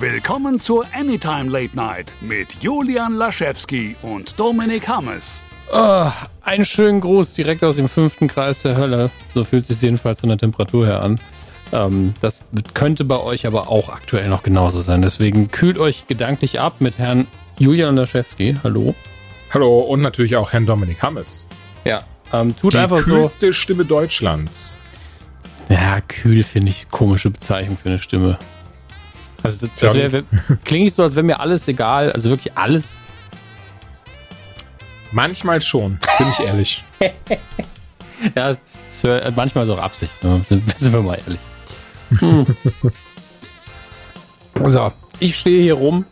Willkommen zur Anytime Late Night mit Julian Laschewski und Dominik Hammes. Oh, einen schönen Gruß direkt aus dem fünften Kreis der Hölle. So fühlt es sich jedenfalls von der Temperatur her an. Ähm, das könnte bei euch aber auch aktuell noch genauso sein. Deswegen kühlt euch gedanklich ab mit Herrn Julian Laschewski. Hallo. Hallo und natürlich auch Herrn Dominik Hammes. Ja, ähm, tut Die einfach so. kühlste Stimme Deutschlands. Ja, kühl finde ich komische Bezeichnung für eine Stimme. Also das, wär, klinge ich so, als wäre mir alles egal, also wirklich alles. Manchmal schon, bin ich ehrlich. Ja, das ist äh, manchmal ist auch Absicht, ne? sind, sind wir mal ehrlich. Hm. So, ich stehe hier rum,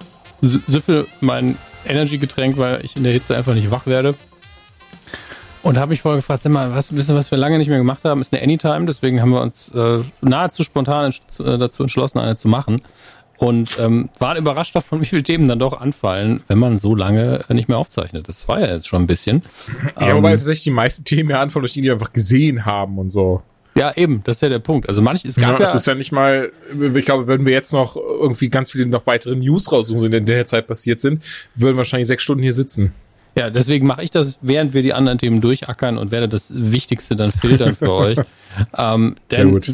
sü- süffel mein Energy-Getränk, weil ich in der Hitze einfach nicht wach werde. Und habe mich vorher gefragt, sag mal, was, wissen, was wir lange nicht mehr gemacht haben, ist eine Anytime. Deswegen haben wir uns äh, nahezu spontan entsch- äh, dazu entschlossen, eine zu machen. Und ähm, waren überrascht davon, wie viele Themen dann doch anfallen, wenn man so lange nicht mehr aufzeichnet. Das war ja jetzt schon ein bisschen. Ja, Ähm, wobei tatsächlich die meisten Themen ja anfangen, durch die die einfach gesehen haben und so. Ja, eben, das ist ja der Punkt. Also manch, es Ja, gab ja, es ist ja nicht mal, ich glaube, wenn wir jetzt noch irgendwie ganz viele noch weitere News raussuchen, die in der Zeit passiert sind, würden wir wahrscheinlich sechs Stunden hier sitzen. ja, deswegen mache ich das, während wir die anderen Themen durchackern und werde das Wichtigste dann filtern für euch. Ähm, Sehr gut.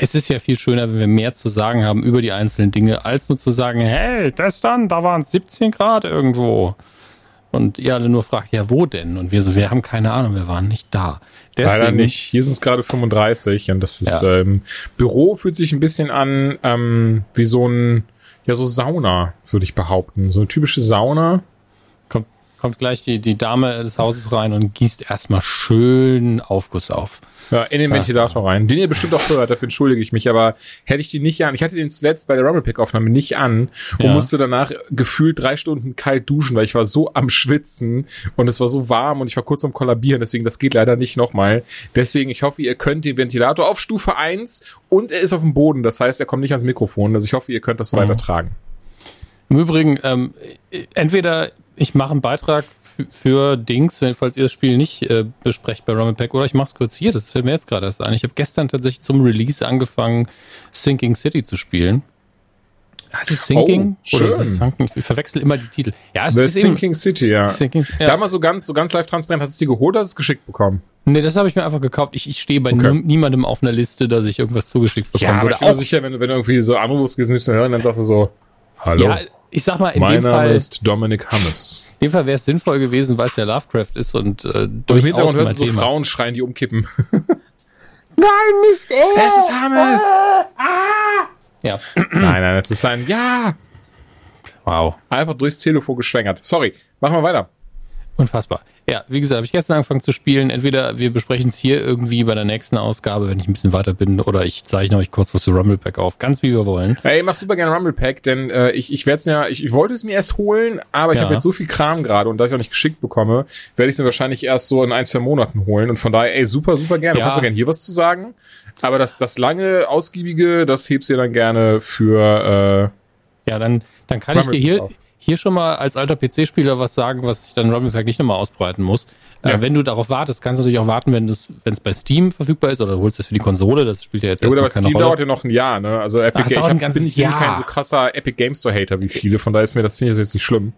Es ist ja viel schöner, wenn wir mehr zu sagen haben über die einzelnen Dinge, als nur zu sagen, hey, gestern, da waren es 17 Grad irgendwo. Und ihr alle nur fragt, ja, wo denn? Und wir so, wir haben keine Ahnung, wir waren nicht da. Leider nicht. Hier sind es gerade 35 und das ist, Ja. ähm, Büro fühlt sich ein bisschen an, ähm, wie so ein, ja, so Sauna, würde ich behaupten. So eine typische Sauna. Kommt, gleich die, die Dame des Hauses rein und gießt erstmal schön Aufguss auf. Ja, in den Da- Ventilator rein. Den ihr bestimmt auch hört, dafür entschuldige ich mich, aber hätte ich den nicht an, ich hatte den zuletzt bei der Rumble Pack Aufnahme nicht an und Ja. musste danach gefühlt drei Stunden kalt duschen, weil ich war so am Schwitzen und es war so warm und ich war kurz am Kollabieren, deswegen das geht leider nicht nochmal. Deswegen, ich hoffe, ihr könnt den Ventilator auf Stufe 1 und er ist auf dem Boden, das heißt, er kommt nicht ans Mikrofon, also ich hoffe, ihr könnt das so Mhm. weiter tragen. Im Übrigen, ähm, entweder ich mache einen Beitrag für Dings, wenn falls ihr das Spiel nicht äh, besprecht bei Rumble Pack, oder ich mache es kurz hier. Das fällt mir jetzt gerade erst ein. Ich habe gestern tatsächlich zum Release angefangen, Sinking City zu spielen. Heißt es Sinking? Oh, schön. Oder Sunken? Ich verwechsel immer die Titel. Ja, es The ist Sinking City, ja. Sinking, ja. Da mal so ganz, so ganz live transparent, hast du es dir geholt oder hast du es geschickt bekommen? Nee, das habe ich mir einfach gekauft. Ich, ich stehe bei Okay. niemandem auf einer Liste, dass ich irgendwas zugeschickt bekommen aber würde. ich bin mir sicher, wenn du, wenn du irgendwie so Anrufs gehst, zu hören, dann sagst du so, hallo. ja, ich sag mal, in mein dem Name Fall, ist Dominik Hammes. in dem Fall wäre es sinnvoll gewesen, weil es ja Lovecraft ist und äh, Und im Hintergrund hörst du so Thema. Frauen schreien, die umkippen. Nein, nicht er! Es ist Hammes! Ja, nein, nein, es ist ein Ja! wow. Einfach durchs Telefon geschwängert. Sorry, machen wir weiter. Unfassbar. Ja, wie gesagt, habe ich gestern angefangen zu spielen. Entweder wir besprechen es hier irgendwie bei der nächsten Ausgabe, wenn ich ein bisschen weiter bin, oder ich zeichne euch kurz was zu Rumblepack auf. Ganz wie wir wollen. Ey, mach super gerne Rumble Pack, denn äh, ich, ich werde es mir, ich, ich wollte es mir erst holen, aber ich Ja. habe jetzt so viel Kram gerade und da ich auch nicht geschickt bekomme, werde ich es mir wahrscheinlich erst so in ein, zwei Monaten holen. Und von daher, ey, super, super gerne. Ja. Du kannst auch gerne hier was zu sagen. Aber das, das lange, ausgiebige, das hebst du dir dann gerne für Ja, dann, dann kann ich dir hier, Rumblepack hier schon mal als alter PC-Spieler was sagen, was ich dann Rumblepack nicht nochmal ausbreiten muss. Ja. Äh, wenn du darauf wartest, kannst du natürlich auch warten, wenn es wenn es bei Steam verfügbar ist oder du holst es für die Konsole. Das spielt ja jetzt äh, ja, gut, aber keine Steam Rolle. dauert ja noch ein Jahr, ne? Also Epic Das ich hab, bin, ich bin kein so krasser Epic Game Store Hater wie viele, von daher ist mir das finde ich jetzt nicht schlimm.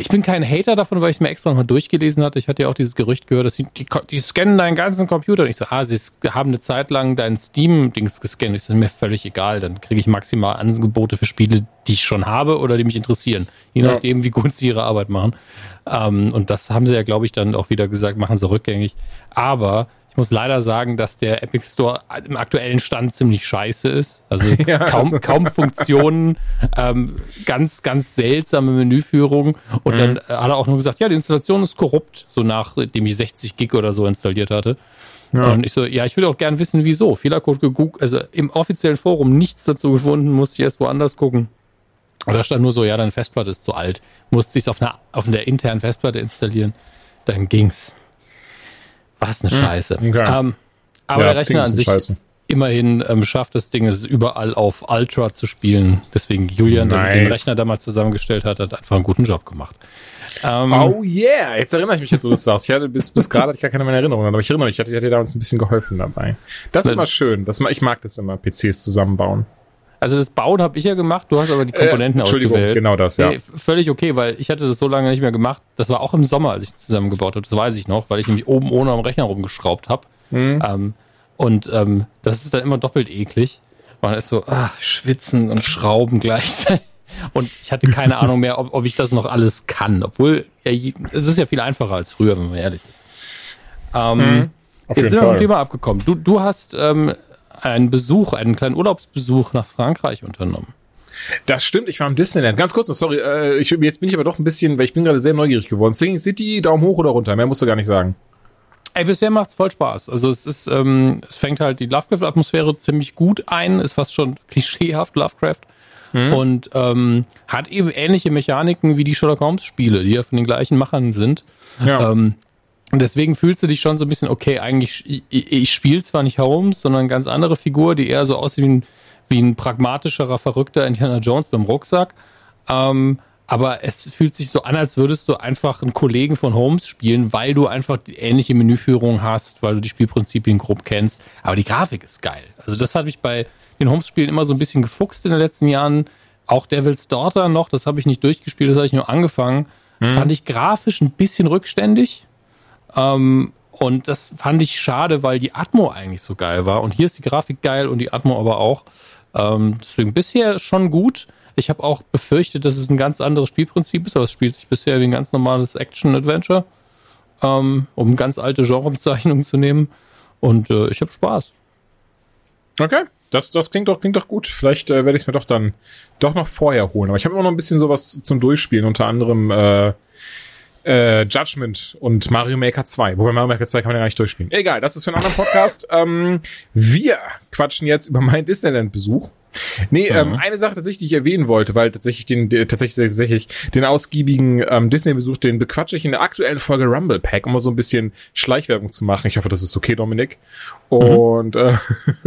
Ich bin kein Hater davon, weil ich es mir extra nochmal durchgelesen hatte. Ich hatte ja auch dieses Gerücht gehört, dass die, die, die scannen deinen ganzen Computer. Und ich so, ah, sie haben eine Zeit lang dein Steam-Dings gescannt. Ich so, mir völlig egal. Dann kriege ich maximal Angebote für Spiele, die ich schon habe oder die mich interessieren. Je Ja. nachdem, wie gut sie ihre Arbeit machen. Ähm, und das haben sie ja, glaube ich, dann auch wieder gesagt, machen sie rückgängig. Aber ich muss leider sagen, dass der Epic Store im aktuellen Stand ziemlich scheiße ist. Also Ja, kaum, also- kaum Funktionen, ähm, ganz, ganz seltsame Menüführung. Und Mhm. dann hat er auch nur gesagt, ja, die Installation ist korrupt, so nachdem ich 60 Gig oder so installiert hatte. Ja. Und ich so, ja, ich will auch gern wissen, wieso. Fehlercode gegoogelt, also im offiziellen Forum nichts dazu gefunden, musste ich erst woanders gucken. Und da stand nur so, ja, deine Festplatte ist zu alt. Musste ich es auf einer, auf einer internen Festplatte installieren. Dann ging's. Was eine Scheiße. Hm, okay. Ähm, aber Ja, der Rechner an sich, scheiße. immerhin ähm, schafft das Ding es überall auf Ultra zu spielen. Deswegen Julian, der den Nice. Rechner damals zusammengestellt hat, hat einfach einen guten Job gemacht. Ähm, Oh yeah, jetzt erinnere ich mich jetzt, wo du es sagst. Ich hatte bis, bis gerade hatte ich gar keine mehr Erinnerungen, aber ich erinnere mich, ich hatte, ich hatte dir damals ein bisschen geholfen dabei. Das ist immer schön. Das, ich mag das immer, PCs zusammenbauen. Also das Bauen habe ich ja gemacht, du hast aber die Komponenten äh, Entschuldigung, ausgewählt. genau das, ja. Nee, völlig okay, weil ich hatte das so lange nicht mehr gemacht. Das war auch im Sommer, als ich zusammengebaut habe. Das weiß ich noch, weil ich nämlich oben ohne am Rechner rumgeschraubt habe. Mhm. Ähm, und ähm, das ist dann immer doppelt eklig. Man ist so, ach, schwitzen und schrauben gleichzeitig. Und ich hatte keine Ahnung mehr, ob, ob ich das noch alles kann. Obwohl, ja, es ist ja viel einfacher als früher, wenn man ehrlich ist. Ähm, Mhm. Jetzt sind wir vom. Thema abgekommen. Du, du hast ähm, einen Besuch, einen kleinen Urlaubsbesuch nach Frankreich unternommen. Das stimmt, ich war im Disneyland. Ganz kurz, sorry, äh, ich, jetzt bin ich aber doch ein bisschen, weil ich bin gerade sehr neugierig geworden. Singing City, Daumen hoch oder runter? Mehr musst du gar nicht sagen. Ey, bisher macht's voll Spaß. Also es ist, ähm, es fängt halt die Lovecraft-Atmosphäre ziemlich gut ein, ist fast schon klischeehaft Lovecraft. Und ähm, hat eben ähnliche Mechaniken wie die Sherlock Holmes-Spiele, die ja von den gleichen Machern sind. Ja. Ähm, und deswegen fühlst du dich schon so ein bisschen, okay, eigentlich, ich, ich spiele zwar nicht Holmes, sondern eine ganz andere Figur, die eher so aussieht wie ein, wie ein pragmatischerer, verrückter Indiana Jones beim Rucksack. Ähm, aber es fühlt sich so an, als würdest du einfach einen Kollegen von Holmes spielen, weil du einfach die ähnliche Menüführung hast, weil du die Spielprinzipien grob kennst. Aber die Grafik ist geil. Also das hat mich bei den Holmes-Spielen immer so ein bisschen gefuchst in den letzten Jahren. Auch Devil's Daughter noch, das habe ich nicht durchgespielt, das habe ich nur angefangen. Fand ich grafisch ein bisschen rückständig. Ähm, und das fand ich schade, weil die Atmo eigentlich so geil war. Und hier ist die Grafik geil und die Atmo aber auch. Ähm, deswegen bisher schon gut. Ich habe auch befürchtet, dass es ein ganz anderes Spielprinzip ist, aber es spielt sich bisher wie ein ganz normales Action-Adventure, ähm, um ganz alte Genrebezeichnungen zu nehmen. Und äh, ich habe Spaß. Okay. Das, das klingt doch, klingt doch gut. Vielleicht äh, werde ich es mir doch dann doch noch vorher holen. Aber ich habe immer noch ein bisschen sowas zum Durchspielen, unter anderem äh, äh, Judgment und Mario Maker 2. Wobei Mario Maker 2 kann man ja gar nicht durchspielen. Egal, das ist für einen anderen Podcast. ähm, wir quatschen jetzt über meinen Disneyland-Besuch. Nee, ähm, eine Sache tatsächlich, die ich erwähnen wollte, weil tatsächlich den, der, tatsächlich, tatsächlich den ausgiebigen ähm, Disney-Besuch, den bequatsche ich in der aktuellen Folge Rumble Pack, um mal so ein bisschen Schleichwerbung zu machen. Ich hoffe, das ist okay, Dominik. Und äh,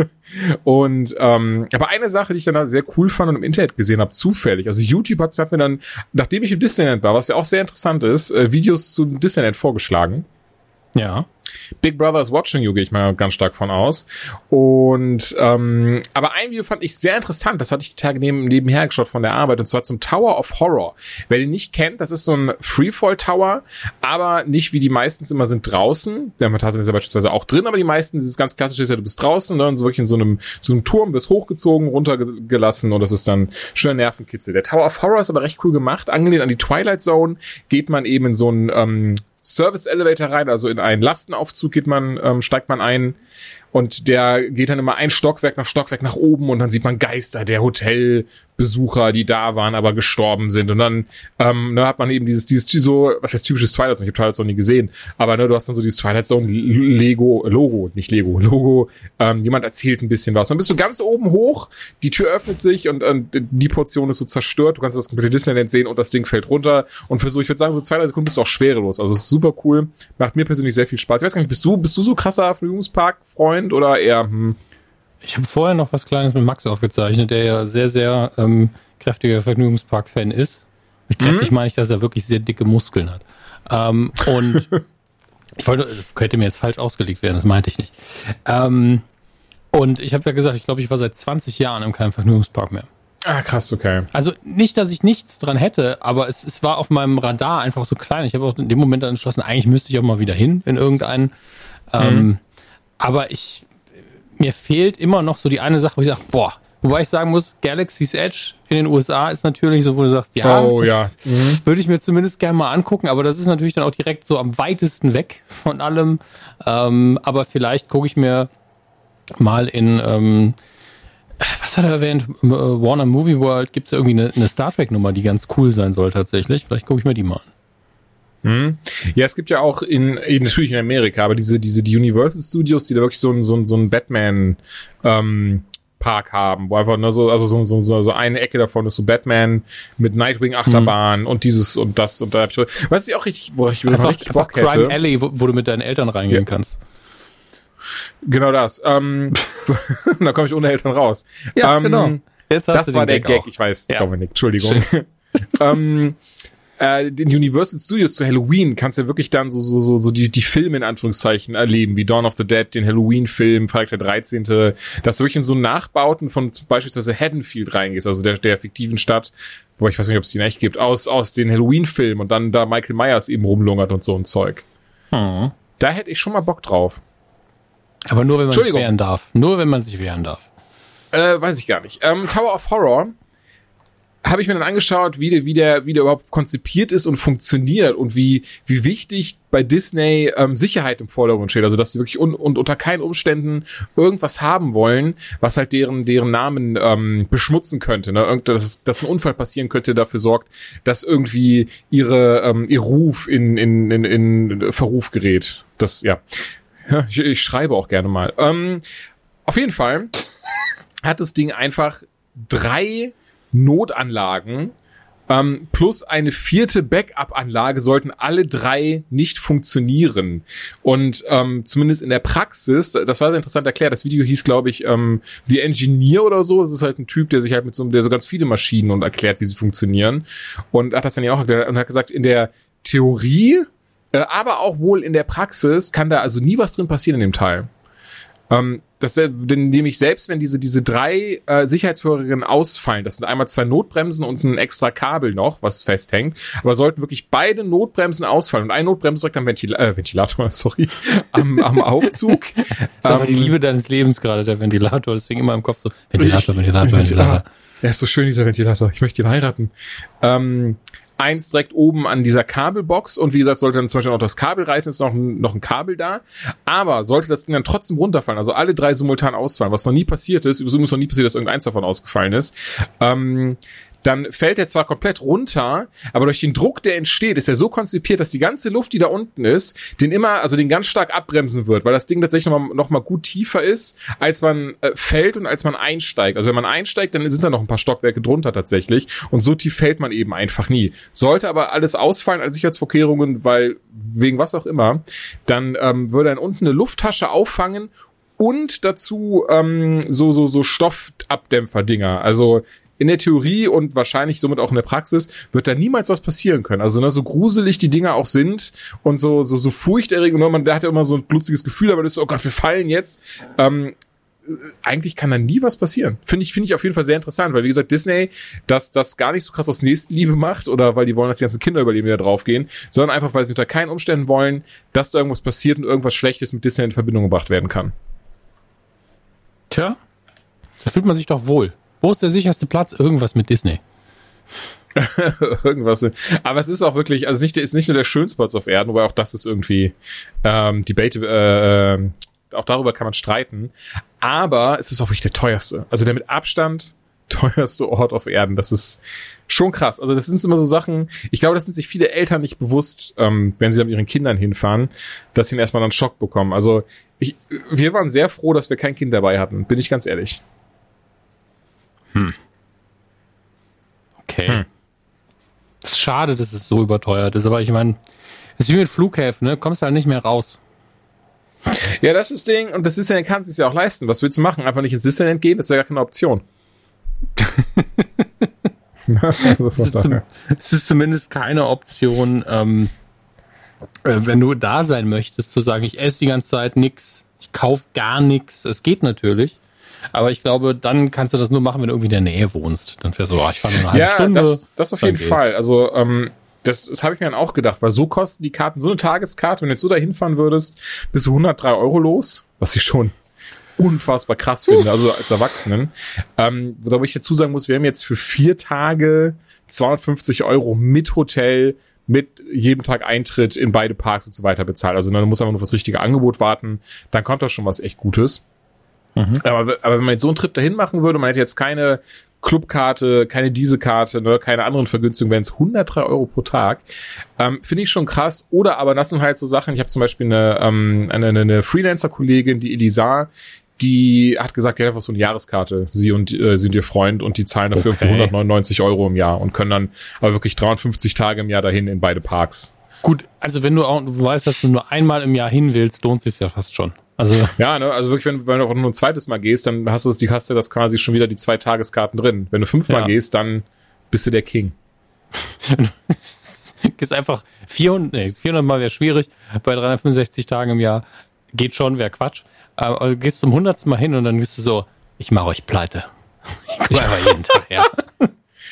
und ähm, aber eine Sache, die ich dann da sehr cool fand und im Internet gesehen habe, zufällig. Also YouTube hat mir dann, nachdem ich im Disneyland war, was ja auch sehr interessant ist, äh, Videos zu Disneyland vorgeschlagen. Ja. Big Brother is watching you, gehe ich mal ganz stark von aus. Und ähm, aber ein Video fand ich sehr interessant, das hatte ich die Tage neben, nebenher geschaut von der Arbeit, und zwar zum Tower of Horror. Wer den nicht kennt, das ist so ein Freefall Tower, aber nicht wie die meistens immer sind draußen. Der Fantasien ist ja beispielsweise auch drin, aber die meisten dieses ganz klassische ist ja, du bist draußen, ne, und so wirklich in so einem, so einem Turm, bist hochgezogen, runtergelassen und das ist dann schöner Nervenkitzel. Der Tower of Horror ist aber recht cool gemacht. Angelehnt an die Twilight Zone geht man eben in so einen ähm, Service Elevator rein, also in einen Lastenaufzug geht man, ähm, steigt man ein und der geht dann immer ein Stockwerk nach Stockwerk nach oben und dann sieht man Geister der Hotelbesucher, die da waren, aber gestorben sind. Und dann ähm, ne, hat man eben dieses dieses so was heißt typisches Twilight Zone, ich habe Twilight Zone nie gesehen, aber ne, du hast dann so dieses Twilight Zone Lego Logo, nicht Lego Logo, ähm, jemand erzählt ein bisschen was. Dann bist du ganz oben hoch, die Tür öffnet sich und, und die Portion ist so zerstört, du kannst das komplette Disneyland sehen und das Ding fällt runter. Und für so, ich würde sagen, so zwei drei Sekunden bist du auch schwerelos. Also ist super cool, macht mir persönlich sehr viel Spaß. Ich weiß gar nicht, bist du bist du so krasser Vergnügungspark-Freund oder eher hm, Ich habe vorher noch was Kleines mit Max aufgezeichnet, der ja sehr, sehr ähm, kräftiger Vergnügungspark-Fan ist. Mit kräftig meine ich, dass er wirklich sehr dicke Muskeln hat. Ähm, und ich wollte, könnte mir jetzt falsch ausgelegt werden, das meinte ich nicht. Ähm, und ich habe ja gesagt, ich glaube, ich war seit 20 Jahren in keinem Vergnügungspark mehr. Ah, krass, okay. Also nicht, dass ich nichts dran hätte, aber es, es war auf meinem Radar einfach so klein. Ich habe auch in dem Moment dann entschlossen, eigentlich müsste ich auch mal wieder hin in irgendeinen. Ähm, aber ich, mir fehlt immer noch so die eine Sache, wo ich sage, boah, wobei ich sagen muss, Galaxy's Edge in den USA ist natürlich so, wo du sagst, ja, Oh, ja. Mhm. würde ich mir zumindest gerne mal angucken, aber das ist natürlich dann auch direkt so am weitesten weg von allem. Ähm, aber vielleicht gucke ich mir mal in, ähm, was hat er erwähnt? Äh, Warner Movie World gibt es irgendwie eine, eine Star Trek Nummer, die ganz cool sein soll tatsächlich. Vielleicht gucke ich mir die mal an. Ja, es gibt ja auch in, in natürlich in Amerika, aber diese, diese die Universal Studios, die da wirklich so ein, so ein, so ein Batman ähm, Park haben, wo einfach nur so, also so, so, so, so eine Ecke davon ist so Batman mit Nightwing Achterbahn und dieses und das und da hab ich, was ich auch richtig, wo ich Einfach, richtig einfach Bock Crime hätte. Alley, wo, wo du mit deinen Eltern reingehen Ja. kannst. Genau das. Ähm, da komme ich ohne Eltern raus. Ja, ähm, genau. Jetzt hast Das du war den der Gag, auch. ich weiß, Ja. Dominik, Entschuldigung. ähm, äh, den Universal Studios zu Halloween kannst du ja wirklich dann so, so, so, so die, die Filme in Anführungszeichen erleben, wie Dawn of the Dead, den Halloween-Film, Freitag der 13., dass du wirklich in so Nachbauten von beispielsweise Haddonfield reingehst, also der, der fiktiven Stadt, wo ich weiß nicht, ob es die echt gibt, aus, aus den Halloween-Filmen und dann da Michael Myers eben rumlungert und so ein Zeug. Hm. Da hätte ich schon mal Bock drauf. Aber nur, wenn man sich wehren darf. Nur, wenn man sich wehren darf. Äh, weiß ich gar nicht. Ähm, Tower of Horror habe ich mir dann angeschaut, wie der, wie der, wie der überhaupt konzipiert ist und funktioniert und wie, wie wichtig bei Disney ähm, Sicherheit im Vordergrund steht. Also, dass sie wirklich un, und unter keinen Umständen irgendwas haben wollen, was halt deren, deren Namen ähm, beschmutzen könnte. Ne? Irgend, dass, dass ein Unfall passieren könnte, dafür sorgt, dass irgendwie ihre, ähm, ihr Ruf in, in, in, in Verruf gerät. Das, ja. Ich, ich schreibe auch gerne mal. Ähm, auf jeden Fall hat das Ding einfach drei Notanlagen ähm, plus eine vierte Backup-Anlage sollten alle drei nicht funktionieren. Und ähm, zumindest in der Praxis, das war sehr interessant erklärt, das Video hieß, glaube ich, ähm, The Engineer oder so. Das ist halt ein Typ, der sich halt mit so, der so ganz viele Maschinen und erklärt, wie sie funktionieren. Und hat das dann ja auch erklärt und hat gesagt, in der Theorie, äh, aber auch wohl in der Praxis kann da also nie was drin passieren in dem Teil. Ähm, das, denn nämlich selbst wenn diese, diese drei äh, Sicherheitsvorrichtungen ausfallen, das sind einmal zwei Notbremsen und ein extra Kabel noch, was festhängt, aber sollten wirklich beide Notbremsen ausfallen und ein Notbremse direkt am Ventil äh, Ventilator, sorry, am, am Aufzug. Das ist einfach die Ähm, Liebe deines Lebens gerade, der Ventilator. Deswegen immer im Kopf so, Ventilator, Ventilator, Ich- Ventilator. Er ist so schön, dieser Ventilator. Ich möchte ihn heiraten. Ähm, eins direkt oben an dieser Kabelbox und wie gesagt, sollte dann zum Beispiel noch das Kabel reißen, ist noch ein, noch ein Kabel da. Aber sollte das Ding dann trotzdem runterfallen, also alle drei simultan ausfallen, was noch nie passiert ist, übrigens noch nie passiert, dass irgendeins davon ausgefallen ist, ähm, dann fällt er zwar komplett runter, aber durch den Druck, der entsteht, ist er so konzipiert, dass die ganze Luft, die da unten ist, den immer, also den ganz stark abbremsen wird, weil das Ding tatsächlich nochmal noch mal gut tiefer ist, als man äh, fällt und als man einsteigt. Also wenn man einsteigt, dann sind da noch ein paar Stockwerke drunter tatsächlich und so tief fällt man eben einfach nie. Sollte aber alles ausfallen als Sicherheitsvorkehrungen, weil wegen was auch immer, dann ähm, würde dann unten eine Lufttasche auffangen und dazu ähm, so so so Stoffabdämpfer-Dinger. Also in der Theorie und wahrscheinlich somit auch in der Praxis wird da niemals was passieren können. Also ne, so gruselig die Dinger auch sind und so so so furchterregend, ne, man hat ja immer so ein blutziges Gefühl, aber das ist so, oh Gott, wir fallen jetzt. Ähm, eigentlich kann da nie was passieren. Finde ich, finde ich auf jeden Fall sehr interessant, weil wie gesagt, Disney das, das gar nicht so krass aus Nächstenliebe macht oder weil die wollen, dass die ganzen Kinder überleben, die da draufgehen, sondern einfach, weil sie unter keinen Umständen wollen, dass da irgendwas passiert und irgendwas Schlechtes mit Disney in Verbindung gebracht werden kann. Tja, da fühlt man sich doch wohl. Wo ist der sicherste Platz? Irgendwas mit Disney. irgendwas. Aber es ist auch wirklich, also nicht, ist nicht nur der schönste Platz auf Erden, wobei auch das ist irgendwie ähm, Debate, äh, äh, auch darüber kann man streiten. Aber es ist auch wirklich der teuerste. Also der mit Abstand teuerste Ort auf Erden. Das ist schon krass. Also das sind immer so Sachen, ich glaube, das sind sich viele Eltern nicht bewusst, ähm, wenn sie da mit ihren Kindern hinfahren, dass sie erstmal einen Schock bekommen. Also ich, wir waren sehr froh, dass wir kein Kind dabei hatten, bin ich ganz ehrlich. Okay. Hm. Es ist schade, dass es so überteuert ist, aber ich meine, es ist wie mit Flughäfen, ne? Kommst halt nicht mehr raus. Ja, das ist das Ding, und das Disneyland kann es sich ja auch leisten. Was willst du machen? Einfach nicht ins Disneyland gehen? Das ist ja gar keine Option. also Es ist, zum, es ist zumindest keine Option, ähm, äh, wenn du da sein möchtest, zu sagen, ich esse die ganze Zeit nix, ich kauf gar nichts. Es geht natürlich. Aber ich glaube, dann kannst du das nur machen, wenn du irgendwie in der Nähe wohnst. Dann fährst du, oh, ich fahre nur eine halbe ja, Stunde. das, das auf jeden geht's. Fall. Also, ähm, das, das habe ich mir dann auch gedacht, weil so kosten die Karten, so eine Tageskarte, wenn du jetzt so da hinfahren würdest, bist du 103 Euro los, was ich schon unfassbar krass finde, also als Erwachsenen. Ähm, wo ich dazu sagen muss, wir haben jetzt für vier Tage 250 Euro mit Hotel, mit jedem Tag Eintritt in beide Parks und so weiter bezahlt. Also dann muss einfach nur auf das richtige Angebot warten, dann kommt da schon was echt Gutes. Aber, aber wenn man jetzt so einen Trip dahin machen würde, man hätte jetzt keine Clubkarte, keine diese Karte, ne, keine anderen Vergünstigungen, wären es 103 Euro pro Tag. Ähm, Finde ich schon krass. Oder aber das sind halt so Sachen, ich habe zum Beispiel eine, ähm, eine, eine- Freelancer-Kollegin, die Elisa, die hat gesagt, die hat einfach so eine Jahreskarte, sie und, äh, sie und ihr Freund, und die zahlen dafür Okay. für 199 Euro im Jahr und können dann aber wirklich 350 Tage im Jahr dahin in beide Parks. Gut, also wenn du auch, du weißt, dass du nur einmal im Jahr hin willst, lohnt sich ja fast schon. Also Ja, ne, also wirklich, wenn, wenn du auch nur ein zweites Mal gehst, dann hast du das, die hast du das quasi schon wieder die zwei Tageskarten drin. Wenn du fünfmal Ja. gehst, dann bist du der King. gehst einfach 400, nee, 400 Mal wäre schwierig, bei 365 Tagen im Jahr geht schon, wäre Quatsch. Aber du gehst zum 100. Mal hin und dann bist du so, ich mache euch pleite. Ich komme einfach jeden Tag her.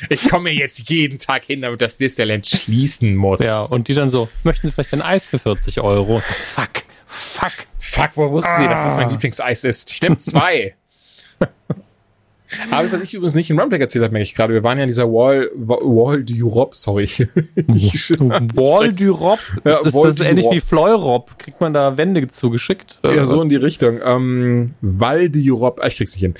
Ich komme jetzt jeden Tag hin, damit das Disneyland schließen muss. Ja, und die dann so, möchten Sie vielleicht ein Eis für 40 Euro? Fuck, fuck. Fuck, wo wussten Sie, dass das mein Lieblingseis ist? Ich nehme zwei. Aber was ich übrigens nicht in Runback erzählt habe, merke ich gerade. Wir waren ja in dieser Wall, Wall d'Europe, sorry. Wall d'Europe? Ja, ist das, Wall das ähnlich wie Fleurop? Kriegt man da Wände zugeschickt? Ja, so was? in die Richtung. Ähm, Val d'Europe, ah, ich krieg's nicht hin.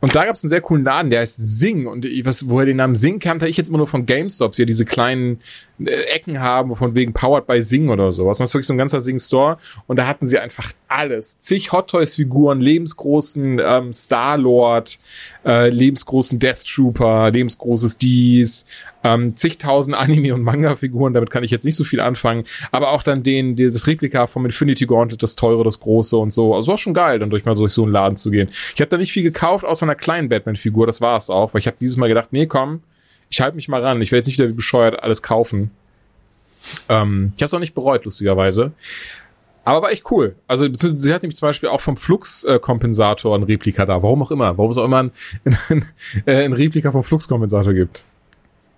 Und da gab's einen sehr coolen Laden, der heißt Sing. Und ich, was, woher den Namen Sing kannte ich jetzt immer nur von GameStops, ja diese kleinen Ecken haben, von wegen Powered by Sing oder sowas. Das ist wirklich so ein ganzer Sing-Store. Und da hatten sie einfach alles. Zig Hot Toys-Figuren, lebensgroßen ähm, Star-Lord, äh, lebensgroßen Death Trooper, lebensgroßes Dies, ähm, zigtausend Anime- und Manga-Figuren, damit kann ich jetzt nicht so viel anfangen, aber auch dann den, dieses Replika vom Infinity Gauntlet, das teure, das große und so. Also war schon geil, dann durch mal durch so einen Laden zu gehen. Ich habe da nicht viel gekauft, außer einer kleinen Batman-Figur, das war es auch, weil ich habe dieses Mal gedacht, nee, komm, ich halte mich mal ran, ich werde jetzt nicht wieder wie bescheuert alles kaufen. Ähm, ich habe es auch nicht bereut, lustigerweise. Aber war echt cool. Also sie hat nämlich zum Beispiel auch vom Flux-Kompensator ein Replika da. Warum auch immer. Warum es auch immer ein, ein, ein Replika vom Flux-Kompensator gibt.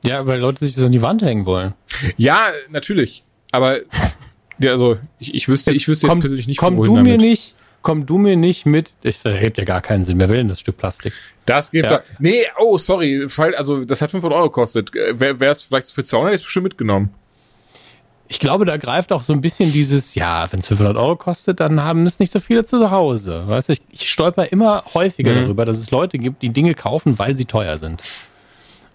Ja, weil Leute sich das an die Wand hängen wollen. Ja, natürlich. Aber ja, also ich, ich wüsste, ich wüsste komm, jetzt persönlich nicht, komm du mir damit. nicht, komm du mir nicht mit. Ich erhebt ja gar keinen Sinn. Wer will denn das Stück Plastik? Das gibt Ja. da. Nee, oh, sorry. Also das hat 500 Euro gekostet. Äh, Wer es vielleicht für 200 hätte ich bestimmt mitgenommen. Ich glaube, da greift auch so ein bisschen dieses, ja, wenn es 500 Euro kostet, dann haben es nicht so viele zu Hause. Weißt du, ich, ich stolper immer häufiger Mhm. darüber, dass es Leute gibt, die Dinge kaufen, weil sie teuer sind.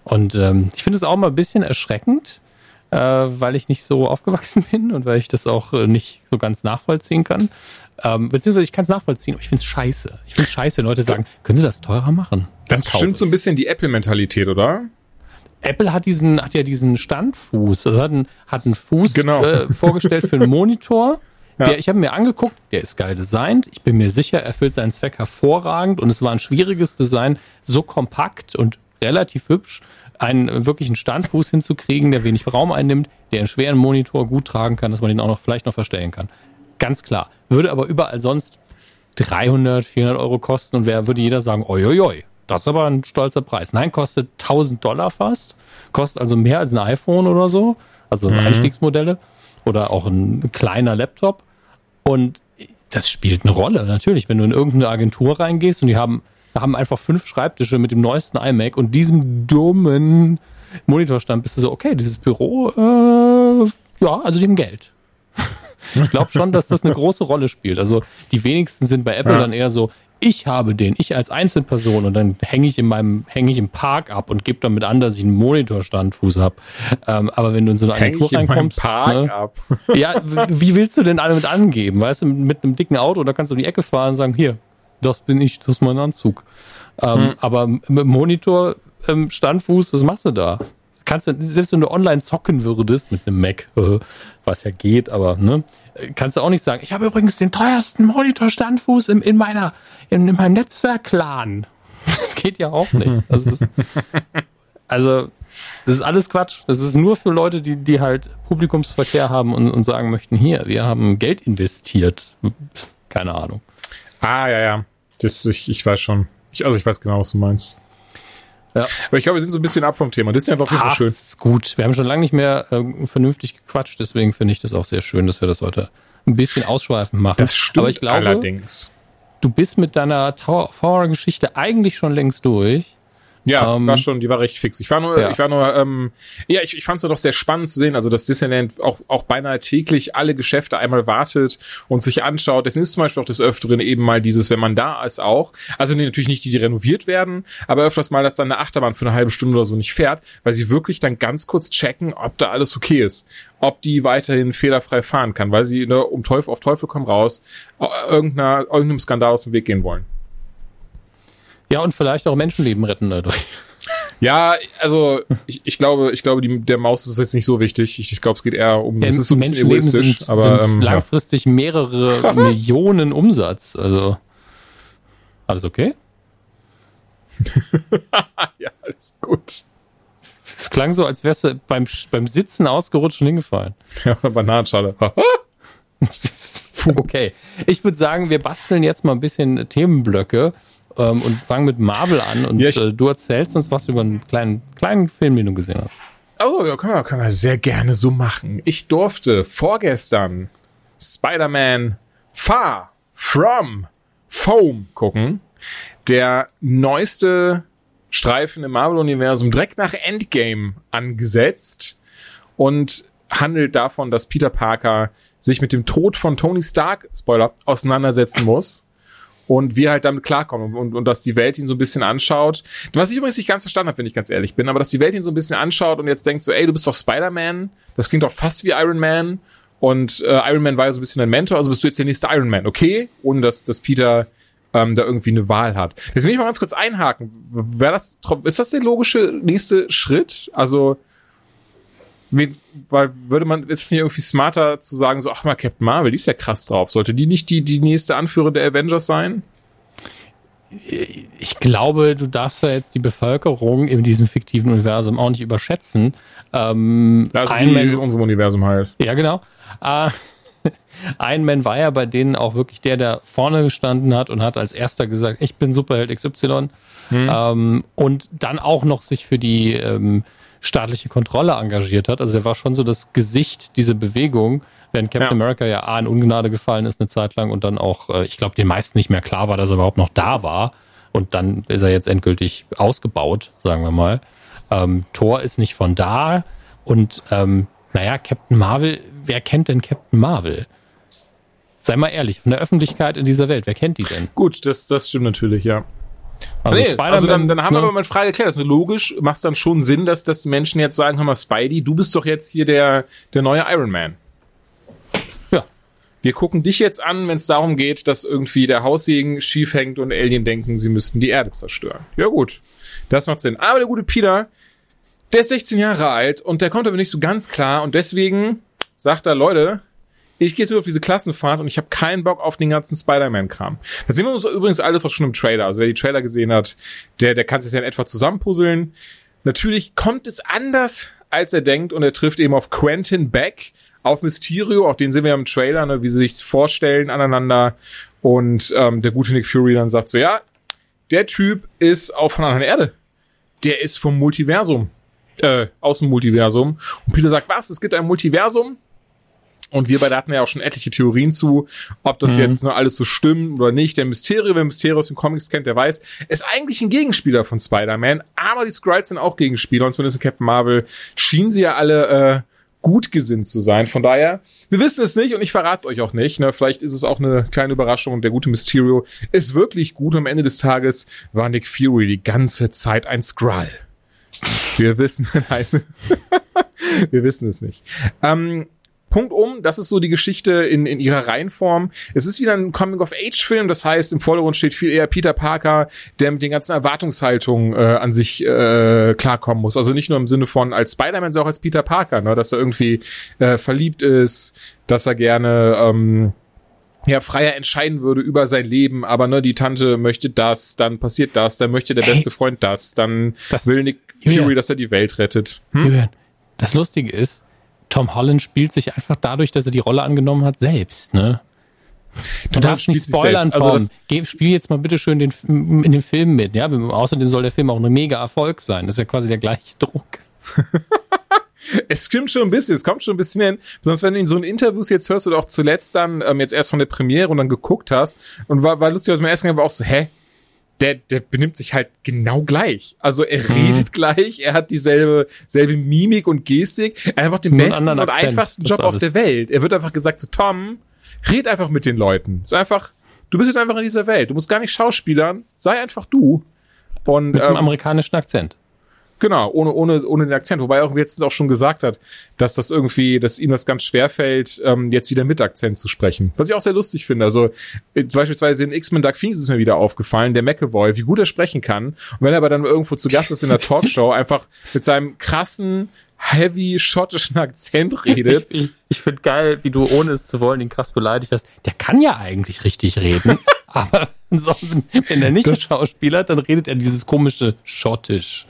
Und ähm, ich finde es auch mal ein bisschen erschreckend, äh, weil ich nicht so aufgewachsen bin und weil ich das auch äh, nicht so ganz nachvollziehen kann. Ähm, beziehungsweise ich kann es nachvollziehen, aber ich finde es scheiße. Ich finde es scheiße, wenn Leute sagen, können Sie das teurer machen? Das bestimmt so ein bisschen die Apple-Mentalität, oder? Apple hat diesen, hat ja diesen Standfuß, also hat einen, hat einen Fuß Genau. äh, vorgestellt für einen Monitor. Ja. Der, ich habe mir angeguckt, der ist geil designt. Ich bin mir sicher, er erfüllt seinen Zweck hervorragend und es war ein schwieriges Design, so kompakt und relativ hübsch, einen äh, wirklichen Standfuß hinzukriegen, der wenig Raum einnimmt, der einen schweren Monitor gut tragen kann, dass man den auch noch vielleicht noch verstellen kann. Ganz klar. Würde aber überall sonst 300, 400 Euro kosten und wer würde jeder sagen, oi, oi, oi, das ist aber ein stolzer Preis. Nein, kostet 1000 Dollar fast, kostet also mehr als ein iPhone oder so, also Einstiegsmodelle oder auch ein kleiner Laptop und das spielt eine Rolle, natürlich, wenn du in irgendeine Agentur reingehst und die haben, haben einfach fünf Schreibtische mit dem neuesten iMac und diesem dummen Monitorstand, bist du so, okay, dieses Büro, äh, ja, also haben Geld. Ich glaube schon, dass das eine große Rolle spielt. Also die wenigsten sind bei Apple Ja. dann eher so, ich habe den, ich als Einzelperson und dann hänge ich in meinem, hänge ich im Park ab und gebe damit an, dass ich einen Monitorstandfuß habe. Ähm, aber wenn du in so eine Häng Agentur ich reinkommst, Park ne, ab. ja, wie willst du denn damit angeben? Weißt du, mit einem dicken Auto, da kannst du um die Ecke fahren und sagen, hier, das bin ich, das ist mein Anzug. Ähm, Aber mit Monitor, ähm, Standfuß, was machst du da? Kannst du, selbst wenn du online zocken würdest mit einem Mac, was ja geht, aber ne, kannst du auch nicht sagen, ich habe übrigens den teuersten Monitor-Standfuß in, in meiner, in, in meinem Netzwerk-Clan. Das geht ja auch nicht. Das ist, also, das ist alles Quatsch. Das ist nur für Leute, die, die halt Publikumsverkehr haben und, und sagen möchten, hier, wir haben Geld investiert. Keine Ahnung. Ah, ja, ja. Das, ich, ich weiß schon. Ich, also ich weiß genau, was du meinst. Ja. Aber ich glaube, wir sind so ein bisschen ab vom Thema. Das ist ja einfach auf jeden Fall schön. das ist gut. Wir haben schon lange nicht mehr äh, vernünftig gequatscht, deswegen finde ich das auch sehr schön, dass wir das heute ein bisschen ausschweifend machen. Das stimmt Aber ich glaube, allerdings. du bist mit deiner Tower of Horror Geschichte eigentlich schon längst durch. Ja, Ähm, war schon, die war recht fix. Ich war nur, ja. ich war nur, ähm, ja, ich, ich fand es doch sehr spannend zu sehen, also dass Disneyland auch, auch beinahe täglich alle Geschäfte einmal wartet und sich anschaut. Deswegen ist zum Beispiel auch des Öfteren eben mal dieses, wenn man da ist auch, also nee, natürlich nicht die, die renoviert werden, aber öfters mal, dass dann eine Achterbahn für eine halbe Stunde oder so nicht fährt, weil sie wirklich dann ganz kurz checken, ob da alles okay ist, ob die weiterhin fehlerfrei fahren kann, weil sie ne, um Teufel auf Teufel komm raus, äh, irgendeiner, irgendeinem Skandal aus dem Weg gehen wollen. Ja, und vielleicht auch Menschenleben retten dadurch. Ja, also ich, ich glaube, ich glaube, die, der Maus ist jetzt nicht so wichtig. Ich, ich glaube, es geht eher um. Es ist so ein bisschen Menschenleben egoistisch, sind, aber sind ähm, ja. langfristig mehrere Millionen Umsatz. Also alles okay? ja, alles gut. Es klang so, als wärst du beim, beim Sitzen ausgerutscht und hingefallen. Ja, eine Bananenschale. okay. Ich würde sagen, wir basteln jetzt mal ein bisschen Themenblöcke ähm, und fangen mit Marvel an. Und Ja, ich- äh, du erzählst uns was über einen kleinen, kleinen Film, den du gesehen hast. Oh, ja, können wir, können wir sehr gerne so machen. Ich durfte vorgestern Spider-Man Far From Foam gucken. Der neueste Streifen im Marvel-Universum direkt nach Endgame angesetzt und handelt davon, dass Peter Parker sich mit dem Tod von Tony Stark, Spoiler, auseinandersetzen muss und wir halt damit klarkommen und, und dass die Welt ihn so ein bisschen anschaut. Was ich übrigens nicht ganz verstanden habe, wenn ich ganz ehrlich bin, aber dass die Welt ihn so ein bisschen anschaut und jetzt denkt so, ey, du bist doch Spider-Man, das klingt doch fast wie Iron Man und äh, Iron Man war ja so ein bisschen dein Mentor, also bist du jetzt der nächste Iron Man, okay? Ohne dass, dass Peter ähm, da irgendwie eine Wahl hat. Jetzt will ich mal ganz kurz einhaken. Wäre das, ist das der logische nächste Schritt? Also, weil würde man, ist es nicht irgendwie smarter zu sagen, so, ach mal, Captain Marvel, die ist ja krass drauf. Sollte die nicht die, die nächste Anführer der Avengers sein? Ich glaube, du darfst ja jetzt die Bevölkerung in diesem fiktiven Universum auch nicht überschätzen. Ähm, Also Iron Man- in unserem Universum halt. Ja, genau. Äh, Iron Man war ja bei denen auch wirklich der, der vorne gestanden hat und hat als erster gesagt, ich bin Superheld XY. Ähm, und dann auch noch sich für die ähm, staatliche Kontrolle engagiert hat. Also er war schon so das Gesicht dieser Bewegung, während Captain Ja. America ja A in Ungnade gefallen ist eine Zeit lang und dann auch, äh, ich glaube, den meisten nicht mehr klar war, dass er überhaupt noch da war. Und dann ist er jetzt endgültig ausgebaut, sagen wir mal. Ähm, Thor ist nicht von da und ähm, naja, Captain Marvel, wer kennt denn Captain Marvel? Sei mal ehrlich, von der Öffentlichkeit in dieser Welt, wer kennt die denn? Gut, das, das stimmt natürlich, ja. Also nee, also dann, dann haben wir ne? aber mal eine Frage geklärt. Also logisch macht es dann schon Sinn, dass, dass die Menschen jetzt sagen, hör mal, Spidey, du bist doch jetzt hier der, der neue Iron Man. Ja. Wir gucken dich jetzt an, wenn es darum geht, dass irgendwie der Haussegen schief hängt und Alien denken, sie müssten die Erde zerstören. Ja gut, das macht Sinn. Aber der gute Peter, der ist 16 Jahre alt und der kommt aber nicht so ganz klar und deswegen sagt er, Leute, ich gehe jetzt wieder auf diese Klassenfahrt und ich habe keinen Bock auf den ganzen Spider-Man-Kram. Das sehen wir uns übrigens alles auch schon im Trailer. Also wer die Trailer gesehen hat, der, der kann sich ja in etwa zusammenpuzzeln. Natürlich kommt es anders, als er denkt und er trifft eben auf Quentin Beck, auf Mysterio, auch den sehen wir ja im Trailer, ne, wie sie sich vorstellen aneinander. Und ähm, der gute Nick Fury dann sagt so, ja, der Typ ist auch von einer anderen Erde. Der ist vom Multiversum. Äh, aus dem Multiversum. Und Peter sagt, was? Es gibt ein Multiversum? Und wir beide hatten ja auch schon etliche Theorien zu, ob das jetzt nur alles so stimmt oder nicht. Der Mysterio, wer Mysterio aus den Comics kennt, der weiß, ist eigentlich ein Gegenspieler von Spider-Man, aber die Skrulls sind auch Gegenspieler und zumindest in Captain Marvel schienen sie ja alle äh, gut gesinnt zu sein. Von daher, wir wissen es nicht und ich verrate es euch auch nicht. Ne? Vielleicht ist es auch eine kleine Überraschung und der gute Mysterio ist wirklich gut. Am Ende des Tages war Nick Fury die ganze Zeit ein Skrull. Wir wissen, nein, wir wissen es nicht. Ähm, Punkt um, das ist so die Geschichte in, in ihrer Reihenform. Es ist wieder ein Coming-of-Age-Film, das heißt, im Vordergrund steht viel eher Peter Parker, der mit den ganzen Erwartungshaltungen äh, an sich äh, klarkommen muss. Also nicht nur im Sinne von als Spider-Man, sondern auch als Peter Parker, ne? dass er irgendwie äh, verliebt ist, dass er gerne ähm, ja, freier entscheiden würde über sein Leben, aber ne, die Tante möchte das, dann passiert das, dann möchte der Ey. beste Freund das, dann Das- will Nick Julian. Fury, dass er die Welt rettet. Hm? Julian, das Lustige ist, Tom Holland spielt sich einfach dadurch, dass er die Rolle angenommen hat, selbst, ne? Du Tom darfst nicht spoilern. Also Tom. Geh, spiel jetzt mal bitte schön den, in den Film mit, ja? Außerdem soll der Film auch ein mega Erfolg sein. Das ist ja quasi der gleiche Druck. Es stimmt schon ein bisschen, es kommt schon ein bisschen hin. Besonders wenn du in so in Interviews jetzt hörst oder auch zuletzt dann ähm, jetzt erst von der Premiere und dann geguckt hast und war, war lustig, was mir erst war auch so, hä? Der, der benimmt sich halt genau gleich. Also er Mhm. redet gleich, er hat dieselbe selbe Mimik und Gestik. Er hat einfach den Nur besten und Akzent, einfachsten Job auf der Welt. Er wird einfach gesagt so, Tom, red einfach mit den Leuten. Ist einfach, du bist jetzt einfach in dieser Welt. Du musst gar nicht schauspielern, sei einfach du. Und Mit ähm, einem amerikanischen Akzent. Genau, ohne, ohne, ohne den Akzent. Wobei er auch jetzt auch schon gesagt hat, dass das irgendwie, dass ihm das ganz schwer fällt, ähm, jetzt wieder mit Akzent zu sprechen. Was ich auch sehr lustig finde. Also äh, beispielsweise in X-Men Dark Phoenix ist mir wieder aufgefallen, der McAvoy, wie gut er sprechen kann. Und wenn er aber dann irgendwo zu Gast ist in der Talkshow, einfach mit seinem krassen, heavy schottischen Akzent redet. Ich, ich, ich finde geil, wie du, ohne es zu wollen, ihn krass beleidigt hast. Der kann ja eigentlich richtig reden, aber so, wenn er nicht Das- Schauspieler, dann redet er dieses komische Schottisch.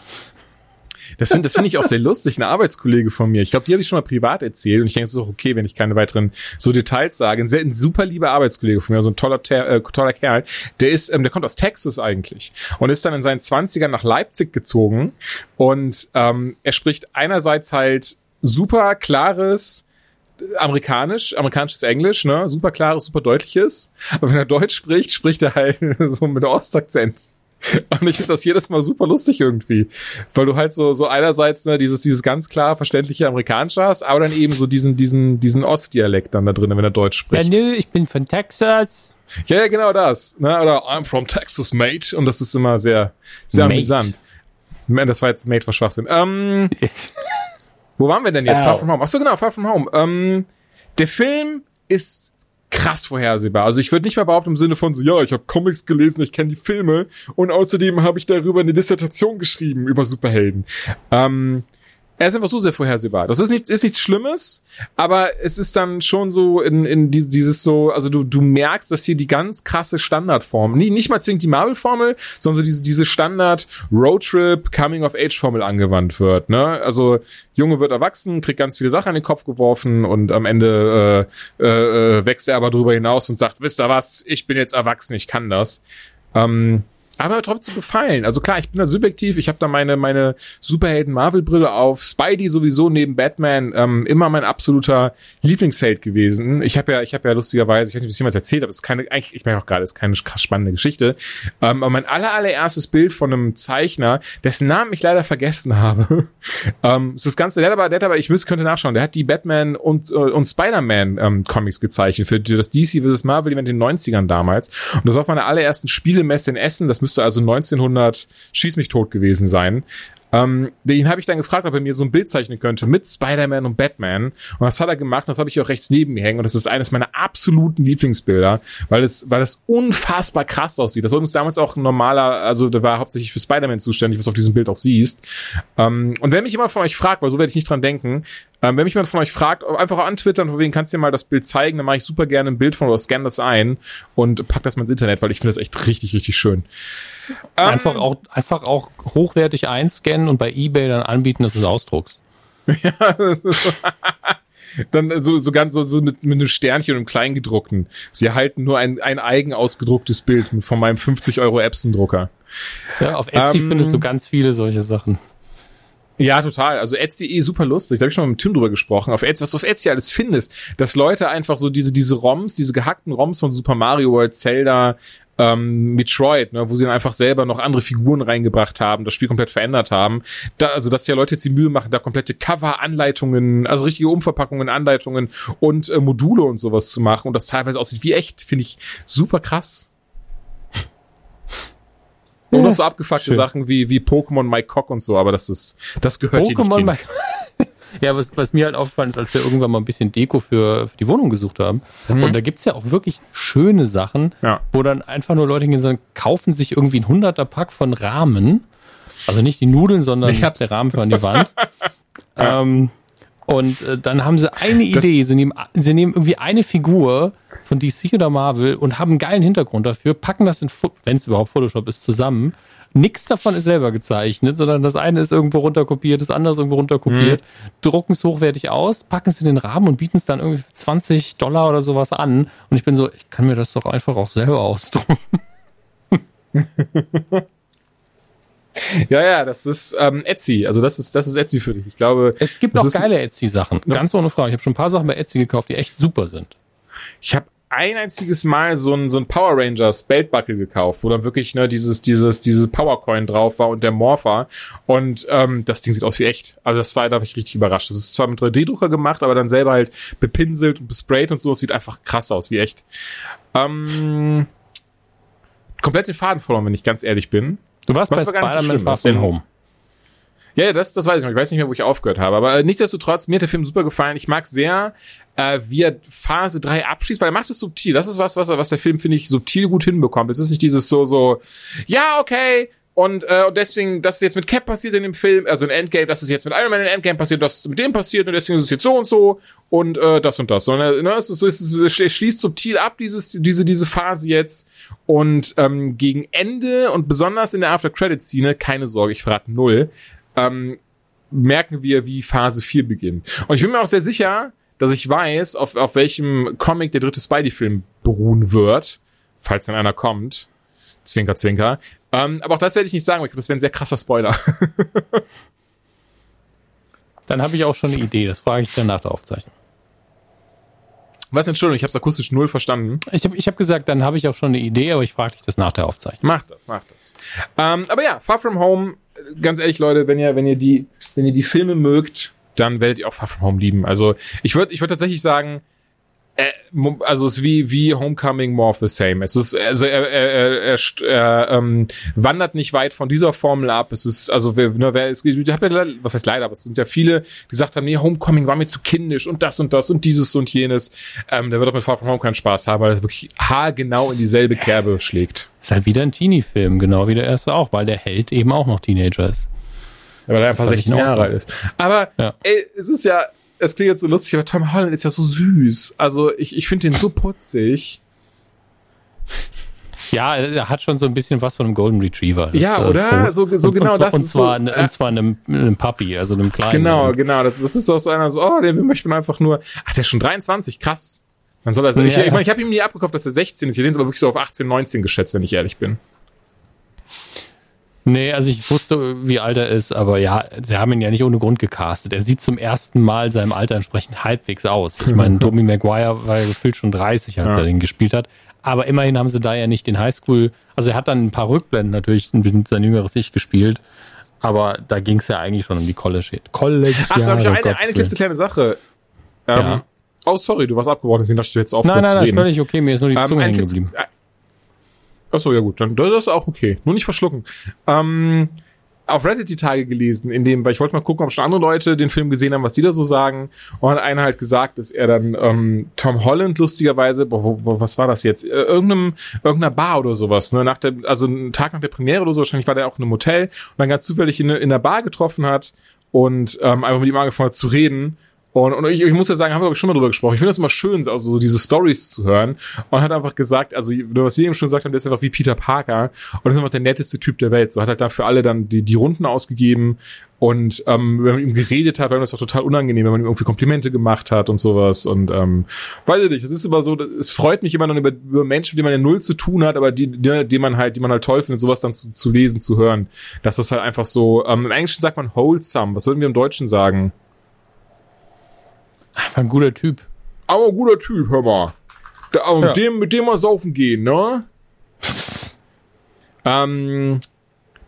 Das finde das finde ich auch sehr lustig. Eine Arbeitskollege von mir, ich glaube, die habe ich schon mal privat erzählt und ich denke, es ist auch okay, wenn ich keine weiteren so Details sage. Ein, sehr, ein super lieber Arbeitskollege von mir, so ein toller, äh, toller Kerl. Der ist, ähm, der kommt aus Texas eigentlich und ist dann in seinen Zwanzigern nach Leipzig gezogen und ähm, er spricht einerseits halt super klares amerikanisch, amerikanisches Englisch, ne? Super klares, super deutliches. Aber wenn er Deutsch spricht, spricht er halt so mit Ostakzent. Und ich finde das jedes Mal super lustig irgendwie. Weil du halt so, so einerseits ne, dieses, dieses ganz klar verständliche Amerikanische hast, aber dann eben so diesen, diesen, diesen Ostdialekt dann da drin, wenn er Deutsch spricht. Ja, nö, ich bin von Texas. Ja, ja, genau das. Ne? Oder I'm from Texas, mate. Und das ist immer sehr, sehr Mate. amüsant. Das war jetzt Mate war Schwachsinn. Ähm, wo waren wir denn jetzt? Au. Far From Home. Achso, genau, Far From Home. Ähm, der Film ist krass vorhersehbar. Also ich würde nicht mal behaupten im Sinne von so, ja, ich habe Comics gelesen, ich kenne die Filme und außerdem habe ich darüber eine Dissertation geschrieben über Superhelden. Ähm, er ist einfach so sehr vorhersehbar. Das ist nichts, ist nichts Schlimmes, aber es ist dann schon so in, in dieses, dieses so, also du, du merkst, dass hier die ganz krasse Standardform, nicht, nicht mal zwingend die Marvel-Formel, sondern so diese, diese Standard Roadtrip Coming-of-Age-Formel angewandt wird, ne? Also, Junge wird erwachsen, kriegt ganz viele Sachen an den Kopf geworfen und am Ende äh, äh, äh, wächst er aber drüber hinaus und sagt, wisst ihr was, ich bin jetzt erwachsen, ich kann das. Ähm, aber trotzdem gefallen. Also klar, ich bin da subjektiv, ich habe da meine meine Superhelden Marvel Brille auf. Spidey sowieso neben Batman ähm, immer mein absoluter Lieblingsheld gewesen. Ich habe ja ich habe ja lustigerweise, ich weiß nicht, ob ich es jemals erzählt habe, es ist keine eigentlich ich merke auch gerade, es ist keine krass spannende Geschichte. Ähm, aber mein aller allererstes Bild von einem Zeichner, dessen Namen ich leider vergessen habe. ähm, es ist das ganze der hat aber der hat aber ich müsste könnte nachschauen, der hat die Batman und äh, und Spider-Man ähm, Comics gezeichnet für das DC vs Marvel Event in den 90ern damals und das war auf meiner allerersten Spielemesse in Essen, das müsste also 1900 schieß mich tot gewesen sein. Ähm, den habe ich dann gefragt, ob er mir so ein Bild zeichnen könnte mit Spider-Man und Batman. Und das hat er gemacht, und das habe ich auch rechts neben mir hängen. Und das ist eines meiner absoluten Lieblingsbilder, weil es, weil es unfassbar krass aussieht. Das war übrigens damals auch ein normaler, also der war hauptsächlich für Spider-Man zuständig, was du auf diesem Bild auch siehst. Ähm, und wenn mich jemand von euch fragt, weil so werde ich nicht dran denken, ähm, wenn mich jemand von euch fragt, einfach antwittern, von wegen kannst du dir mal das Bild zeigen, dann mache ich super gerne ein Bild von oder scan das ein und pack das mal ins Internet, weil ich finde das echt richtig, richtig schön. Ähm, Einfach auch, einfach auch hochwertig einscannen und bei Ebay dann anbieten, dass du es ausdruckst. dann so, so ganz so, so mit, mit einem Sternchen und einem Kleingedruckten. Sie erhalten nur ein, ein eigen ausgedrucktes Bild von meinem 50 Euro Epson-Drucker. Ja, auf Etsy Ähm, findest du ganz viele solche Sachen. Ja, total. Also Etsy eh super lustig. Da habe ich schon mal mit Tim drüber gesprochen. Auf Etsy, was du auf Etsy alles findest, dass Leute einfach so diese diese ROMs, diese gehackten ROMs von Super Mario World, Zelda, ähm, Metroid, ne, wo sie dann einfach selber noch andere Figuren reingebracht haben, das Spiel komplett verändert haben. Da, also, dass ja Leute jetzt die Mühe machen, da komplette Cover-Anleitungen, also richtige Umverpackungen, Anleitungen und äh, Module und sowas zu machen und das teilweise aussieht wie echt, finde ich super krass. Und noch so abgefuckte schön. Sachen wie, wie Pokémon My Cock und so, aber das ist, das gehört hier nicht hin. Ja, was, was mir halt aufgefallen ist, als wir irgendwann mal ein bisschen Deko für, für die Wohnung gesucht haben. Und da gibt's ja auch wirklich schöne Sachen, Mhm. Ja. wo dann einfach nur Leute hingehen und sagen, kaufen sich irgendwie ein 100er Pack von Rahmen. Also nicht die Nudeln, sondern Ich hab's. der Rahmen für an die Wand. ähm, und äh, dann haben sie eine Das- Idee. Sie nehmen, sie nehmen irgendwie eine Figur von DC oder Marvel und haben einen geilen Hintergrund dafür, packen das in, wenn es überhaupt Photoshop ist, zusammen. Nix davon ist selber gezeichnet, sondern das eine ist irgendwo runterkopiert, das andere ist irgendwo runterkopiert, drucken es hochwertig aus, packen es in den Rahmen und bieten es dann irgendwie für 20 Dollar oder sowas an. Und ich bin so, ich kann mir das doch einfach auch selber ausdrucken. Ja, ja, das ist ähm, Etsy. Also das ist, das ist Etsy für dich. Ich glaube, Es gibt auch geile Etsy-Sachen, ganz ohne Frage. Ich habe schon ein paar Sachen bei Etsy gekauft, die echt super sind. ich habe ein einziges Mal so ein, so ein Power Rangers Beltbuckle gekauft, wo dann wirklich ne, dieses, dieses, diese Powercoin drauf war und der Morpher. Und ähm, das Ding sieht aus wie echt. Also das war, da war ich richtig überrascht. Das ist zwar mit 3D-Drucker gemacht, aber dann selber halt bepinselt und besprayt und so. Es sieht einfach krass aus, wie echt. Ähm, komplett den Faden verloren, wenn ich ganz ehrlich bin. Du warst Was bei war Spider-Man Far was From? Home. Ja, das, das weiß ich noch. Ich weiß nicht mehr, wo ich aufgehört habe. Aber äh, nichtsdestotrotz, mir hat der Film super gefallen. Ich mag sehr, äh, wie er Phase 3 abschließt, weil er macht es subtil. Das ist was, was, was der Film, finde ich, subtil gut hinbekommt. Es ist nicht dieses so, so, ja, okay, und, äh, und deswegen, das ist jetzt mit Cap passiert in dem Film, also in Endgame, das ist jetzt mit Iron Man in Endgame passiert, das ist mit dem passiert und deswegen ist es jetzt so und so und äh, das und das. Sondern ne, es ist es, ist, es schließt subtil ab, dieses, diese, diese Phase jetzt. Und ähm, gegen Ende und besonders in der After-Credit-Szene, keine Sorge, ich verrate null, ähm, merken wir, wie Phase 4 beginnt. Und ich bin mir auch sehr sicher, dass ich weiß, auf, auf welchem Comic der dritte Spidey-Film beruhen wird, falls dann einer kommt. Zwinker, zwinker. Ähm, aber auch das werde ich nicht sagen, weil das wäre ein sehr krasser Spoiler. dann habe ich auch schon eine Idee, das frage ich dann nach der Aufzeichnung. Was, Entschuldigung, ich habe es akustisch null verstanden. Ich habe ich hab gesagt, dann habe ich auch schon eine Idee, aber ich frage dich das nach der Aufzeichnung. Mach das, mach das. Ähm, aber ja, Far From Home, ganz ehrlich, Leute, wenn ihr, wenn ihr die, wenn ihr die Filme mögt, dann werdet ihr auch Far From Home lieben. Also ich würde, ich würde tatsächlich sagen, also es ist wie wie Homecoming more of the same. Es ist also er, er, er, er ähm, wandert nicht weit von dieser Formel ab. Es ist also wer, ne, wer es ich hab ja, was heißt leider, aber es sind ja viele, die gesagt haben, nee, Homecoming war mir zu kindisch und das und das und dieses und jenes. Ähm, der wird auch mit Far From Home keinen Spaß haben, weil er wirklich haargenau in dieselbe Kerbe schlägt. Ist halt wieder ein Teenie-Film, genau wie der erste auch, weil der Held eben auch noch Teenager ist. Weil er einfach 16 Jahre alt ist. Aber ja. ey, es ist ja es klingt jetzt so lustig, aber Tom Holland ist ja so süß. Also ich, ich finde den so putzig. Ja, er hat schon so ein bisschen was von einem Golden Retriever. Das, ja, oder? Äh, so, so und, genau und, das. Und zwar, so, äh, und zwar einem, einem Puppy, also einem kleinen. Genau, genau. Das, das ist so aus einer so, oh, den möchte man einfach nur. Ach, der ist schon 23, krass. Man soll also, ja, ich, ich meine, ich habe ihm nie abgekauft, dass er 16 ist. Ich hätte ihn aber wirklich so auf 18, 19 geschätzt, wenn ich ehrlich bin. Nee, also ich wusste, wie alt er ist, aber ja, sie haben ihn ja nicht ohne Grund gecastet. Er sieht zum ersten Mal seinem Alter entsprechend halbwegs aus. Ich meine, Tommy Maguire war ja gefühlt schon 30, als ja. er den gespielt hat. Aber immerhin haben sie da ja nicht den Highschool, also er hat dann ein paar Rückblenden natürlich mit sein jüngeres Ich gespielt. Aber da ging es ja eigentlich schon um die College. College Ach, da habe ich eine, eine klitzekleine Sache. Ähm, ja. Oh, sorry, du warst abgebrochen, deswegen dachte ich jetzt auf. Nein, nein, nein, völlig okay, mir ist nur die ähm, Zunge hängen geblieben. Achso, ja gut, dann das ist auch okay. Nur nicht verschlucken. Ähm, auf Reddit die Tage gelesen, in dem, weil ich wollte mal gucken, ob schon andere Leute den Film gesehen haben, was die da so sagen. Und hat einer halt gesagt, dass er dann ähm, Tom Holland lustigerweise, boah, wo, wo, was war das jetzt? Äh, irgendeinem, irgendeiner Bar oder sowas, ne? Nach der, also einen Tag nach der Premiere oder so, wahrscheinlich war der auch in einem Hotel und dann ganz zufällig in, in der Bar getroffen hat und ähm, einfach mit ihm angefangen hat zu reden und, und ich, ich muss ja sagen, haben wir schon mal drüber gesprochen. Ich finde es immer schön, also so diese Stories zu hören. Und hat einfach gesagt, also was wir eben schon gesagt haben, der ist einfach wie Peter Parker und ist einfach der netteste Typ der Welt. So hat halt dafür alle dann die, die Runden ausgegeben. Und ähm, wenn man mit ihm geredet hat, war das auch total unangenehm, wenn man ihm irgendwie Komplimente gemacht hat und sowas. Und ähm, weiß ich nicht, es ist immer so, es freut mich immer noch über, über Menschen, die man ja null zu tun hat, aber die, die, die man halt, die man halt toll findet, sowas dann zu, zu lesen, zu hören. Das halt einfach so, ähm, im Englischen sagt man wholesome, was würden wir im Deutschen sagen? Einfach ein guter Typ. Aber ein guter Typ, hör mal. Da, ja. mit, dem, mit dem mal saufen gehen, ne? ähm,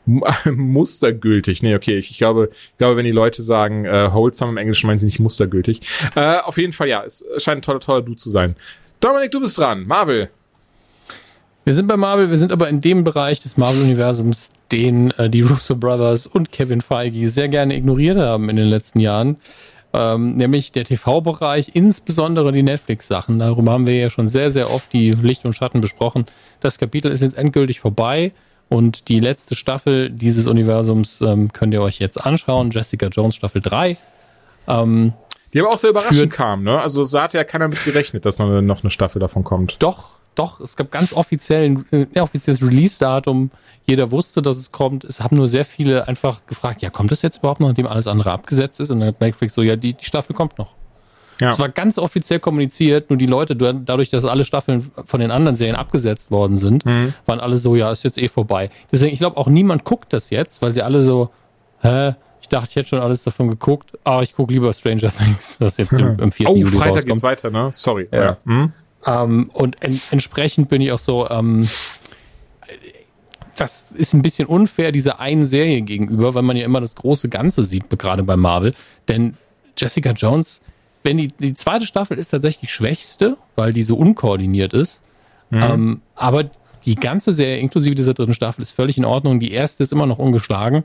mustergültig. Nee, okay, ich, ich, glaube, ich glaube, wenn die Leute sagen äh, wholesome im Englischen, meinen sie nicht mustergültig. Äh, auf jeden Fall, ja, es scheint ein toller, toller Dude zu sein. Dominik, du bist dran. Marvel. Wir sind bei Marvel, wir sind aber in dem Bereich des Marvel-Universums, den äh, die Russo Brothers und Kevin Feige sehr gerne ignoriert haben in den letzten Jahren ähm, nämlich der TV-Bereich, insbesondere die Netflix-Sachen. Darüber haben wir ja schon sehr, sehr oft die Licht und Schatten besprochen. Das Kapitel ist jetzt endgültig vorbei und die letzte Staffel dieses Universums ähm, könnt ihr euch jetzt anschauen. Jessica Jones Staffel 3. Ähm, die aber auch sehr überraschend kam, ne? Also da hat ja keiner mit gerechnet, dass noch, noch eine Staffel davon kommt. Doch, doch, es gab ganz offiziell ein äh, offizielles Release-Datum jeder wusste, dass es kommt. Es haben nur sehr viele einfach gefragt, ja, kommt das jetzt überhaupt noch, nachdem alles andere abgesetzt ist? Und dann hat Netflix so, ja, die, die Staffel kommt noch. Ja. Es war ganz offiziell kommuniziert, nur die Leute, dadurch, dass alle Staffeln von den anderen Serien abgesetzt worden sind, mhm. waren alle so, ja, ist jetzt eh vorbei. Deswegen, ich glaube, auch niemand guckt das jetzt, weil sie alle so, hä? Ich dachte, ich hätte schon alles davon geguckt, aber ich gucke lieber Stranger Things, das jetzt im, im 4. Oh, Juli Freitag rauskommt. geht's weiter, ne? Sorry. Ja. ja. Mhm. Ähm, und en entsprechend bin ich auch so, ähm, das ist ein bisschen unfair dieser einen Serie gegenüber, weil man ja immer das große Ganze sieht, gerade bei Marvel. Denn Jessica Jones, wenn die, die zweite Staffel ist tatsächlich die schwächste, weil die so unkoordiniert ist. Mhm. Ähm, aber die ganze Serie, inklusive dieser dritten Staffel, ist völlig in Ordnung. Die erste ist immer noch ungeschlagen.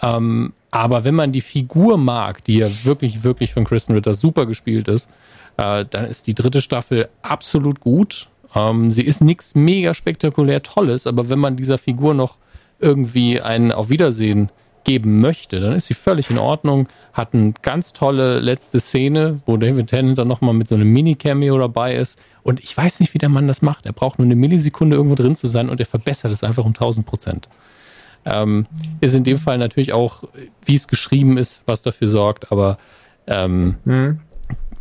Ähm, aber wenn man die Figur mag, die ja wirklich, wirklich von Kristen Ritter super gespielt ist, äh, dann ist die dritte Staffel absolut gut. Ähm, sie ist nichts mega spektakulär Tolles, aber wenn man dieser Figur noch irgendwie ein Auf Wiedersehen geben möchte, dann ist sie völlig in Ordnung. Hat eine ganz tolle letzte Szene, wo David Tennant dann nochmal mit so einem Mini-Cameo dabei ist. Und ich weiß nicht, wie der Mann das macht. Er braucht nur eine Millisekunde irgendwo drin zu sein und er verbessert es einfach um 1000 Prozent. Ähm, ist in dem Fall natürlich auch, wie es geschrieben ist, was dafür sorgt, aber ähm, mhm.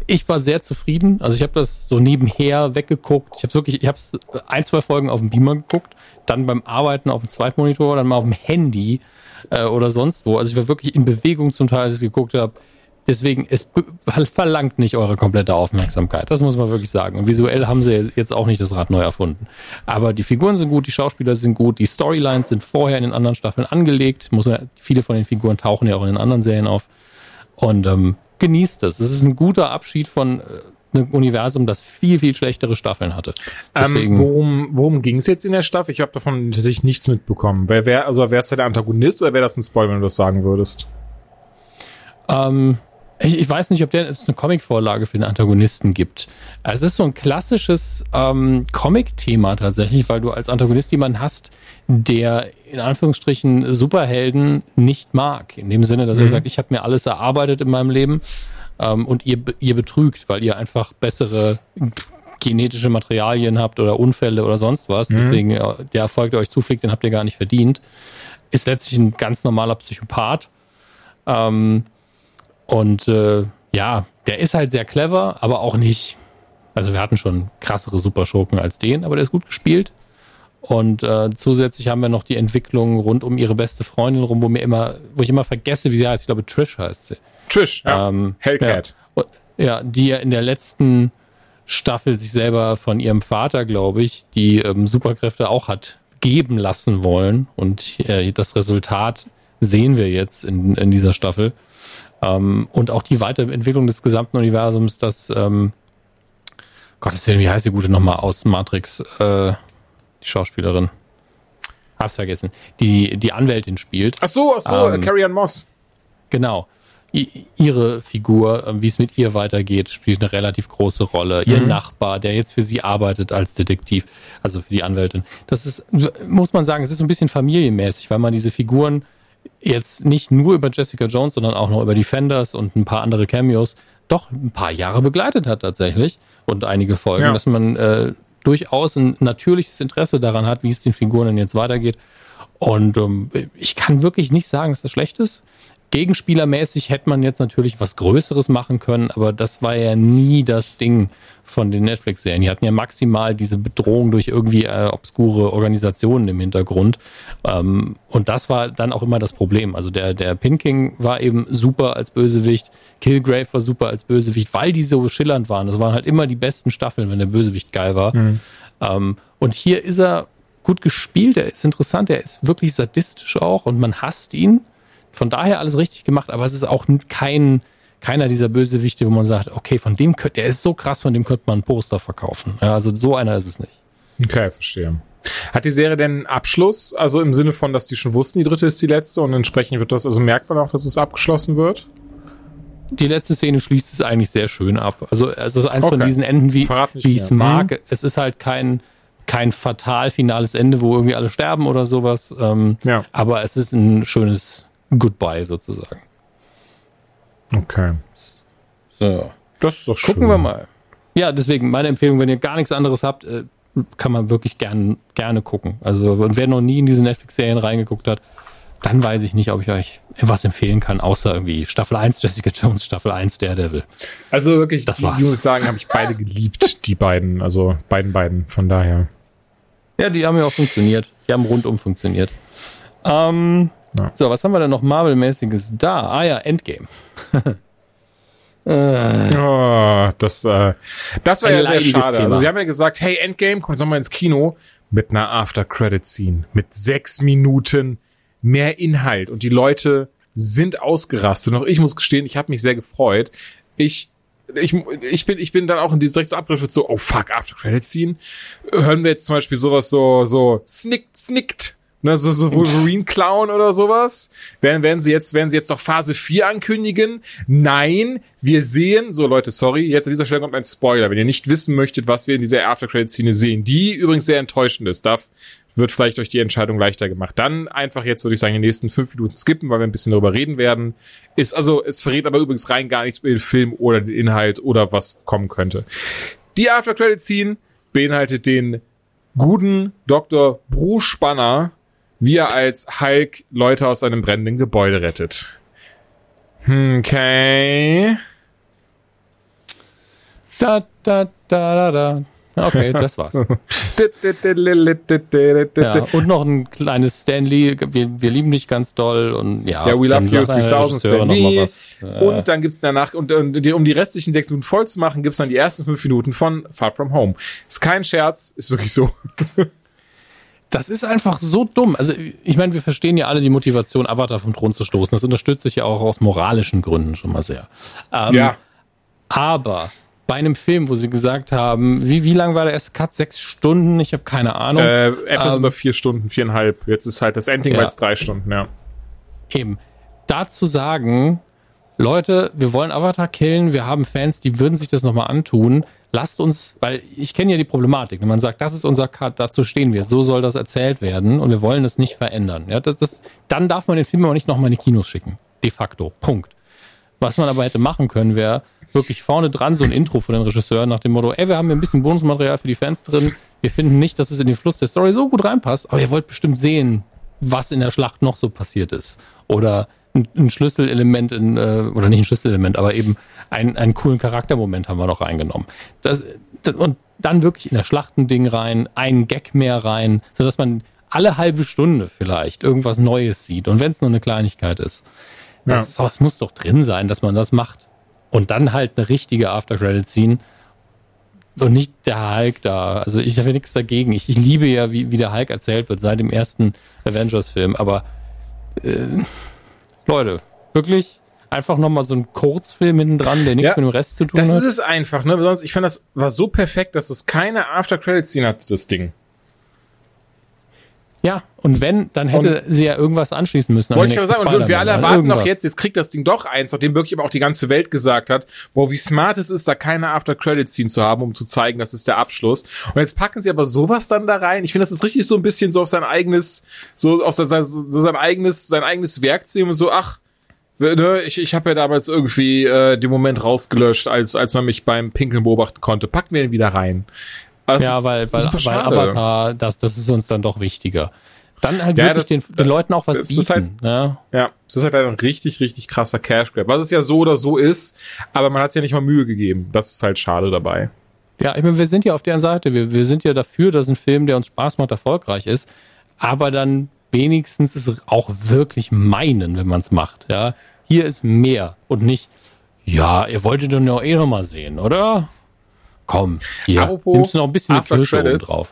Ich war sehr zufrieden. Also ich habe das so nebenher weggeguckt. Ich habe wirklich, ich habe ein, zwei Folgen auf dem Beamer geguckt, dann beim Arbeiten auf dem Zweitmonitor, dann mal auf dem Handy äh, oder sonst wo. Also ich war wirklich in Bewegung zum Teil, als ich geguckt habe. Deswegen, es verlangt nicht eure komplette Aufmerksamkeit. Das muss man wirklich sagen. Und visuell haben sie jetzt auch nicht das Rad neu erfunden. Aber die Figuren sind gut, die Schauspieler sind gut, die Storylines sind vorher in den anderen Staffeln angelegt. Muss man, viele von den Figuren tauchen ja auch in den anderen Serien auf. Und ähm, genießt das. Es ist ein guter Abschied von äh, einem Universum, das viel, viel schlechtere Staffeln hatte. Ähm, Deswegen, ähm, worum worum ging es jetzt in der Staffel? Ich habe davon tatsächlich nichts mitbekommen. Wer, wer, also wer ist da der Antagonist oder wäre das ein Spoiler, wenn du das sagen würdest? Ähm, ich, ich weiß nicht, ob der eine Comicvorlage für den Antagonisten gibt. Es ist so ein klassisches ähm, Comic-Thema tatsächlich, weil du als Antagonist jemanden hast, der in Anführungsstrichen Superhelden nicht mag. In dem Sinne, dass mhm. er sagt, ich habe mir alles erarbeitet in meinem Leben ähm, und ihr, ihr betrügt, weil ihr einfach bessere genetische Materialien habt oder Unfälle oder sonst was. Mhm. Deswegen, der Erfolg, der euch zufliegt, den habt ihr gar nicht verdient. Ist letztlich ein ganz normaler Psychopath. Ähm, und äh, ja, der ist halt sehr clever, aber auch nicht. Also wir hatten schon krassere Superschurken als den, aber der ist gut gespielt. Und äh, zusätzlich haben wir noch die Entwicklung rund um ihre beste Freundin rum, wo mir immer, wo ich immer vergesse, wie sie heißt. Ich glaube, Trish heißt sie. Trish, ja. Ähm, Hellcat. Ja, ja, die ja in der letzten Staffel sich selber von ihrem Vater, glaube ich, die ähm, Superkräfte auch hat geben lassen wollen. Und äh, das Resultat sehen wir jetzt in, in dieser Staffel. Ähm, und auch die Weiterentwicklung des gesamten Universums, das, ähm, Gottes Willen, wie heißt die gute nochmal aus Matrix? Äh, die Schauspielerin. Hab's vergessen. Die, die Anwältin spielt. Ach so, ach so, ähm, Carrie Ann Moss. Genau. I ihre Figur, ähm, wie es mit ihr weitergeht, spielt eine relativ große Rolle. Ihr mhm. Nachbar, der jetzt für sie arbeitet als Detektiv, also für die Anwältin. Das ist, muss man sagen, es ist so ein bisschen familienmäßig, weil man diese Figuren jetzt nicht nur über Jessica Jones, sondern auch noch über Defenders und ein paar andere Cameos doch ein paar Jahre begleitet hat tatsächlich und einige Folgen, ja. dass man äh, durchaus ein natürliches Interesse daran hat, wie es den Figuren denn jetzt weitergeht. Und ähm, ich kann wirklich nicht sagen, dass das schlecht ist. Gegenspielermäßig hätte man jetzt natürlich was Größeres machen können, aber das war ja nie das Ding von den Netflix-Serien. Die hatten ja maximal diese Bedrohung durch irgendwie äh, obskure Organisationen im Hintergrund. Ähm, und das war dann auch immer das Problem. Also der, der Pin King war eben super als Bösewicht, Killgrave war super als Bösewicht, weil die so schillernd waren. Das waren halt immer die besten Staffeln, wenn der Bösewicht geil war. Mhm. Ähm, und hier ist er gut gespielt, er ist interessant, er ist wirklich sadistisch auch und man hasst ihn von daher alles richtig gemacht, aber es ist auch kein, keiner dieser Bösewichte, wo man sagt, okay, von dem könnte, der ist so krass, von dem könnte man ein Poster verkaufen. Ja, also so einer ist es nicht. Okay, verstehe. Hat die Serie denn einen Abschluss? Also im Sinne von, dass die schon wussten, die dritte ist die letzte und entsprechend wird das, also merkt man auch, dass es abgeschlossen wird? Die letzte Szene schließt es eigentlich sehr schön ab. Also es ist eins okay. von diesen Enden, wie, wie ich es mag. Mhm. Es ist halt kein, kein fatal finales Ende, wo irgendwie alle sterben oder sowas. Ähm, ja. Aber es ist ein schönes Goodbye sozusagen. Okay. So. Das ist doch schön. Gucken wir mal. Ja, deswegen meine Empfehlung, wenn ihr gar nichts anderes habt, äh, kann man wirklich gern, gerne gucken. Also, wer noch nie in diese Netflix-Serien reingeguckt hat, dann weiß ich nicht, ob ich euch was empfehlen kann, außer irgendwie Staffel 1 Jessica Jones, Staffel 1 Daredevil. Also wirklich, das war's. ich muss sagen, habe ich beide geliebt, die beiden, also beiden beiden, von daher. Ja, die haben ja auch funktioniert. Die haben rundum funktioniert. Ähm, ja. So, was haben wir denn noch Marvel-mäßiges da? Ah ja, Endgame. äh. oh, das, äh, das war ja sehr schade. Also sie haben ja gesagt, hey, Endgame, kommt doch mal ins Kino mit einer After-Credit-Scene. Mit sechs Minuten mehr Inhalt. Und die Leute sind ausgerastet. Und auch ich muss gestehen, ich habe mich sehr gefreut. Ich ich, ich bin, ich bin dann auch in dieses direkte Abgriff so, oh fuck, After Credit Scene. Hören wir jetzt zum Beispiel sowas so, so, snickt, snickt Ne, so, so Wolverine Clown oder sowas. Werden, werden sie jetzt, werden sie jetzt noch Phase 4 ankündigen? Nein, wir sehen, so Leute, sorry, jetzt an dieser Stelle kommt ein Spoiler, wenn ihr nicht wissen möchtet, was wir in dieser After Credit Szene sehen, die übrigens sehr enttäuschend ist, darf, wird vielleicht durch die Entscheidung leichter gemacht. Dann einfach jetzt, würde ich sagen, die nächsten fünf Minuten skippen, weil wir ein bisschen darüber reden werden. Ist also, es verrät aber übrigens rein gar nichts über den Film oder den Inhalt oder was kommen könnte. Die After Credit Scene beinhaltet den guten Dr. Bruce Spanner, wie er als Hulk Leute aus einem brennenden Gebäude rettet. Hm, Okay. Da, da, da, da, da. Okay, das war's. Ja, und noch ein kleines Stanley. Wir, wir lieben dich ganz doll und ja. Ja, we love dann you, sagt einer 3000 Regisseur noch mal Stanley. Und dann gibt's danach, und, und um die restlichen sechs Minuten voll zu machen, gibt's dann die ersten fünf Minuten von Far From Home. Ist kein Scherz, ist wirklich so. Das ist einfach so dumm. Also, ich meine, wir verstehen ja alle die Motivation, Avatar vom Thron zu stoßen. Das unterstütze ich ja auch aus moralischen Gründen schon mal sehr. Ähm, ja. Aber bei einem Film, wo sie gesagt haben, wie, wie lang war der erste Cut? Sechs Stunden? Ich habe keine Ahnung. Äh, etwas Ähm, über vier Stunden, viereinhalb. Jetzt ist halt das Ending, Ja. war jetzt drei Stunden, ja. Eben. Dazu sagen, Leute, wir wollen Avatar killen, wir haben Fans, die würden sich das nochmal antun. Lasst uns, weil ich kenne ja die Problematik. Wenn man sagt, das ist unser Cut, dazu stehen wir, so soll das erzählt werden und wir wollen es nicht verändern. Ja, das, das, dann darf man den Film auch nicht nochmal in die Kinos schicken. De facto. Punkt. Was man aber hätte machen können, wäre wirklich vorne dran so ein Intro von den Regisseuren nach dem Motto, ey, wir haben hier ein bisschen Bonusmaterial für die Fans drin. Wir finden nicht, dass es in den Fluss der Story so gut reinpasst, aber ihr wollt bestimmt sehen, was in der Schlacht noch so passiert ist. Oder ein, ein Schlüsselelement in, äh, oder nicht ein Schlüsselelement, aber eben ein, einen coolen Charaktermoment haben wir noch reingenommen. Das, das, und dann wirklich in der Schlacht ein Ding rein, einen Gag mehr rein, sodass man alle halbe Stunde vielleicht irgendwas Neues sieht. Und wenn es nur eine Kleinigkeit ist. Das, Ja. ist auch- es muss doch drin sein, dass man das macht. Und dann halt eine richtige After-Credit-Scene. Und nicht der Hulk da. Also ich habe nichts dagegen. Ich, ich liebe ja, wie, wie der Hulk erzählt wird seit dem ersten Avengers-Film. Aber äh, Leute, wirklich einfach nochmal so ein Kurzfilm hinten dran, der nichts Ja, mit dem Rest zu tun Das hat. ist es einfach, ne? Sonst, ich fand, das war so perfekt, dass es keine After-Credit-Scene hatte, das Ding. Ja, und wenn, dann hätte sie ja irgendwas anschließen müssen. Wollte den ich gerade sagen, und wir alle Spider-Man, erwarten noch irgendwas. jetzt, jetzt kriegt das Ding doch eins, nachdem wirklich aber auch die ganze Welt gesagt hat, boah, wie smart es ist, da keine After-Credit-Scene zu haben, um zu zeigen, das ist der Abschluss. Und jetzt packen sie aber sowas dann da rein. Ich finde, das ist richtig so ein bisschen so auf sein eigenes, so auf sein, so sein eigenes, sein eigenes Werk zu nehmen und so, ach, ne, ich, ich habe ja damals irgendwie äh, den Moment rausgelöscht, als, als man mich beim Pinkeln beobachten konnte. Packen wir ihn wieder rein. Das Ja, weil, weil, weil. Avatar, das, das ist uns dann doch wichtiger. Dann halt Ja, wirklich das- den, den Leuten auch was das bieten. ist halt- ja. Ja, es ist halt ein richtig, richtig krasser Cash Grab. Was es ja so oder so ist, aber man hat es ja nicht mal Mühe gegeben. Das ist halt schade dabei. Ja, ich meine, wir sind ja auf deren Seite. Wir, wir sind ja dafür, dass ein Film, der uns Spaß macht, erfolgreich ist. Aber dann wenigstens es auch wirklich meinen, wenn man es macht. Ja, hier ist mehr und nicht, ja, ihr wolltet doch noch eh noch mal sehen, oder? Komm, hier, Apropos nimmst du noch ein bisschen After Kirsche oben Credits. drauf.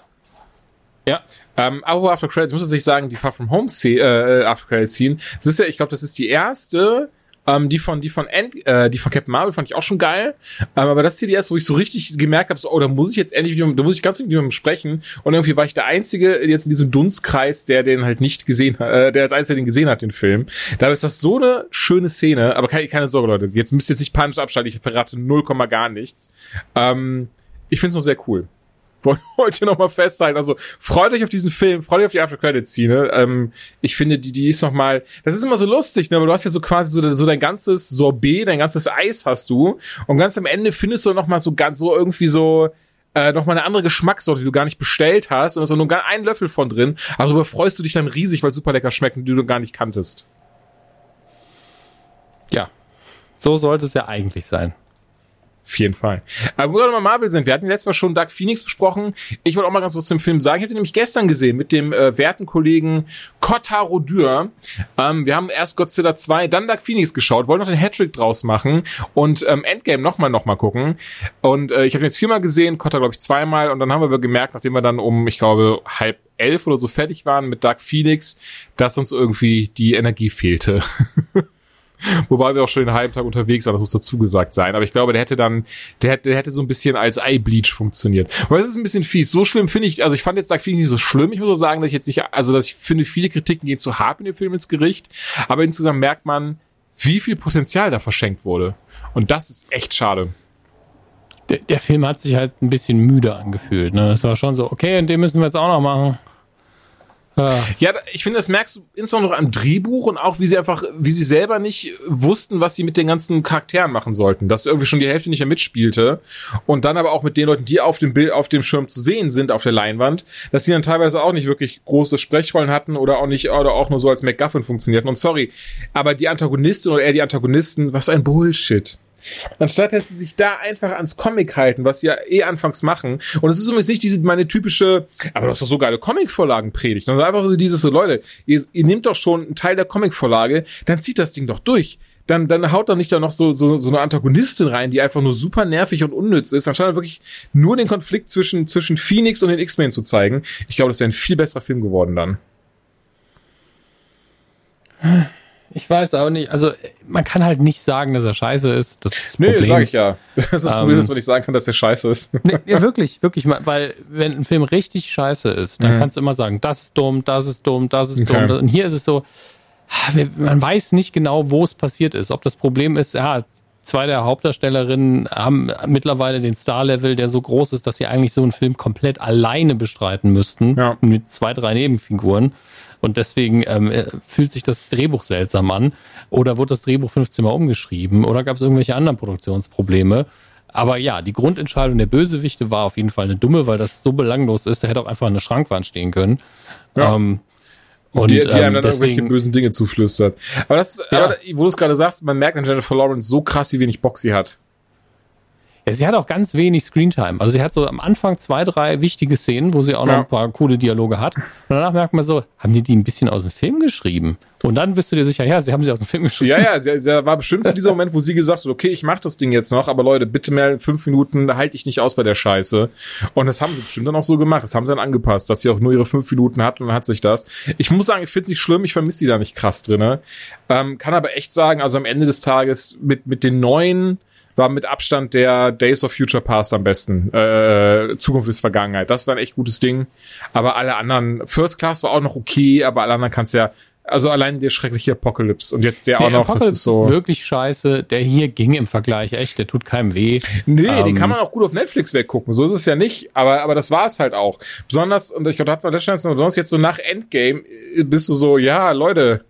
Ja, Ähm, aber After Credits, muss ich sich sagen, die Far From Home Szene, äh, After Credits Scene, das ist ja, ich glaube, das ist die erste, ähm, die von, die von, End, äh, die von Captain Marvel fand ich auch schon geil. Ähm, aber das ist hier die erste, wo ich so richtig gemerkt habe, so, oh, da muss ich jetzt endlich wieder, da muss ich ganz mit jemandem sprechen. Und irgendwie war ich der Einzige jetzt in diesem Dunstkreis, der den halt nicht gesehen hat, äh, der als Einziger den gesehen hat, den Film. Da ist das so eine schöne Szene, aber keine, keine Sorge, Leute, jetzt müsst ihr jetzt nicht panisch abschalten, ich verrate 0, gar nichts. Ähm, ich finde es noch sehr cool. Wollte noch mal festhalten. Also freut euch auf diesen Film, freut euch auf die After Credit Szene. Ähm, ich finde, die die ist noch mal. Das ist immer so lustig, ne? Aber du hast ja so quasi so, so dein ganzes Sorbet, dein ganzes Eis hast du und ganz am Ende findest du noch mal so ganz so irgendwie so äh, noch mal eine andere Geschmackssorte, die du gar nicht bestellt hast und ist nur gar ein Löffel von drin. Aber darüber freust du dich dann riesig, weil super lecker schmecken, die du gar nicht kanntest. ja. So sollte es ja eigentlich sein. Auf jeden Fall. Aber wo wir nochmal Marvel sind, wir hatten letztes Mal schon Dark Phoenix besprochen. Ich wollte auch mal ganz was zum Film sagen. Ich habe den nämlich gestern gesehen mit dem äh, werten Kollegen Kotaro Dürr. Ähm, wir haben erst Godzilla 2, dann Dark Phoenix geschaut, wollen noch den Hattrick draus machen und ähm, Endgame nochmal nochmal gucken. Und äh, ich habe den jetzt viermal gesehen, Kotter glaube ich zweimal und dann haben wir aber gemerkt, nachdem wir dann um, ich glaube, halb elf oder so fertig waren mit Dark Phoenix, dass uns irgendwie die Energie fehlte. Wobei wir auch schon den halben Tag unterwegs waren, das muss dazu gesagt sein. Aber ich glaube, der hätte dann, der hätte, der hätte so ein bisschen als Eye-Bleach funktioniert. Aber es ist ein bisschen fies. So schlimm finde ich, also ich fand jetzt Dark Phoenix nicht so schlimm. Ich muss auch sagen, dass ich jetzt nicht, also dass ich finde, viele Kritiken gehen zu hart in dem Film ins Gericht. Aber insgesamt merkt man, wie viel Potenzial da verschenkt wurde. Und das ist echt schade. Der, der Film hat sich halt ein bisschen müde angefühlt. Ne? Das war schon so, okay, und den müssen wir jetzt auch noch machen. Ja, ich finde, das merkst du insbesondere am Drehbuch und auch, wie sie einfach, wie sie selber nicht wussten, was sie mit den ganzen Charakteren machen sollten. Dass irgendwie schon die Hälfte nicht mehr mitspielte. Und dann aber auch mit den Leuten, die auf dem Bild, auf dem Schirm zu sehen sind, auf der Leinwand, dass sie dann teilweise auch nicht wirklich große Sprechrollen hatten oder auch nicht, oder auch nur so als MacGuffin funktionierten. Und sorry, aber die Antagonistin oder eher die Antagonisten, was ein Bullshit. Anstatt dass sie sich da einfach ans Comic halten, was sie ja eh anfangs machen. Und es ist übrigens nicht diese, meine typische, aber du hast doch so geile Comic-Vorlagen predigt. Also einfach so dieses so, Leute, ihr, ihr nehmt doch schon einen Teil der Comic-Vorlage, dann zieht das Ding doch durch. Dann, dann haut doch nicht da noch so, so, so eine Antagonistin rein, die einfach nur super nervig und unnütz ist, anstatt wirklich nur den Konflikt zwischen, zwischen Phoenix und den X-Men zu zeigen. Ich glaube, das wäre ein viel besserer Film geworden dann. Ich weiß auch nicht. Also, man kann halt nicht sagen, dass er scheiße ist. Das ist das nee, sag ich ja. Das ist das Problem, dass man nicht sagen kann, dass er scheiße ist. Nee, ja, wirklich, wirklich. Weil, wenn ein Film richtig scheiße ist, dann mhm. kannst du immer sagen, das ist dumm, das ist dumm, das ist okay. dumm. Und hier ist es so, man weiß nicht genau, wo es passiert ist. Ob das Problem ist, ja, zwei der Hauptdarstellerinnen haben mittlerweile den Star-Level, der so groß ist, dass sie eigentlich so einen Film komplett alleine bestreiten müssten. Ja. Mit zwei, drei Nebenfiguren. Und deswegen ähm, äh, fühlt sich das Drehbuch seltsam an. Oder wurde das Drehbuch 15 Mal umgeschrieben? Oder gab es irgendwelche anderen Produktionsprobleme? Aber ja, die Grundentscheidung der Bösewichte war auf jeden Fall eine dumme, weil das so belanglos ist. Der hätte auch einfach der Schrankwand stehen können. Ja. Ähm, und, die, die ähm, einem dann deswegen, irgendwelche bösen Dinge zuflüstert. Aber das, ja. aber, wo du es gerade sagst, man merkt an Jennifer Lawrence so krass, wie wenig Bock sie hat. Ja, sie hat auch ganz wenig Screentime. Also sie hat so am Anfang zwei, drei wichtige Szenen, wo sie auch noch ein paar coole Dialoge hat. Und danach merkt man so, haben die die ein bisschen aus dem Film geschrieben? Und dann bist du dir sicher, ja, sie haben sie aus dem Film geschrieben. Ja, ja, sie, sie war bestimmt zu diesem Moment, wo sie gesagt hat, okay, ich mach das Ding jetzt noch, aber Leute, bitte mehr fünf Minuten halte ich nicht aus bei der Scheiße. Und das haben sie bestimmt dann auch so gemacht. Das haben sie dann angepasst, dass sie auch nur ihre fünf Minuten hat und dann hat sich das. Ich muss sagen, ich finde es nicht schlimm, ich vermisse die da nicht krass drinne. Ähm, kann aber echt sagen, also am Ende des Tages mit, mit den neuen war mit Abstand der Days of Future Past am besten. Äh, Zukunft ist Vergangenheit. Das war ein echt gutes Ding. Aber alle anderen, First Class war auch noch okay, aber alle anderen kannst ja, also allein der schreckliche Apocalypse und jetzt der, der auch noch, Apocalypse das ist so. Ist wirklich scheiße. Der hier ging im Vergleich echt, der tut keinem weh. Nee, ähm, den kann man auch gut auf Netflix weggucken. So ist es ja nicht. Aber, aber das war es halt auch. Besonders, und ich glaube, da hat man letztens, besonders jetzt so nach Endgame, bist du so, ja, Leute,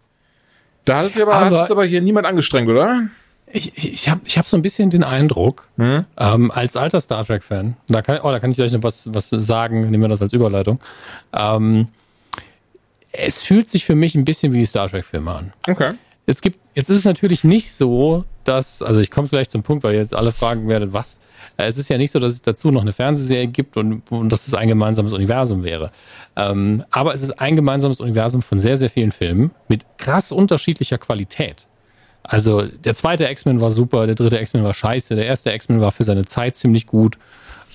da hat sich aber, aber, hat sich aber hier niemand angestrengt, oder? Ich, ich, ich habe ich hab so ein bisschen den Eindruck, hm? ähm, als alter Star Trek-Fan, da kann, oh, da kann ich gleich noch was, was sagen, nehmen wir das als Überleitung. Ähm, es fühlt sich für mich ein bisschen wie die Star Trek-Filme an. Okay. Jetzt, gibt, jetzt ist es natürlich nicht so, dass, also ich komme gleich zum Punkt, weil ihr jetzt alle fragen werdet, was. Äh, es ist ja nicht so, dass es dazu noch eine Fernsehserie gibt und, und dass es ein gemeinsames Universum wäre. Ähm, aber es ist ein gemeinsames Universum von sehr, sehr vielen Filmen mit krass unterschiedlicher Qualität. Also der zweite X-Men war super, der dritte X-Men war scheiße, der erste X-Men war für seine Zeit ziemlich gut.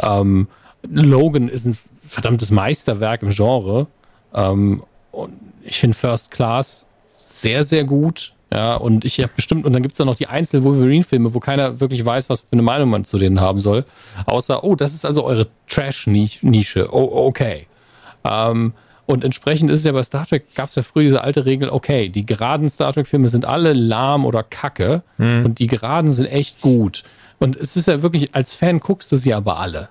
Ähm, Logan ist ein verdammtes Meisterwerk im Genre. Ähm, und ich finde First Class sehr, sehr gut. Ja, und ich habe bestimmt, und dann gibt's da noch die Einzel-Wolverine-Filme, wo keiner wirklich weiß, was für eine Meinung man zu denen haben soll. Außer, oh, das ist also eure Trash-Nische. Oh, okay. Ähm, und entsprechend ist es ja bei Star Trek, gab es ja früher diese alte Regel, okay, die geraden Star Trek-Filme sind alle lahm oder kacke mhm. und die geraden sind echt gut. Und es ist ja wirklich, als Fan guckst du sie aber alle.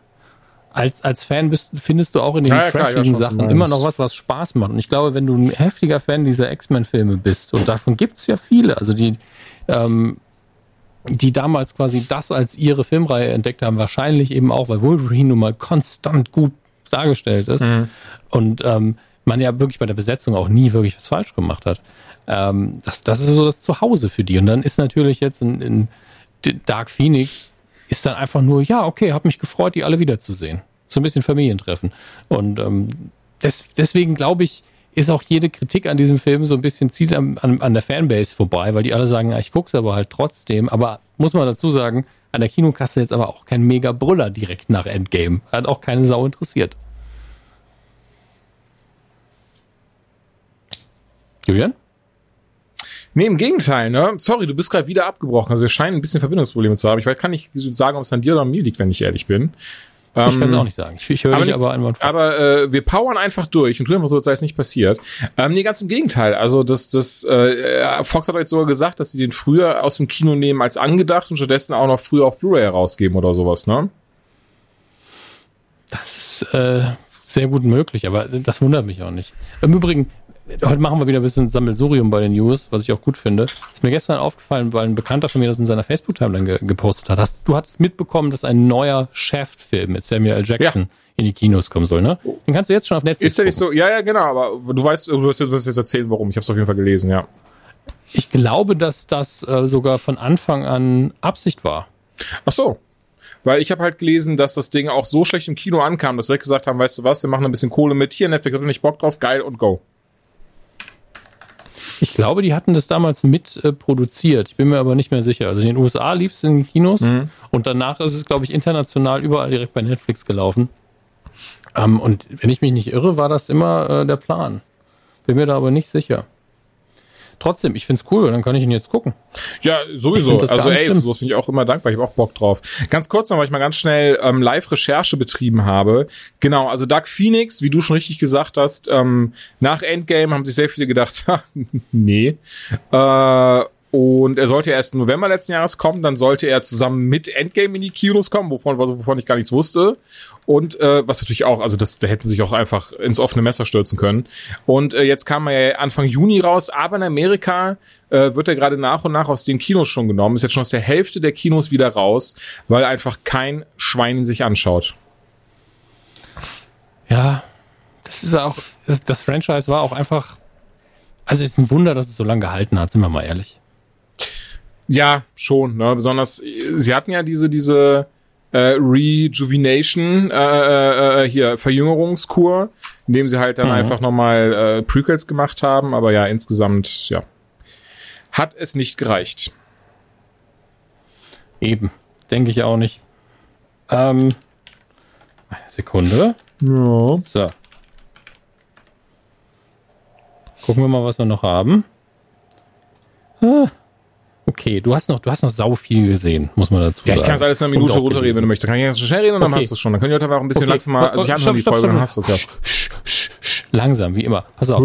Als, als Fan bist, findest du auch in den ja, trashigen ja, Sachen immer noch was, was Spaß macht. Und ich glaube, wenn du ein heftiger Fan dieser X-Men-Filme bist, und davon gibt's ja viele, also die, ähm, die damals quasi das als ihre Filmreihe entdeckt haben, wahrscheinlich eben auch, weil Wolverine nun mal konstant gut dargestellt ist. Mhm. Und ähm, man ja wirklich bei der Besetzung auch nie wirklich was falsch gemacht hat. Ähm, das, das ist so das Zuhause für die. Und dann ist natürlich jetzt in, in Dark Phoenix ist dann einfach nur, ja, okay, habe mich gefreut, die alle wiederzusehen. So ein bisschen Familientreffen. Und ähm, des, deswegen glaube ich, ist auch jede Kritik an diesem Film so ein bisschen zieht an, an, an der Fanbase vorbei, weil die alle sagen, ja, ich guck's aber halt trotzdem. Aber muss man dazu sagen, an der Kinokasse jetzt aber auch kein mega Brüller direkt nach Endgame. Hat auch keine Sau interessiert. Julian? Nee, im Gegenteil, ne? Sorry, du bist gerade wieder abgebrochen. Also wir scheinen ein bisschen Verbindungsprobleme zu haben. Ich kann nicht sagen, ob es an dir oder an mir liegt, wenn ich ehrlich bin. Ich kann es ähm, auch nicht sagen. Ich, ich höre dich aber einwandfrei. Aber äh, wir powern einfach durch und tun einfach so, als sei es nicht passiert. Ähm, nee, ganz im Gegenteil. Also das, das äh, Fox hat euch sogar gesagt, dass sie den früher aus dem Kino nehmen als angedacht und stattdessen auch noch früher auf Blu-ray herausgeben oder sowas, ne? Das ist, äh, sehr gut möglich, aber das wundert mich auch nicht. Im Übrigen, heute machen wir wieder ein bisschen Sammelsurium bei den News, was ich auch gut finde. Ist mir gestern aufgefallen, weil ein Bekannter von mir das in seiner Facebook-Timeline ge gepostet hat. Hast, du hattest mitbekommen, dass ein neuer Shaft-Film mit Samuel L. Jackson ja. in die Kinos kommen soll, ne? Den kannst du jetzt schon auf Netflix Ist ja nicht so, ja, ja, genau, aber du weißt, du wirst jetzt erzählen, warum. Ich habe es auf jeden Fall gelesen, ja. Ich glaube, dass das äh, sogar von Anfang an Absicht war. Ach so. Weil ich habe halt gelesen, dass das Ding auch so schlecht im Kino ankam, dass sie gesagt haben, weißt du was, wir machen ein bisschen Kohle mit hier, Netflix hat nicht Bock drauf, geil und go. Ich glaube, die hatten das damals mit äh, produziert. Ich bin mir aber nicht mehr sicher. Also in den USA lief es in Kinos mhm. und danach ist es, glaube ich, international überall direkt bei Netflix gelaufen. Ähm, und wenn ich mich nicht irre, war das immer äh, der Plan. Bin mir da aber nicht sicher trotzdem, ich finde es cool, dann kann ich ihn jetzt gucken. Ja, sowieso. Also ey, schlimm. sowas bin ich auch immer dankbar. Ich habe auch Bock drauf. Ganz kurz noch, weil ich mal ganz schnell ähm, Live-Recherche betrieben habe. Genau, also Dark Phoenix, wie du schon richtig gesagt hast, ähm, nach Endgame haben sich sehr viele gedacht, nee. Äh, und er sollte erst im November letzten Jahres kommen, dann sollte er zusammen mit Endgame in die Kinos kommen, wovon, wovon ich gar nichts wusste. Und äh, was natürlich auch, also das, da hätten sich auch einfach ins offene Messer stürzen können. Und äh, jetzt kam er ja Anfang Juni raus, aber in Amerika äh, wird er gerade nach und nach aus den Kinos schon genommen. Ist jetzt schon aus der Hälfte der Kinos wieder raus, weil einfach kein Schwein ihn sich anschaut. Ja, das ist auch, das, Franchise war auch einfach, also es ist ein Wunder, dass es so lange gehalten hat, sind wir mal ehrlich. Ja, schon, ne? Besonders, sie hatten ja diese, diese äh, Rejuvenation, äh, äh, äh, hier, Verjüngerungskur, indem sie halt dann mhm. einfach nochmal äh, Prequels gemacht haben, aber ja, insgesamt, ja, hat es nicht gereicht. Eben, denke ich auch nicht. Ähm, Sekunde. Ja. So. Gucken wir mal, was wir noch haben. Ah. Okay, du hast noch, du hast noch sau viel gesehen, muss man dazu sagen. Ja, ich kann es alles in einer Minute runterreden, wenn du möchtest. Dann kann ich ganz schnell reden und dann okay. hast du es schon. Dann können die Leute einfach ein bisschen okay. langsamer, also ich habe schon die Folge, dann hast du es ja. Sch, sch, sch, langsam, wie immer. Pass auf.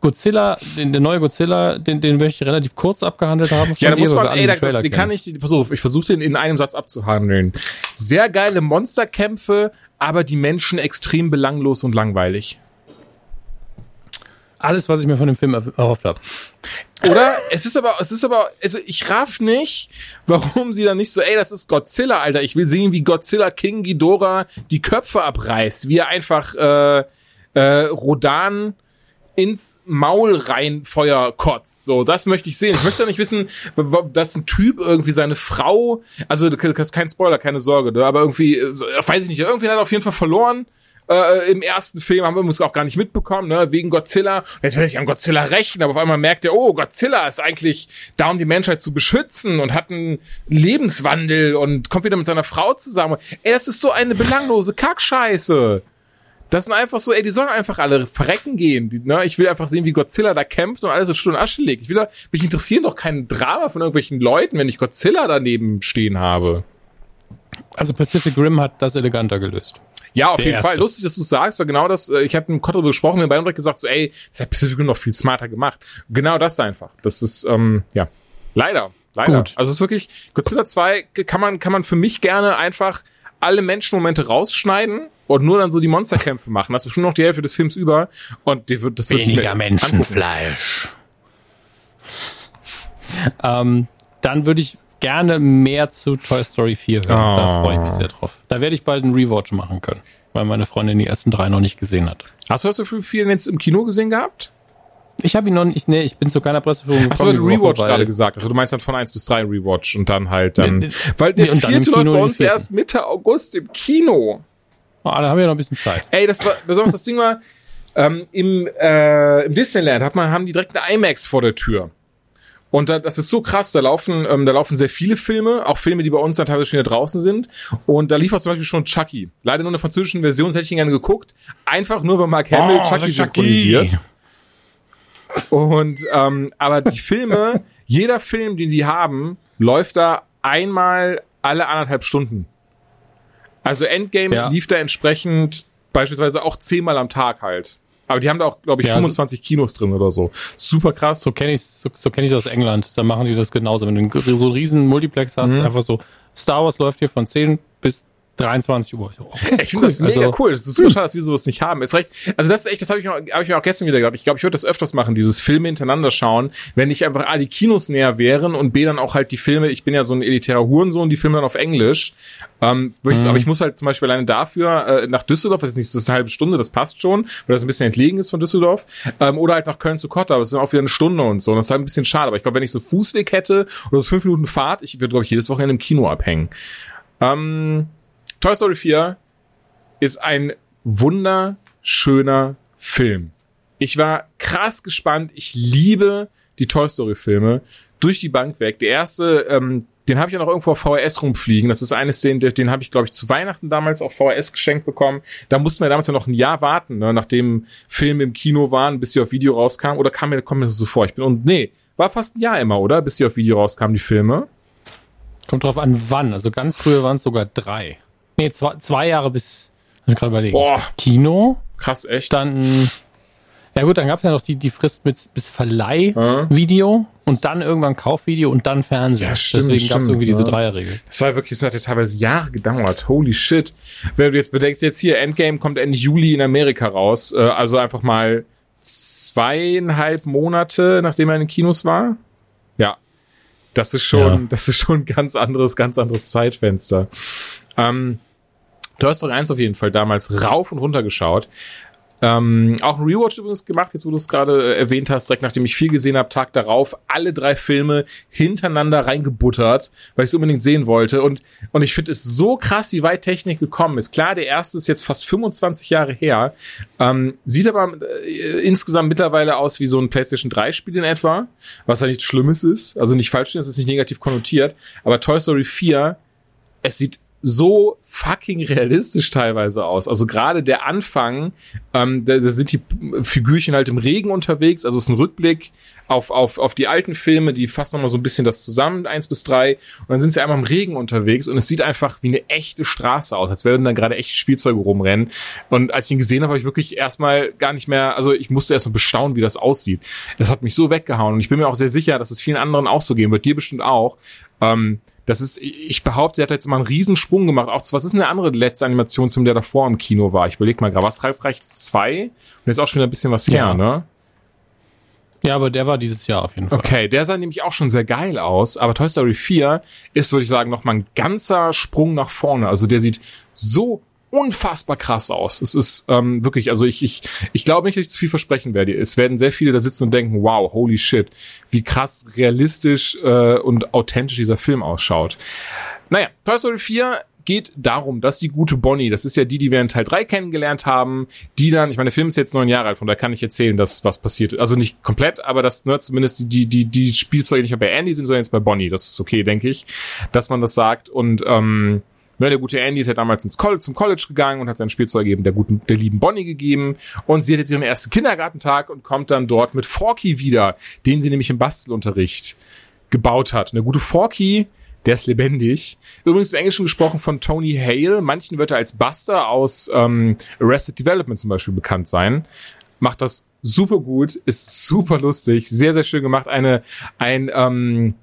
Godzilla, den, der neue Godzilla, den, den möchte ich relativ kurz abgehandelt haben. Ja, da muss man, ey, das, den kann ich, auf, ich versuche den in einem Satz abzuhandeln. Sehr geile Monsterkämpfe, aber die Menschen extrem belanglos und langweilig alles, was ich mir von dem Film erhofft habe. Oder? Es ist aber, es ist aber, also ich raff nicht, warum sie dann nicht so, ey, das ist Godzilla, Alter. Ich will sehen, wie Godzilla King Ghidorah die Köpfe abreißt, wie er einfach äh, äh, Rodan ins Maul rein Feuer kotzt. So, das möchte ich sehen. Ich möchte nicht wissen, dass ein Typ irgendwie seine Frau, also das ist kein Spoiler, keine Sorge, ne, aber irgendwie, weiß ich nicht, irgendwie hat er auf jeden Fall verloren äh, im ersten Film, haben wir uns auch gar nicht mitbekommen, ne, wegen Godzilla. Jetzt will ich an Godzilla rächen, aber auf einmal merkt er, oh, Godzilla ist eigentlich da, um die Menschheit zu beschützen und hat einen Lebenswandel und kommt wieder mit seiner Frau zusammen. Ey, das ist so eine belanglose Kackscheiße. Das sind einfach so, ey, die sollen einfach alle verrecken gehen. Die, ne? Ich will einfach sehen, wie Godzilla da kämpft und alles so Stunden Asche legt. Ich will da, mich interessieren doch kein Drama von irgendwelchen Leuten, wenn ich Godzilla daneben stehen habe. Also Pacific Rim hat das eleganter gelöst. Ja, auf jeden erste. Fall. Lustig, dass du sagst, weil genau das, äh, ich hatte mit wir haben beide direkt gesagt, so, ey, das hat Pacific Rim noch viel smarter gemacht. Genau das einfach. Das ist, ähm, ja, leider, leider. Gut. Also es ist wirklich, Godzilla 2 kann man, kann man für mich gerne einfach alle Menschenmomente rausschneiden und nur dann so die Monsterkämpfe machen. Das ist schon noch die Hälfte des Films über und die wird das Weniger Menschenfleisch. ähm, dann würde ich gerne mehr zu Toy Story 4 hören. Oh. Da freue ich mich sehr drauf. Da werde ich bald einen Rewatch machen können, weil meine Freundin die ersten drei noch nicht gesehen hat. Hast du das für viel jetzt im Kino gesehen gehabt? Ich habe ihn noch nicht, nee, ich bin zu keiner Presseführung gekommen. Hast du Rewatch Woche, gerade gesagt? Also du meinst dann von 1 bis 3 Rewatch und dann halt dann, nee, weil der nee, vierte läuft bei uns erst Mitte August im Kino. Oh, da haben wir noch ein bisschen Zeit. Ey, das war, besonders das Ding war, ähm, im, äh, im Disneyland hat man, haben die direkt eine IMAX vor der Tür. Und da, das ist so krass, da laufen, ähm, da laufen sehr viele Filme, auch Filme, die bei uns dann teilweise schon wieder draußen sind. Und da lief auch zum Beispiel schon Chucky. Leider nur in der französischen Version, das hätte ich ihn gerne geguckt. Einfach nur, weil Mark Hamill oh, Chucky, Chucky synchronisiert. Und ähm, aber die Filme, jeder Film, den sie haben, läuft da einmal alle anderthalb Stunden. Also Endgame ja. lief da entsprechend beispielsweise auch zehnmal am Tag halt. Aber die haben da auch, glaube ich, ja, 25 so Kinos drin oder so. Super krass. So kenne ich so, so kenn ich das aus England. Da machen die das genauso. Wenn du so einen riesen Multiplex hast, mhm. einfach so, Star Wars läuft hier von 10 bis 23 Uhr. Okay, ich finde cool. das mega also, cool. Das ist super schade, dass wir sowas nicht haben. Ist recht. Also das ist echt, das habe ich, hab ich mir auch gestern wieder gedacht. Ich glaube, ich würde das öfters machen, dieses Filme hintereinander schauen, wenn nicht einfach A, die Kinos näher wären und B, dann auch halt die Filme, ich bin ja so ein elitärer Hurensohn, die Filme dann auf Englisch. Ähm, mhm. ich, aber ich muss halt zum Beispiel alleine dafür äh, nach Düsseldorf, das ist nicht, das ist eine halbe Stunde, das passt schon, weil das ein bisschen entlegen ist von Düsseldorf. Ähm, oder halt nach Köln zu Kotta, aber es ist auch wieder eine Stunde und so. Und das ist halt ein bisschen schade. Aber ich glaube, wenn ich so Fußweg hätte oder so fünf Minuten Fahrt, ich würde, glaube ich, jedes Wochenende im Kino abhängen. Ähm, Toy Story 4 ist ein wunderschöner Film. Ich war krass gespannt. Ich liebe die Toy Story Filme durch die Bank weg. Der erste, ähm, den habe ich ja noch irgendwo auf VHS rumfliegen. Das ist eine Szene, den, den habe ich, glaube ich, zu Weihnachten damals auf VHS geschenkt bekommen. Da mussten wir damals ja noch ein Jahr warten, ne, nachdem Filme im Kino waren, bis sie auf Video rauskamen. Oder kam mir, kommt mir das so vor? Ich bin, und nee, war fast ein Jahr immer, oder? Bis sie auf Video rauskamen, die Filme. Kommt drauf an, wann. Also ganz früher waren es sogar drei. Nee, zwei, zwei Jahre bis, ich gerade überlegen. Boah. Kino. Krass, echt. Dann, ja gut, dann gab es ja noch die, die Frist mit bis Verleihvideo mhm. und dann irgendwann Kaufvideo und dann Fernsehen. Ja, stimmt, Deswegen gab es irgendwie ja. diese Dreierregel. Das war wirklich, das hat ja teilweise Jahre gedauert. Holy shit. Wenn du jetzt bedenkst, jetzt hier Endgame kommt Ende Juli in Amerika raus. Äh, also einfach mal zweieinhalb Monate, nachdem er in den Kinos war. Ja, das ist schon, ja. das ist schon ein ganz anderes, ganz anderes Zeitfenster. Ähm, Toy Story 1 auf jeden Fall damals rauf und runter geschaut. Ähm, auch ein Rewatch übrigens gemacht, jetzt wo du es gerade äh, erwähnt hast, direkt nachdem ich viel gesehen habe, Tag darauf, alle drei Filme hintereinander reingebuttert, weil ich es unbedingt sehen wollte. Und, und ich finde es so krass, wie weit Technik gekommen ist. Klar, der erste ist jetzt fast 25 Jahre her, ähm, sieht aber äh, insgesamt mittlerweile aus wie so ein PlayStation 3 Spiel in etwa, was ja nichts Schlimmes ist. Also nicht falsch, es ist nicht negativ konnotiert, aber Toy Story 4, es sieht so fucking realistisch teilweise aus. Also gerade der Anfang, ähm, da, da sind die Figürchen halt im Regen unterwegs, also es ist ein Rückblick auf, auf, auf die alten Filme, die fassen nochmal so ein bisschen das zusammen, eins bis drei, und dann sind sie einmal im Regen unterwegs und es sieht einfach wie eine echte Straße aus, als würden da gerade echte Spielzeuge rumrennen. Und als ich ihn gesehen habe, habe ich wirklich erstmal gar nicht mehr, also ich musste erst mal bestaunen, wie das aussieht. Das hat mich so weggehauen und ich bin mir auch sehr sicher, dass es vielen anderen auch so gehen wird, dir bestimmt auch. Ähm, das ist, ich behaupte, der hat jetzt mal einen Riesensprung gemacht. Auch was ist eine andere letzte Animationsfilm, der davor im Kino war? Ich überleg mal gerade, was Ralf Reichts 2? Und jetzt auch schon wieder ein bisschen was her, ja. ne? Ja, aber der war dieses Jahr auf jeden Fall. Okay, der sah nämlich auch schon sehr geil aus. Aber Toy Story 4 ist, würde ich sagen, nochmal ein ganzer Sprung nach vorne. Also der sieht so unfassbar krass aus. Es ist ähm, wirklich, also ich, ich, ich glaube nicht, dass ich zu viel versprechen werde. Es werden sehr viele da sitzen und denken, wow, holy shit, wie krass realistisch äh, und authentisch dieser Film ausschaut. Naja, Toy Story 4 geht darum, dass die gute Bonnie, das ist ja die, die wir in Teil 3 kennengelernt haben, die dann, ich meine, der Film ist jetzt neun Jahre alt, von da kann ich erzählen, dass was passiert. Also nicht komplett, aber dass ne, zumindest die, die, die, Spielzeuge nicht mehr bei Andy sind, sondern jetzt bei Bonnie. Das ist okay, denke ich, dass man das sagt. Und ähm, Ne, der gute Andy ist ja damals ins College, zum College gegangen und hat sein Spielzeug eben der guten, der lieben Bonnie gegeben. Und sie hat jetzt ihren ersten Kindergartentag und kommt dann dort mit Forky wieder, den sie nämlich im Bastelunterricht gebaut hat. Und der gute Forky, der ist lebendig. Übrigens im Englischen gesprochen von Tony Hale. Manchen wird er als Buster aus ähm, Arrested Development zum Beispiel bekannt sein. Macht das super gut, ist super lustig, sehr, sehr schön gemacht. Eine, ein, ähm,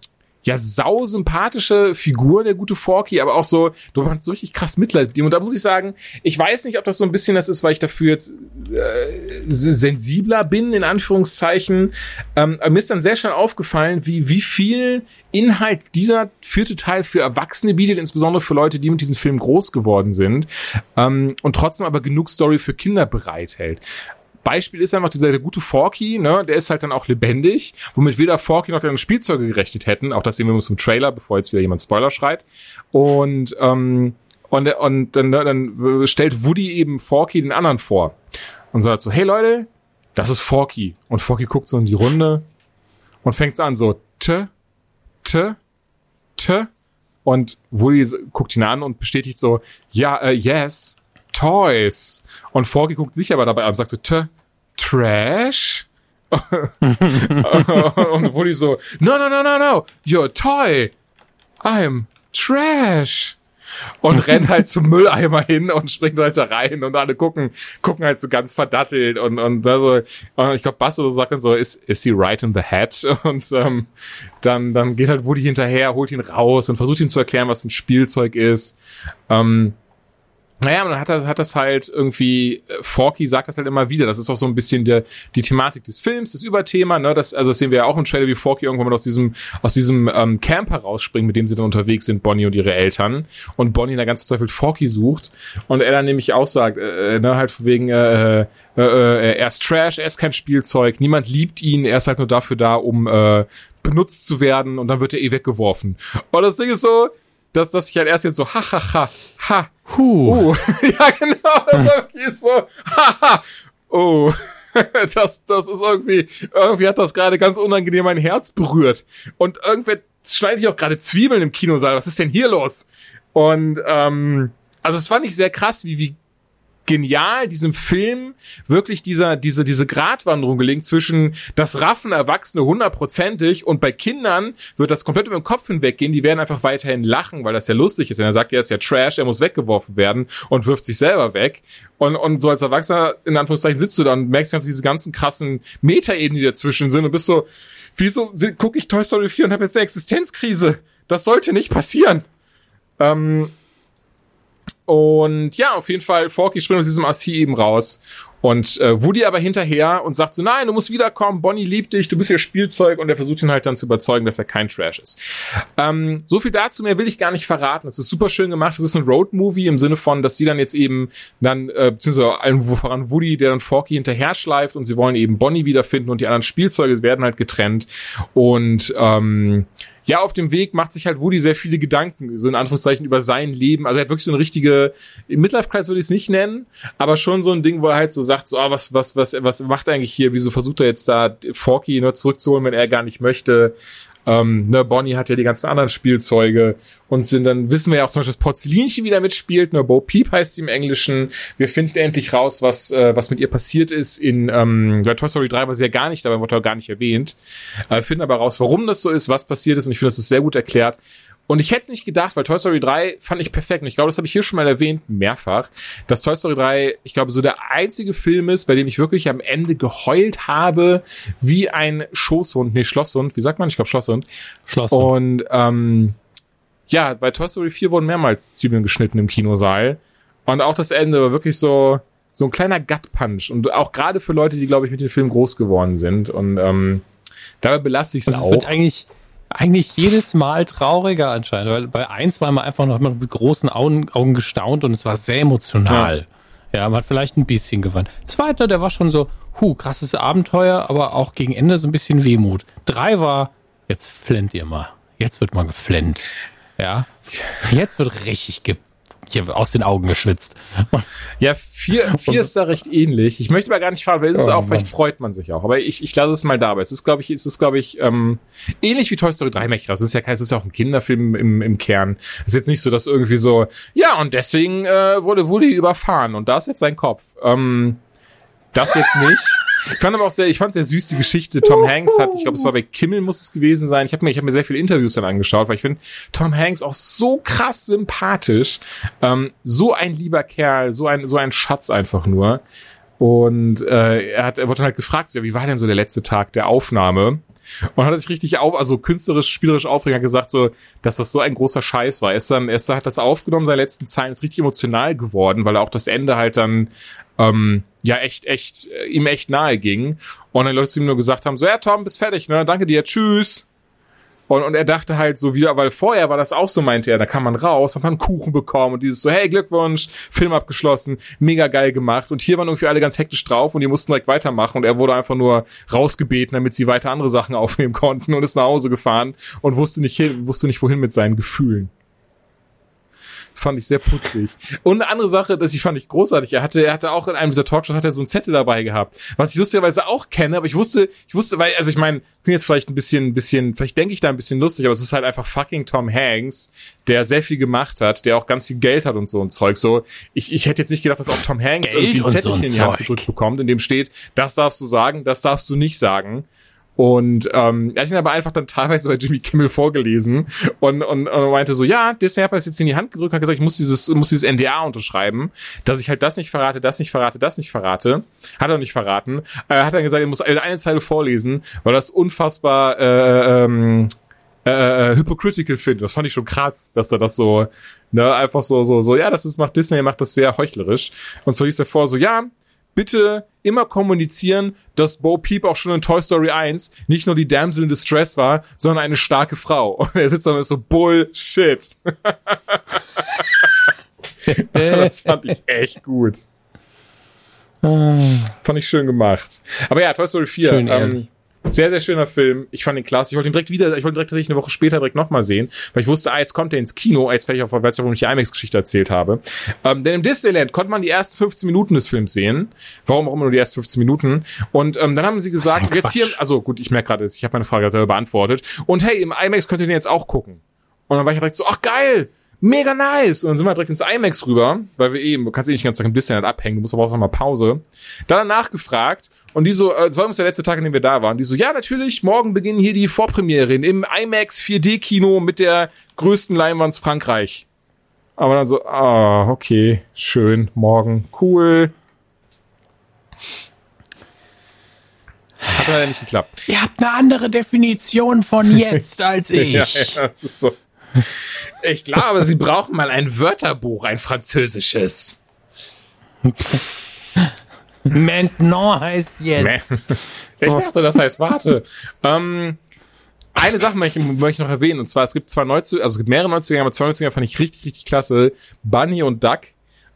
ja sau sympathische Figur, der gute Forky, aber auch so, du hast so richtig krass Mitleid mit ihm. Und da muss ich sagen, ich weiß nicht, ob das so ein bisschen das ist, weil ich dafür jetzt äh, sensibler bin, in Anführungszeichen. Ähm, mir ist dann sehr schnell aufgefallen, wie, wie viel Inhalt dieser vierte Teil für Erwachsene bietet, insbesondere für Leute, die mit diesem Film groß geworden sind. Ähm, und trotzdem aber genug Story für Kinder bereithält. Beispiel ist einfach dieser der gute Forky, ne, der ist halt dann auch lebendig, womit weder Forky noch deine Spielzeuge gerechnet hätten. Auch das sehen wir uns im Trailer, bevor jetzt wieder jemand Spoiler schreit. Und ähm, und, und dann, dann stellt Woody eben Forky den anderen vor und sagt so, hey Leute, das ist Forky. Und Forky guckt so in die Runde und fängt an so, t, t, t. Und Woody guckt ihn an und bestätigt so, ja, äh, yes, Toys. Und Forky guckt sich aber dabei an und sagt so, t, Trash? und Woody so, no, no, no, no, no, you're toy. I'm trash. Und rennt halt zum Mülleimer hin und springt halt da rein und alle gucken, gucken halt so ganz verdattelt und, und also, und ich glaube, Basso sagt dann so, is, is he right in the head? Und ähm, dann, dann geht halt Woody hinterher, holt ihn raus und versucht ihm zu erklären, was ein Spielzeug ist. Ähm, Naja, man hat das, hat das halt irgendwie, äh, Forky sagt das halt immer wieder. Das ist auch so ein bisschen der, die Thematik des Films, das Überthema, ne? Das, also das sehen wir ja auch im Trailer, wie Forky irgendwann mal aus diesem, aus diesem ähm, Camper rausspringt, mit dem sie dann unterwegs sind, Bonnie und ihre Eltern. Und Bonnie in der ganzen Zeit Forky sucht. Und er dann nämlich auch sagt, äh, äh, ne, halt wegen, äh, äh, äh, er ist Trash, er ist kein Spielzeug, niemand liebt ihn, er ist halt nur dafür da, um äh, benutzt zu werden und dann wird er eh weggeworfen. Und das Ding ist so, dass, dass ich halt erst jetzt so, ha, ha, ha, ha, Puh. Oh, ja, genau, das ist so, haha, oh, das, das ist irgendwie, irgendwie hat das gerade ganz unangenehm mein Herz berührt. Und irgendwer schneidet hier auch gerade Zwiebeln im Kinosaal, was ist denn hier los? Und, ähm, also es fand ich sehr krass, wie, wie genial diesem Film wirklich dieser, diese, diese Gratwanderung gelingt zwischen das Raffen Erwachsene hundertprozentig und bei Kindern wird das komplett über den Kopf hinweggehen. Die werden einfach weiterhin lachen, weil das ja lustig ist. Und er sagt, er ist ja Trash, er muss weggeworfen werden und wirft sich selber weg. Und, und so als Erwachsener, in Anführungszeichen, sitzt du da und merkst ganz diese ganzen krassen Metaebenen, die dazwischen sind und bist so, wieso gucke ich Toy Story 4 und habe jetzt eine Existenzkrise? Das sollte nicht passieren. Ähm, und ja, auf jeden Fall, Forky springt aus diesem Assi eben raus. Und äh, Woody aber hinterher und sagt so, nein, du musst wiederkommen, Bonnie liebt dich, du bist ihr Spielzeug und er versucht ihn halt dann zu überzeugen, dass er kein Trash ist. Ähm, so viel dazu, mehr will ich gar nicht verraten. Es ist super schön gemacht, es ist ein Road-Movie im Sinne von, dass sie dann jetzt eben dann, äh, beziehungsweise allen voran Woody, der dann Forky hinterher schleift und sie wollen eben Bonnie wiederfinden und die anderen Spielzeuge werden halt getrennt und ähm, ja, auf dem Weg macht sich halt Woody sehr viele Gedanken, so in Anführungszeichen, über sein Leben. Also er hat wirklich so eine richtige, Midlife-Kreis würde ich es nicht nennen, aber schon so ein Ding, wo er halt so sagt, so, ah, was, was, was, was macht er eigentlich hier? Wieso versucht er jetzt da Forky nur zurückzuholen, wenn er gar nicht möchte? Ähm, ne, Bonnie hat ja die ganzen anderen Spielzeuge und sind dann, wissen wir ja auch zum Beispiel, dass Porzellinchen wieder mitspielt, ne, Bo Peep heißt sie im Englischen. Wir finden endlich raus, was, äh, was mit ihr passiert ist in, ähm, bei Toy Story 3 war sie ja gar nicht, dabei wurde auch gar nicht erwähnt. Äh, finden aber raus, warum das so ist, was passiert ist und ich finde, das ist sehr gut erklärt. Und ich hätte es nicht gedacht, weil Toy Story 3 fand ich perfekt. Und ich glaube, das habe ich hier schon mal erwähnt, mehrfach, dass Toy Story 3, ich glaube, so der einzige Film ist, bei dem ich wirklich am Ende geheult habe, wie ein Schoßhund, nee, Schlosshund, wie sagt man? Ich glaube Schlosshund. Schlosshund. Und ähm, ja, bei Toy Story 4 wurden mehrmals Zwiebeln geschnitten im Kinosaal. Und auch das Ende war wirklich so, so ein kleiner Gut-Punch. Und auch gerade für Leute, die, glaube ich, mit dem Film groß geworden sind. Und ähm, dabei belasse ich es Also auch. es wird eigentlich, eigentlich jedes Mal trauriger anscheinend, weil bei eins war man einfach noch mit großen Augen, Augen gestaunt und es war sehr emotional. Ja. man hat vielleicht ein bisschen gewandt. Zweiter, der war schon so, hu, krasses Abenteuer, aber auch gegen Ende so ein bisschen Wehmut. Drei war, jetzt flennt ihr mal. Jetzt wird mal geflennt. Ja. Jetzt wird richtig ge hier aus den Augen geschwitzt. Ja, vier, vier ist da recht ähnlich. Ich möchte aber gar nicht fragen, weil es ist Oh, auch, Mann. vielleicht freut man sich auch. Aber ich, ich lasse es mal dabei. Es ist, glaube ich, es ist, glaube ich, ähm, ähnlich wie Toy Story 3 mächtig. Es ist ja kein, es ist ja auch ein Kinderfilm im, im Kern. Es ist jetzt nicht so, dass irgendwie so, ja, und deswegen äh, wurde Woody überfahren und da ist jetzt sein Kopf. Ähm, das jetzt nicht. Ich fand aber auch sehr, ich fand sehr süß die Geschichte. Tom Hanks hat, ich glaube, es war bei Kimmel muss es gewesen sein. Ich habe mir, ich habe mir sehr viele Interviews dann angeschaut, weil ich finde Tom Hanks auch so krass sympathisch, ähm, so ein lieber Kerl, so ein so ein Schatz einfach nur. Und äh, er hat, er wurde dann halt gefragt, ja, wie war denn so der letzte Tag der Aufnahme? Und hat sich richtig auf, also künstlerisch, spielerisch aufregend gesagt, so, dass das so ein großer Scheiß war. Er ist dann, er hat das aufgenommen, seine letzten Zeilen, ist richtig emotional geworden, weil er auch das Ende halt dann, ähm, ja, echt, echt, äh, ihm echt nahe ging. Und dann Leute zu ihm nur gesagt haben, so, ja, Tom, bist fertig, ne, danke dir, tschüss. Und, und er dachte halt so wieder, weil vorher war das auch so, meinte er, da kann man raus, hat man einen Kuchen bekommen und dieses so, hey, Glückwunsch, Film abgeschlossen, mega geil gemacht. Und hier waren irgendwie alle ganz hektisch drauf und die mussten direkt weitermachen und er wurde einfach nur rausgebeten, damit sie weiter andere Sachen aufnehmen konnten und ist nach Hause gefahren und wusste nicht hin, wusste nicht wohin mit seinen Gefühlen. Das fand ich sehr putzig. Und eine andere Sache, das ich fand ich großartig. Er hatte, er hatte auch in einem dieser Talkshows hat er so einen Zettel dabei gehabt, was ich lustigerweise auch kenne, aber ich wusste, ich wusste, weil, also ich meine, klingt jetzt vielleicht ein bisschen, bisschen, vielleicht denke ich da ein bisschen lustig, aber es ist halt einfach fucking Tom Hanks, der sehr viel gemacht hat, der auch ganz viel Geld hat und so ein Zeug. So, ich, ich hätte jetzt nicht gedacht, dass auch Tom Hanks Geld irgendwie ein so Zettelchen ein in die Hand gedrückt bekommt, in dem steht, das darfst du sagen, das darfst du nicht sagen. Und ähm, er hat ihn aber einfach dann teilweise bei Jimmy Kimmel vorgelesen und, und, und meinte so, ja, Disney hat mir das jetzt in die Hand gedrückt und hat gesagt, ich muss dieses, muss dieses NDA unterschreiben, dass ich halt das nicht verrate, das nicht verrate, das nicht verrate. Hat er nicht verraten. Er hat dann gesagt, er muss eine Zeile vorlesen, weil das unfassbar äh, ähm, äh, hypocritical finde. Das fand ich schon krass, dass er das so, ne, einfach so, so, so, ja, das ist, macht Disney, macht das sehr heuchlerisch. Und zwar hieß er vor so, ja, bitte immer kommunizieren, dass Bo Peep auch schon in Toy Story 1 nicht nur die Damsel in Distress war, sondern eine starke Frau. Und er sitzt da und ist so, Bullshit. das fand ich echt gut. Fand ich schön gemacht. Aber ja, Toy Story 4. Schön ähm, sehr, sehr schöner Film. Ich fand ihn klasse. Ich wollte ihn direkt wieder, ich wollte ihn direkt tatsächlich eine Woche später direkt nochmal sehen, weil ich wusste, ah, jetzt kommt er ins Kino, jetzt werde ich auch, weiß ich, warum ich die IMAX-Geschichte erzählt habe. Ähm, denn im Disneyland konnte man die ersten 15 Minuten des Films sehen. Warum auch immer nur die ersten 15 Minuten. Und ähm, dann haben sie gesagt, jetzt hier, also gut, ich merke gerade, ich habe meine Frage selber beantwortet. Und hey, im IMAX könnt ihr den jetzt auch gucken. Und dann war ich direkt so, ach geil, mega nice. Und dann sind wir direkt ins IMAX rüber, weil wir eben, du kannst eh nicht ganzen Tag im Disneyland abhängen, du musst aber auch noch mal Pause. Dann danach gefragt und die so, äh, das war übrigens der letzte Tag, an dem wir da waren. Die so, ja, natürlich, morgen beginnen hier die Vorpremieren im IMAX 4D-Kino mit der größten Leinwand Frankreich. Aber dann so, ah, okay, schön, morgen, cool. Hat leider nicht geklappt. Ihr habt eine andere Definition von jetzt als ich. Ja, ja, das ist so. Ich glaube, sie brauchen mal ein Wörterbuch, ein französisches. Maintenant heißt jetzt. Ich dachte, das heißt warte. ähm, eine Sache möchte ich, möchte ich noch erwähnen, und zwar, es gibt zwei Neuzugänge, also es gibt mehrere Neuzugänge, aber zwei Neuzugänge fand ich richtig, richtig klasse. Bunny und Duck.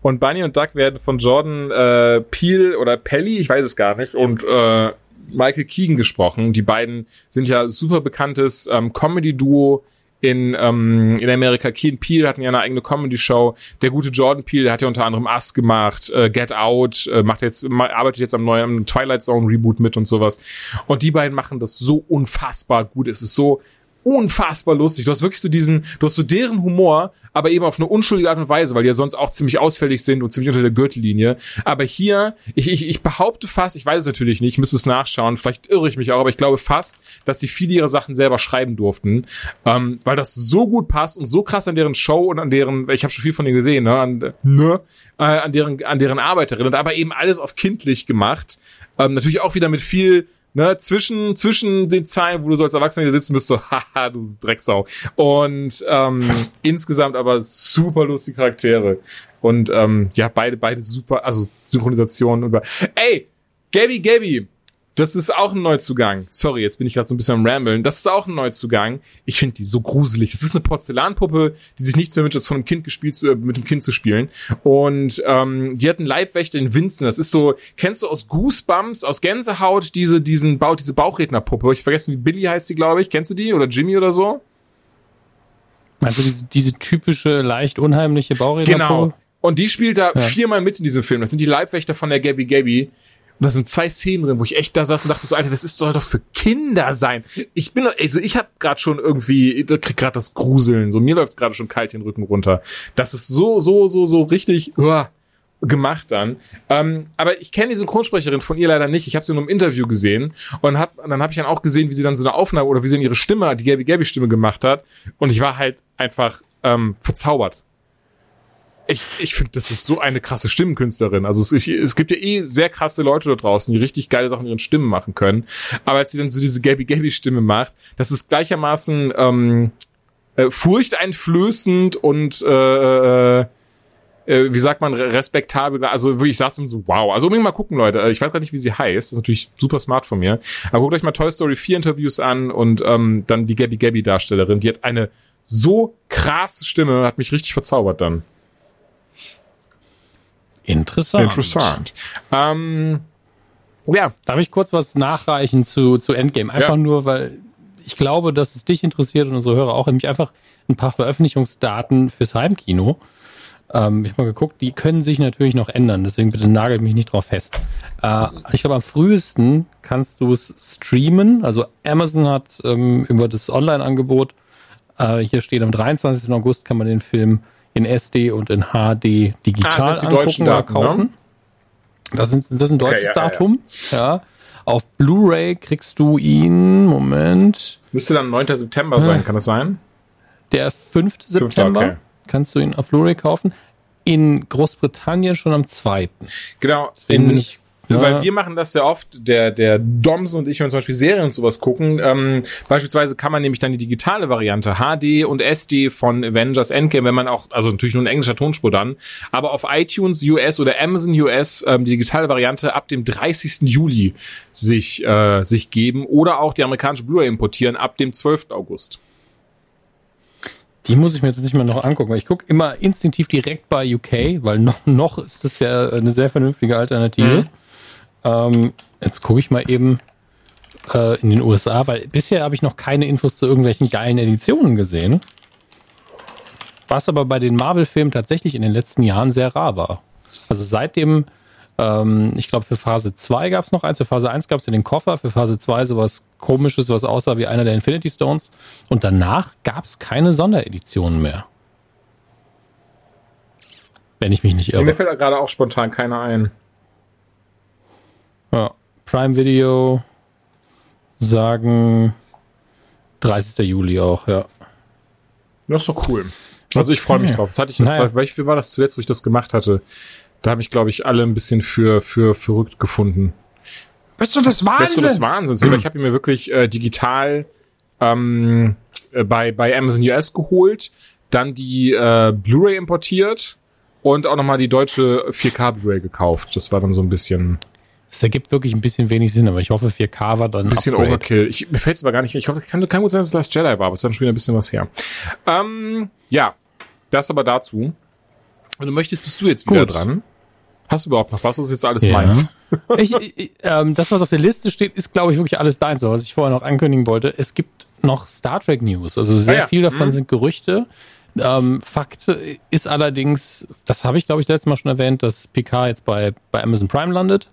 Und Bunny und Duck werden von Jordan äh, Peel oder Pelly, ich weiß es gar nicht, und äh, Michael Keegan gesprochen. Die beiden sind ja super bekanntes ähm, Comedy-Duo in, ähm, in Amerika. Keen Peele hatten ja eine eigene Comedy-Show. Der gute Jordan Peele, der hat ja unter anderem Us gemacht, äh, Get Out, äh, macht jetzt, arbeitet jetzt am neuen Twilight Zone Reboot mit und sowas. Und die beiden machen das so unfassbar gut. Es ist so unfassbar lustig. Du hast wirklich so diesen, du hast so deren Humor, aber eben auf eine unschuldige Art und Weise, weil die ja sonst auch ziemlich ausfällig sind und ziemlich unter der Gürtellinie. Aber hier, ich, ich, ich behaupte fast, ich weiß es natürlich nicht, ich müsste es nachschauen, vielleicht irre ich mich auch, aber ich glaube fast, dass sie viele ihrer Sachen selber schreiben durften, ähm, weil das so gut passt und so krass an deren Show und an deren, ich habe schon viel von denen gesehen, ne, an, ne, äh, an deren, an deren Arbeiterinnen, aber eben alles auf kindlich gemacht. Ähm, natürlich auch wieder mit viel ne, zwischen, zwischen den Zeilen, wo du so als Erwachsener hier sitzen bist, so, haha, du Drecksau. Und ähm, insgesamt aber super lustige Charaktere. Und ähm, ja, beide, beide super, also Synchronisation über. Ey, Gabby Gabby, das ist auch ein Neuzugang. Sorry, jetzt bin ich gerade so ein bisschen am Ramblen. Das ist auch ein Neuzugang. Ich finde die so gruselig. Das ist eine Porzellanpuppe, die sich nichts mehr wünscht, als von einem Kind gespielt zu, äh, mit dem Kind zu spielen. Und ähm, die hat einen Leibwächter in Vincent. Das ist so, kennst du aus Goosebumps, aus Gänsehaut, diese, diesen Bau, diese Bauchrednerpuppe? Ich vergessen, wie Billy heißt die, glaube ich. Kennst du die? Oder Jimmy oder so? Also diese, diese typische, leicht unheimliche Baurednerpuppe? Genau. Und die spielt da ja. viermal mit in diesem Film. Das sind die Leibwächter von der Gabby Gabby. Und da sind zwei Szenen drin, wo ich echt da saß und dachte so, Alter, das ist doch für Kinder sein. Ich bin, also ich habe gerade schon irgendwie, ich krieg gerade das Gruseln. So mir läuft's gerade schon kalt den Rücken runter. Das ist so, so, so, so richtig uh, gemacht dann. Ähm, aber ich kenne die Synchronsprecherin von ihr leider nicht. Ich habe sie nur im Interview gesehen und hab, dann habe ich dann auch gesehen, wie sie dann so eine Aufnahme oder wie sie in ihre Stimme, die Gabby Gabby Stimme gemacht hat. Und ich war halt einfach ähm, verzaubert ich, ich finde, das ist so eine krasse Stimmenkünstlerin. Also es, ich, es gibt ja eh sehr krasse Leute da draußen, die richtig geile Sachen in ihren Stimmen machen können. Aber als sie dann so diese Gabby Gabby Stimme macht, das ist gleichermaßen ähm, äh, furchteinflößend und äh, äh, wie sagt man, respektabel, also wirklich, ich saß ihm so, wow. Also unbedingt mal gucken, Leute. Ich weiß gar nicht, wie sie heißt. Das ist natürlich super smart von mir. Aber guckt euch mal Toy Story 4 Interviews an und ähm, dann die Gabby Gabby Darstellerin. Die hat eine so krasse Stimme, hat mich richtig verzaubert dann. Interessant. Interessant. Ähm, ja. Darf ich kurz was nachreichen zu, zu Endgame? Einfach ja. nur, weil ich glaube, dass es dich interessiert und unsere Hörer auch, nämlich einfach ein paar Veröffentlichungsdaten fürs Heimkino. Ähm, ich habe mal geguckt, die können sich natürlich noch ändern, deswegen bitte nagelt mich nicht drauf fest. Äh, ich glaube, am frühesten kannst du es streamen. Also Amazon hat ähm, über das Online-Angebot, äh, hier steht am 23. August kann man den Film in SD und in HD digital ah, angucken oder kaufen. Ne? Das, sind, das ist ein deutsches okay, ja, Datum. Ja, ja. Auf Blu-ray kriegst du ihn, Moment. Müsste dann 9. September sein, kann das sein? Der 5. September okay. kannst du ihn auf Blu-ray kaufen. In Großbritannien schon am 2. Genau. Bin ich ja. weil wir machen das sehr oft, der, der Doms und ich, wenn wir zum Beispiel Serien und sowas gucken, ähm, beispielsweise kann man nämlich dann die digitale Variante HD und SD von Avengers Endgame, wenn man auch, also natürlich nur in englischer Tonspur dann, aber auf iTunes US oder Amazon US ähm, die digitale Variante ab dem 30. Juli sich, äh, sich geben oder auch die amerikanische Blu-ray importieren ab dem 12. August. Die muss ich mir tatsächlich mal noch angucken. Ich gucke immer instinktiv direkt bei UK, weil noch, noch ist das ja eine sehr vernünftige Alternative. Mhm. Ähm, jetzt gucke ich mal eben äh, in den USA, weil bisher habe ich noch keine Infos zu irgendwelchen geilen Editionen gesehen. Was aber bei den Marvel-Filmen tatsächlich in den letzten Jahren sehr rar war. Also seit dem ähm, ich glaube, für Phase 2 gab es noch eins, für Phase 1 gab es den Koffer, für Phase 2 sowas komisches, was aussah wie einer der Infinity Stones. Und danach gab es keine Sondereditionen mehr. Wenn ich mich nicht irre. Mir fällt da gerade auch spontan keiner ein. Ja, Prime Video sagen 30. Juli auch, ja. Das ist doch cool. Also ich freue mich drauf. Das hatte ich, das naja. war, wie war das zuletzt, wo ich das gemacht hatte? Da habe ich, glaube ich, alle ein bisschen für, für verrückt gefunden. Bist du das Wahnsinn? Bist du das Wahnsinn? Ich habe mir wirklich äh, digital ähm, äh, bei, bei Amazon US geholt, dann die äh, Blu-ray importiert und auch nochmal die deutsche 4K Blu-ray gekauft. Das war dann so ein bisschen. Das ergibt wirklich ein bisschen wenig Sinn, aber ich hoffe, 4K war dann. Ein bisschen Upgrade. Overkill. Ich, mir fällt es aber gar nicht mehr. Ich hoffe, kann, kann gut sein, dass es Last Jedi war, aber es ist dann schon wieder ein bisschen was her. Ähm, ja, das aber dazu. Wenn du möchtest, bist du jetzt wieder Gut. dran. Hast du überhaupt noch was? Das ist jetzt alles ja. meins. ich, ich, ähm, das, was auf der Liste steht, ist, glaube ich, wirklich alles deins. Was ich vorher noch ankündigen wollte, es gibt noch Star Trek News. Also sehr ah, ja. viel davon mhm. sind Gerüchte. Ähm, Fakt ist allerdings, das habe ich, glaube ich, letztes Mal schon erwähnt, dass PK jetzt bei, bei Amazon Prime landet.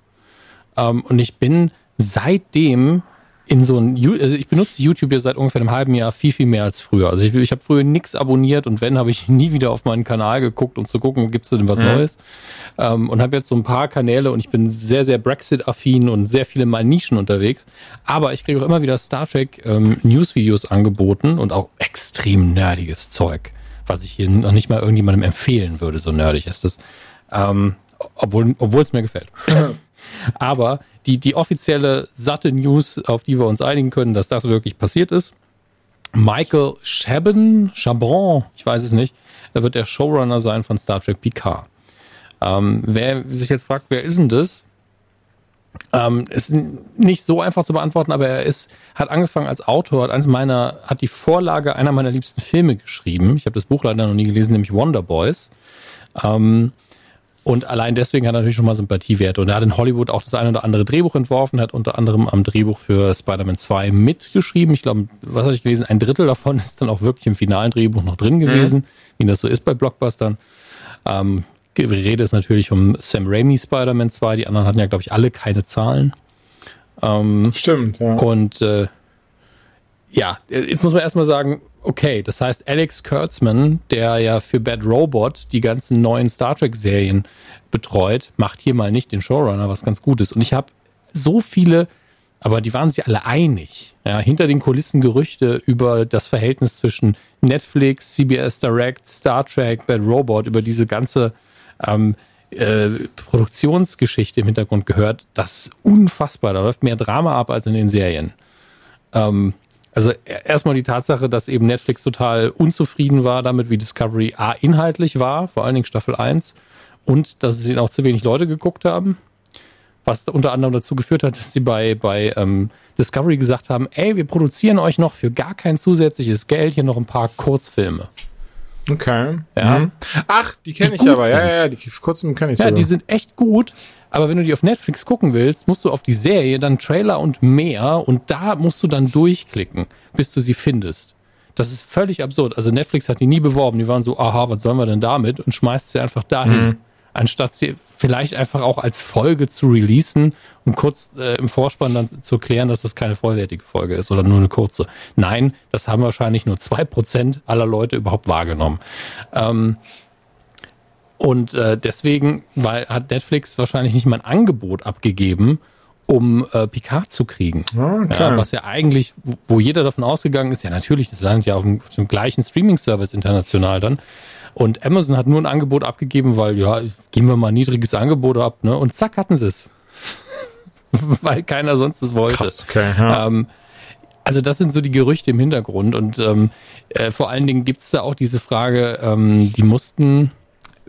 Ähm, und ich bin seitdem in so ein, also ich benutze YouTube ja seit ungefähr einem halben Jahr viel, viel mehr als früher. Also ich, ich habe früher nichts abonniert und wenn, habe ich nie wieder auf meinen Kanal geguckt, um zu gucken, gibt es denn was mhm. Neues. Ähm, und habe jetzt so ein paar Kanäle und ich bin sehr, sehr Brexit-affin und sehr viele Mal Nischen unterwegs. Aber ich kriege auch immer wieder Star Trek ähm, News-Videos angeboten und auch extrem nerdiges Zeug, was ich hier noch nicht mal irgendjemandem empfehlen würde, so nerdig ist das. Ähm, obwohl obwohl es mir gefällt. Aber die, die offizielle satte News, auf die wir uns einigen können, dass das wirklich passiert ist. Michael Chabon, Chabon, ich weiß es nicht, wird der Showrunner sein von Star Trek Picard. Ähm, wer sich jetzt fragt, wer ist denn das? Ähm, ist nicht so einfach zu beantworten, aber er ist, hat angefangen als Autor, hat eins meiner, hat die Vorlage einer meiner liebsten Filme geschrieben. Ich habe das Buch leider noch nie gelesen, nämlich Wonder Boys. Ähm, und allein deswegen hat er natürlich schon mal Sympathiewerte. Und er hat in Hollywood auch das eine oder andere Drehbuch entworfen, hat unter anderem am Drehbuch für Spider-Man 2 mitgeschrieben. Ich glaube, was habe ich gelesen? Ein Drittel davon ist dann auch wirklich im finalen Drehbuch noch drin gewesen, mhm. wie das so ist bei Blockbustern. Ähm, die Rede ist natürlich um Sam Raimi Spider-Man 2. Die anderen hatten ja, glaube ich, alle keine Zahlen. Ähm, Stimmt, ja. Und äh, ja, jetzt muss man erstmal sagen, okay, das heißt, Alex Kurtzman, der ja für Bad Robot die ganzen neuen Star Trek-Serien betreut, macht hier mal nicht den Showrunner, was ganz gut ist. Und ich habe so viele, aber die waren sich alle einig, ja, hinter den Kulissen Gerüchte über das Verhältnis zwischen Netflix, CBS Direct, Star Trek, Bad Robot, über diese ganze ähm, äh, Produktionsgeschichte im Hintergrund gehört. Das ist unfassbar. Da läuft mehr Drama ab als in den Serien. Ähm, also e-, erstmal die Tatsache, dass eben Netflix total unzufrieden war damit, wie Discovery A inhaltlich war, vor allen Dingen Staffel 1, und dass es ihn auch zu wenig Leute geguckt haben. Was unter anderem dazu geführt hat, dass sie bei, bei ähm, Discovery gesagt haben, ey, wir produzieren euch noch für gar kein zusätzliches Geld hier noch ein paar Kurzfilme. Okay. Ja. Mhm. Ach, die kenne ich aber. Sind. Ja, ja, die kurzen kenne ich Ja, sogar. die sind echt gut. Aber wenn du die auf Netflix gucken willst, musst du auf die Serie dann Trailer und mehr und da musst du dann durchklicken, bis du sie findest. Das ist völlig absurd. Also Netflix hat die nie beworben. Die waren so, aha, was sollen wir denn damit? Und schmeißt sie einfach dahin. Mhm anstatt sie vielleicht einfach auch als Folge zu releasen und kurz äh, im Vorspann dann zu erklären, dass das keine vollwertige Folge ist oder nur eine kurze. Nein, das haben wahrscheinlich nur zwei Prozent aller Leute überhaupt wahrgenommen. Ähm, und äh, deswegen weil, hat Netflix wahrscheinlich nicht mal ein Angebot abgegeben, um äh, Picard zu kriegen. Okay. Ja, was ja eigentlich, wo jeder davon ausgegangen ist, ja natürlich, das landet ja auf dem, auf dem gleichen Streaming-Service international dann. Und Amazon hat nur ein Angebot abgegeben, weil, ja, geben wir mal ein niedriges Angebot ab, ne? Und zack, hatten sie es. weil keiner sonst es wollte. Krass, okay. Ja. Ähm, also das sind so die Gerüchte im Hintergrund und ähm, äh, vor allen Dingen gibt's da auch diese Frage, ähm, die mussten,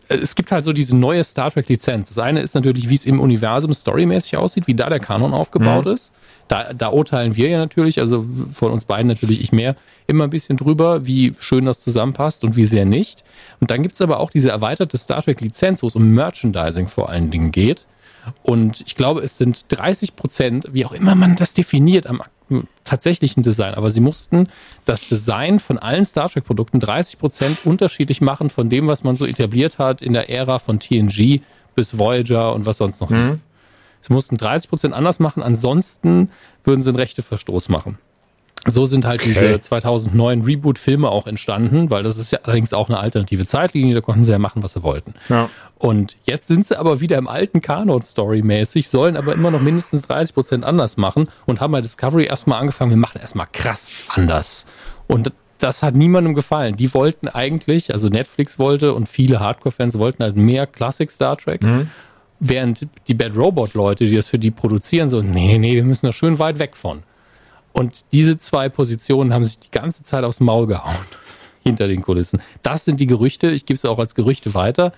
es gibt halt so diese neue Star Trek Lizenz. Das eine ist natürlich, wie es im Universum storymäßig aussieht, wie da der Kanon aufgebaut Mhm. ist. Da, da urteilen wir ja natürlich, also von uns beiden natürlich ich mehr, immer ein bisschen drüber, wie schön das zusammenpasst und wie sehr nicht. Und dann gibt's aber auch diese erweiterte Star Trek Lizenz, wo es um Merchandising vor allen Dingen geht. Und ich glaube, es sind 30 Prozent, wie auch immer man das definiert, am tatsächlichen Design. Aber sie mussten das Design von allen Star Trek Produkten 30 Prozent unterschiedlich machen von dem, was man so etabliert hat in der Ära von TNG bis Voyager und was sonst noch. lief. Sie mussten 30 Prozent anders machen. Ansonsten würden sie einen Rechteverstoß machen. So sind halt diese 2009 Reboot-Filme auch entstanden, weil das ist ja allerdings auch eine alternative Zeitlinie, da konnten sie ja machen, was sie wollten. Ja. Und jetzt sind sie aber wieder im alten Kanon storymäßig, sollen aber immer noch mindestens 30 Prozent anders machen und haben bei Discovery erstmal angefangen, wir machen erstmal krass anders. Und das hat niemandem gefallen. Die wollten eigentlich, also Netflix wollte und viele Hardcore-Fans wollten halt mehr Classic Star Trek. Während die Bad Robot Leute, die das für die produzieren, so, nee, nee, wir müssen da schön weit weg von. Und diese zwei Positionen haben sich die ganze Zeit aufs Maul gehauen. Hinter den Kulissen. Das sind die Gerüchte. Ich gebe es auch als Gerüchte weiter.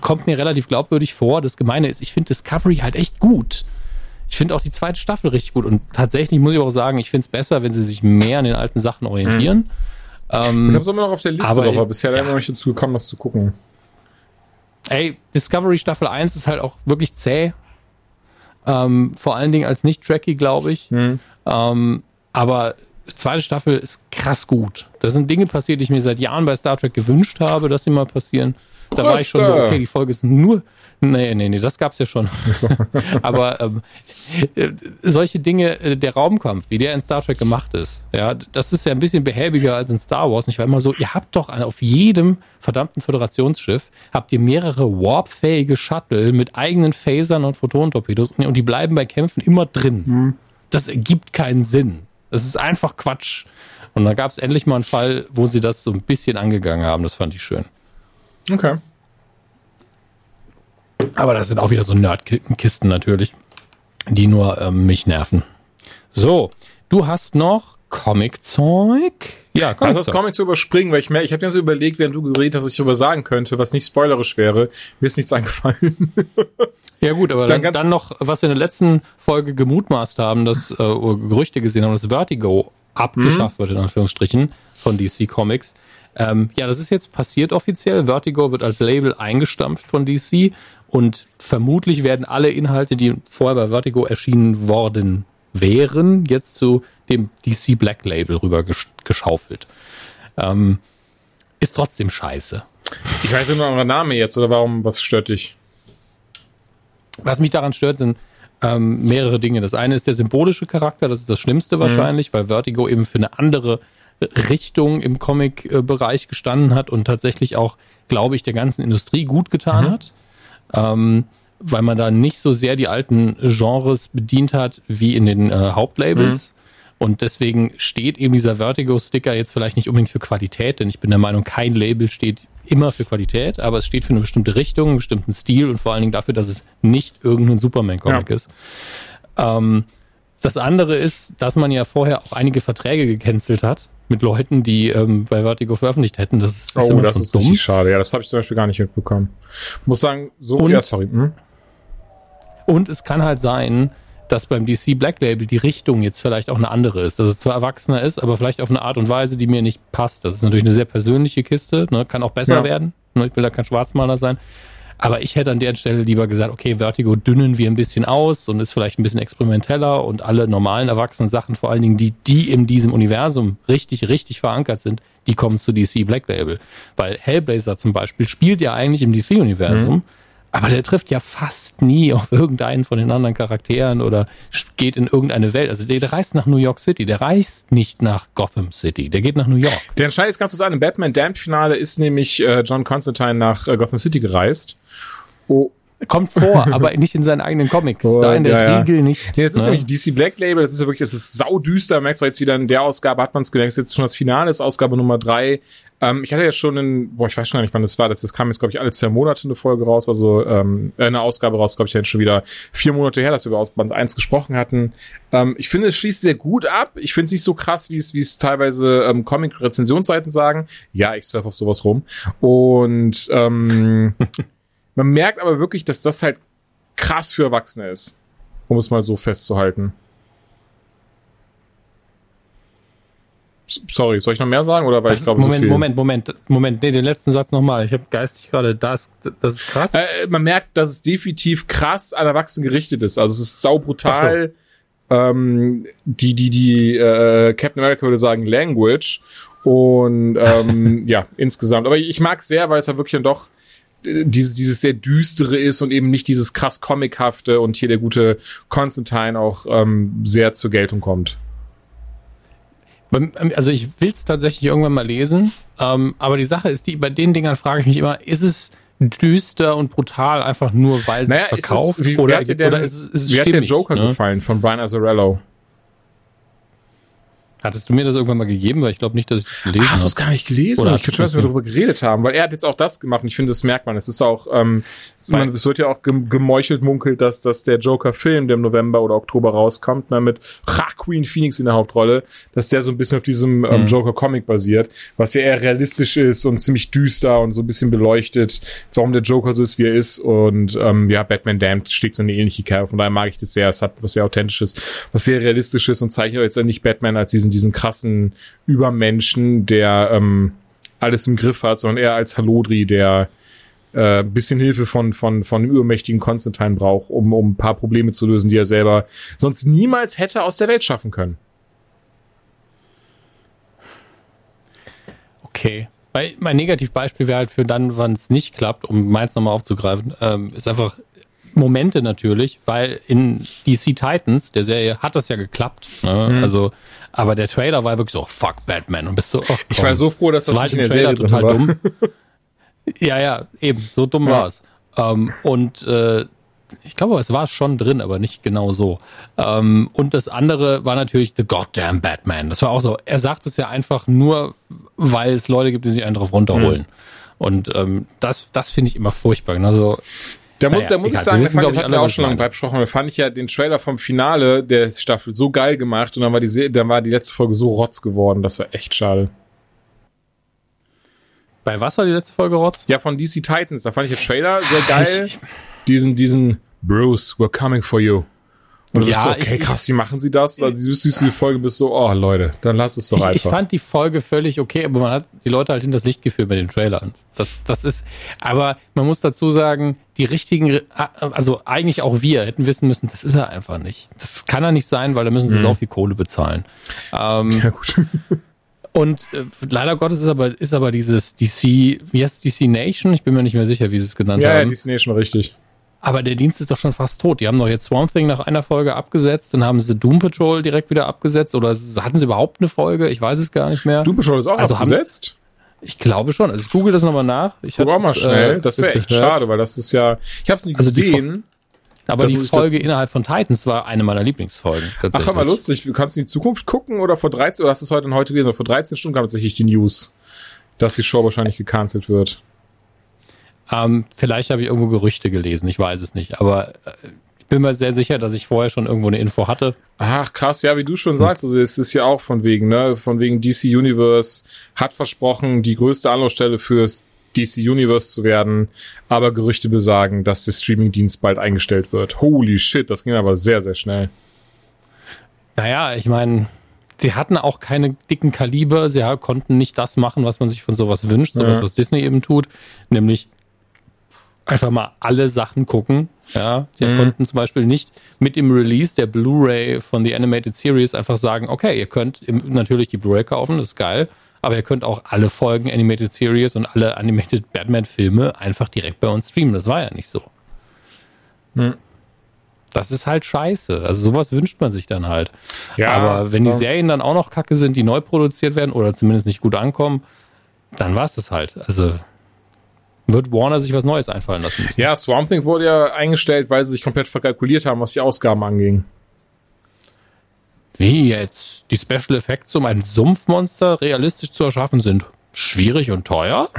Kommt mir relativ glaubwürdig vor. Das Gemeine ist, ich finde Discovery halt echt gut. Ich finde auch die zweite Staffel richtig gut. Und tatsächlich muss ich auch sagen, ich finde es besser, wenn sie sich mehr an den alten Sachen orientieren. Ähm, Ich habe es immer noch auf der Liste, Aber ich- aber bisher ja. leider noch nicht dazu gekommen, das zu gucken. Ey, Discovery Staffel 1 ist halt auch wirklich zäh. Ähm, vor allen Dingen als nicht-Tracky, glaube ich. Ähm, aber zweite Staffel ist krass gut. Da sind Dinge passiert, die ich mir seit Jahren bei Star Trek gewünscht habe, dass sie mal passieren. Da war ich schon so, okay, die Folge ist nur. Nee, nee, nee, das gab's ja schon. Aber ähm, äh, solche Dinge, äh, der Raumkampf, wie der in Star Trek gemacht ist, ja, das ist ja ein bisschen behäbiger als in Star Wars. Und ich war immer so, ihr habt doch auf jedem verdammten Föderationsschiff habt ihr mehrere warpfähige Shuttle mit eigenen Phasern und Photonentorpedos und die bleiben bei Kämpfen immer drin. Das ergibt keinen Sinn. Das ist einfach Quatsch. Und da gab es endlich mal einen Fall, wo sie das so ein bisschen angegangen haben. Das fand ich schön. Okay. Aber das sind auch wieder so Nerdkisten natürlich, die nur ähm, mich nerven. So, du hast noch Comic-Zeug? Ja, Also das. Comic zu überspringen, weil ich mehr, ich habe mir so überlegt, während du geredet hast, was ich darüber sagen könnte, was nicht spoilerisch wäre. Mir ist nichts eingefallen. Ja gut, aber Dann dann, dann noch, was wir in der letzten Folge gemutmaßt haben, dass, äh, Gerüchte gesehen haben, dass Vertigo abgeschafft wird, in Anführungsstrichen, von DC Comics. Ähm, ja, das ist jetzt passiert offiziell. Vertigo wird als Label eingestampft von DC und vermutlich werden alle Inhalte, die vorher bei Vertigo erschienen worden wären, jetzt zu dem DC Black Label rüber gesch geschaufelt. Ähm, ist trotzdem scheiße. Ich weiß nur noch euren Name jetzt, oder warum, was stört dich? Was mich daran stört, sind ähm, mehrere Dinge. Das eine ist der symbolische Charakter, das ist das Schlimmste wahrscheinlich, weil Vertigo eben für eine andere Richtung im Comic-Bereich gestanden hat und tatsächlich auch, glaube ich, der ganzen Industrie gut getan hat. Ähm, weil man da nicht so sehr die alten Genres bedient hat wie in den äh, Hauptlabels. Und deswegen steht eben dieser Vertigo-Sticker jetzt vielleicht nicht unbedingt für Qualität, denn ich bin der Meinung, kein Label steht immer für Qualität, aber es steht für eine bestimmte Richtung, einen bestimmten Stil und vor allen Dingen dafür, dass es nicht irgendein Superman-Comic Ja. ist. Ähm, das andere ist, dass man ja vorher auch einige Verträge gecancelt hat mit Leuten, die ähm, bei Vertigo veröffentlicht hätten. Das ist, Oh, das ist dumm. schade. Ja, das habe ich zum Beispiel gar nicht mitbekommen. Muss sagen, so, Und- ja, sorry. Hm? Und es kann halt sein, dass beim DC Black Label die Richtung jetzt vielleicht auch eine andere ist. Dass es zwar erwachsener ist, aber vielleicht auf eine Art und Weise, die mir nicht passt. Das ist natürlich eine sehr persönliche Kiste, ne? kann auch besser Ja. werden. Ne? Ich will da kein Schwarzmaler sein. Aber ich hätte an der Stelle lieber gesagt, okay, Vertigo dünnen wir ein bisschen aus und ist vielleicht ein bisschen experimenteller und alle normalen erwachsenen Sachen, vor allen Dingen die, die in diesem Universum richtig, richtig verankert sind, die kommen zu DC Black Label. Weil Hellblazer zum Beispiel spielt ja eigentlich im DC-Universum, aber der trifft ja fast nie auf irgendeinen von den anderen Charakteren oder geht in irgendeine Welt. Also der, der reist nach New York City, der reist nicht nach Gotham City, der geht nach New York. Der Entscheid ist ganz zu sagen, im Batman Damned Finale ist nämlich äh, John Constantine nach äh, Gotham City gereist. Oh, Kommt vor, aber nicht in seinen eigenen Comics. Oh, da in der ja, ja. Regel nicht. Nee, das ist ne? nämlich DC Black Label, das ist ja wirklich, das ist saudüster, merkst du jetzt wieder in der Ausgabe, hat man es gemerkt, jetzt schon das Finale, ist Ausgabe Nummer drei. Ähm, ich hatte ja schon in, boah, ich weiß schon gar nicht, wann das war, das, das kam jetzt, glaube ich, alle zwei Monate eine Folge raus, also ähm, äh, eine Ausgabe raus, glaube ich, jetzt schon wieder vier Monate her, dass wir über Band 1 gesprochen hatten. Ähm, ich finde, es schließt sehr gut ab. Ich finde es nicht so krass, wie es wie es teilweise ähm, Comic-Rezensionsseiten sagen. Ja, ich surfe auf sowas rum. Und ähm, man merkt aber wirklich, dass das halt krass für Erwachsene ist. Um es mal so festzuhalten. Sorry, soll ich noch mehr sagen oder weil ich glaube so Moment, viel? Moment, Moment, Moment, nee, den letzten Satz nochmal. Ich habe geistig gerade, das, das ist krass. Äh, man merkt, dass es definitiv krass an Erwachsenen gerichtet ist. Also es ist saubrutal. Ähm, die, die, die äh, Captain America würde sagen Language. Und ähm, ja, insgesamt. Aber ich mag sehr, weil es ja wirklich dann doch äh, dieses, dieses sehr düstere ist und eben nicht dieses krass comichafte und hier der gute Constantine auch ähm, sehr zur Geltung kommt. Beim- Also ich will es tatsächlich irgendwann mal lesen, ähm, aber die Sache ist, die bei den Dingern frage ich mich immer, ist es düster und brutal einfach nur, weil es Naja, ist verkauft? es, wie, oder wie hat dir, denn, oder ist es, ist es wie hat dir stimmig, Joker ne? gefallen von Brian Azzarello? Hattest du mir das irgendwann mal gegeben? Weil ich glaube nicht, dass ich das gelesen Ach, hast du habe. es gar nicht gelesen? Oder ich könnte schon, dass wir darüber geredet haben, weil er hat jetzt auch das gemacht und ich finde, das merkt man. Es ist auch, ähm, man, es wird ja auch gem- gemeuchelt, munkelt, dass, dass der Joker-Film, der im November oder Oktober rauskommt, ne, mit Joaquin Phoenix in der Hauptrolle, dass der so ein bisschen auf diesem ähm, Mhm. Joker-Comic basiert, was ja eher realistisch ist und ziemlich düster und so ein bisschen beleuchtet, warum der Joker so ist, wie er ist. Und ähm, ja, Batman Damned steht so eine ähnliche Kerbe. Von daher mag ich das sehr. Es hat was sehr Authentisches, was sehr Realistisches und zeichnet jetzt nicht Batman als diesen, diesen krassen Übermenschen, der ähm, alles im Griff hat, sondern eher als Halodri, der äh, ein bisschen Hilfe von, von, von übermächtigen Konstantin braucht, um, um ein paar Probleme zu lösen, die er selber sonst niemals hätte aus der Welt schaffen können. Okay. Mein Negativbeispiel wäre halt für dann, wann es nicht klappt, um meins nochmal aufzugreifen, ähm, ist einfach Momente natürlich, weil in DC Titans, der Serie, hat das ja geklappt. Ne? Mhm. Also, aber der Trailer war wirklich so, fuck Batman. Und bist so, oh, Ich war so froh, dass das war nicht in der Serie Trailer drin total war. dumm. Ja, ja, eben, so dumm Ja. war's. Ähm, und äh, ich glaube, es war schon drin, aber nicht genau so. Ähm, und das andere war natürlich The Goddamn Batman. Das war auch so. Er sagt es ja einfach nur, weil es Leute gibt, die sich einen drauf runterholen. Mhm. Und ähm, das, das finde ich immer furchtbar. Also, Da muss, Naja, da muss egal, ich sagen, wir da wissen, fand, das hatten wir auch schon lange besprochen. Da fand ich ja den Trailer vom Finale der Staffel so geil gemacht und dann war die, dann war die letzte Folge so rotz geworden. Das war echt schade. bei was war die letzte Folge, Rotz? Ja, von DC Titans, da fand ich den Trailer sehr geil. Ich- diesen, diesen Bruce, we're coming for you. Und du Ja, okay, ich- krass, wie machen sie das? Also, du siehst die Folge, bist so, oh Leute, dann lass es doch Ich, ich einfach. fand die Folge völlig okay, aber man hat die Leute halt hinters Licht geführt bei den Trailern. Das, das ist, aber man muss dazu sagen, die richtigen, also eigentlich auch wir hätten wissen müssen, das ist er einfach nicht. Das kann er nicht sein, weil da müssen sie so viel Kohle bezahlen. Ähm, Mhm. ja, gut. und äh, leider Gottes ist aber, ist aber dieses DC, wie heißt es, DC Nation? Ich bin mir nicht mehr sicher, wie sie es genannt ja, ja, haben. Destination war richtig. Aber der Dienst ist doch schon fast tot. Die haben doch jetzt Swamp Thing nach einer Folge abgesetzt, dann haben sie Doom Patrol direkt wieder abgesetzt oder hatten sie überhaupt eine Folge? Ich weiß es gar nicht mehr. Doom Patrol ist auch Also haben- abgesetzt. Ich glaube schon. Also ich google das nochmal nach. Ich Guck auch mal es, schnell. äh, das wäre echt gehört. schade, weil das ist ja, ich habe es nicht Also die gesehen. Aber die muss ich Folge innerhalb von Titans war eine meiner Lieblingsfolgen. Ach, hör mal lustig. Kannst du in die Zukunft gucken oder vor 13, oder hast du es heute und heute gelesen? Vor 13 Stunden kam tatsächlich die News, dass die Show wahrscheinlich gecancelt wird. Ähm, vielleicht habe ich irgendwo Gerüchte gelesen. Ich weiß es nicht. Aber äh, ich bin mir sehr sicher, dass ich vorher schon irgendwo eine Info hatte. Ach, krass, ja, wie du schon sagst, also es ist ja auch von wegen, ne, von wegen DC Universe hat versprochen, die größte Anlaufstelle fürs DC Universe zu werden, aber Gerüchte besagen, dass der Streamingdienst bald eingestellt wird. Holy shit, das ging aber sehr, sehr schnell. Naja, ich meine, sie hatten auch keine dicken Kaliber. Sie konnten nicht das machen, was man sich von sowas wünscht, sowas, Ja. was Disney eben tut. Nämlich einfach mal alle Sachen gucken. Ja, sie Mhm. konnten zum Beispiel nicht mit dem Release der Blu-ray von The Animated Series einfach sagen, okay, ihr könnt natürlich die Blu-ray kaufen, das ist geil, aber ihr könnt auch alle Folgen Animated Series und alle Animated Batman-Filme einfach direkt bei uns streamen. Das war ja nicht so. Hm. Das ist halt scheiße. Also sowas wünscht man sich dann halt. Ja, aber wenn die ja. Serien dann auch noch kacke sind, die neu produziert werden oder zumindest nicht gut ankommen, dann war es das halt. Also wird Warner sich was Neues einfallen lassen müssen. Ja, Swamp Thing wurde ja eingestellt, weil sie sich komplett verkalkuliert haben, was die Ausgaben anging. Wie jetzt? Die Special Effects, um ein Sumpfmonster realistisch zu erschaffen, sind schwierig und teuer?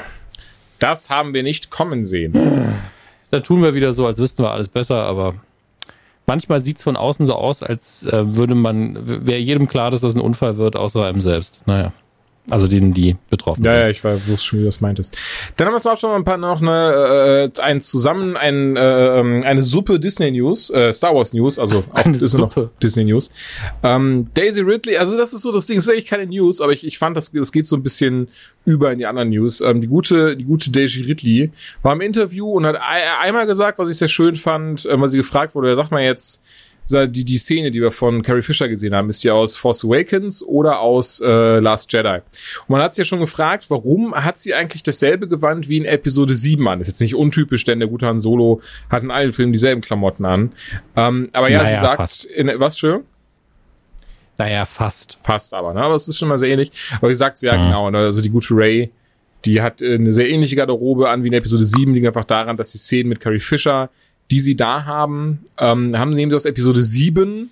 Das haben wir nicht kommen sehen. Da tun wir wieder so, als wüssten wir alles besser, aber manchmal sieht's von außen so aus, als äh, würde man, wäre jedem klar, dass das ein Unfall wird, außer einem selbst. Naja. Also denen, die betroffen Ja, sind. ja, ich war, wusste schon, wie du das meintest. Dann haben wir zum Abschluss noch ein paar noch eine, äh, ein zusammen ein, äh, ähm, eine Suppe Disney News, äh, Star Wars News, also auch Eine ist noch Suppe. Disney News. Ähm, Daisy Ridley, also das ist so das Ding, das ist eigentlich keine News, aber ich, ich fand, das, das geht so ein bisschen über in die anderen News. Ähm, die gute, die gute Daisy Ridley war im Interview und hat ei- einmal gesagt, was ich sehr schön fand, äh, weil sie gefragt wurde, ja, sag mal jetzt, die, die Szene, die wir von Carrie Fisher gesehen haben, ist ja aus Force Awakens oder aus äh, Last Jedi. Und man hat sich ja schon gefragt, warum hat sie eigentlich dasselbe Gewand wie in Episode 7 an? Das ist jetzt nicht untypisch, denn der gute Han Solo hat in allen Filmen dieselben Klamotten an. Ähm, aber ja, Naja, sie sagt, fast. in, was schön? Naja, fast. Fast aber, ne? Aber es ist schon mal sehr ähnlich. Aber sie sagt so, ja, Mhm. genau, ne? also die gute Ray, die hat äh, eine sehr ähnliche Garderobe an wie in Episode 7, liegt einfach daran, dass die Szenen mit Carrie Fisher, die sie da haben, ähm, haben nehmen sie aus Episode 7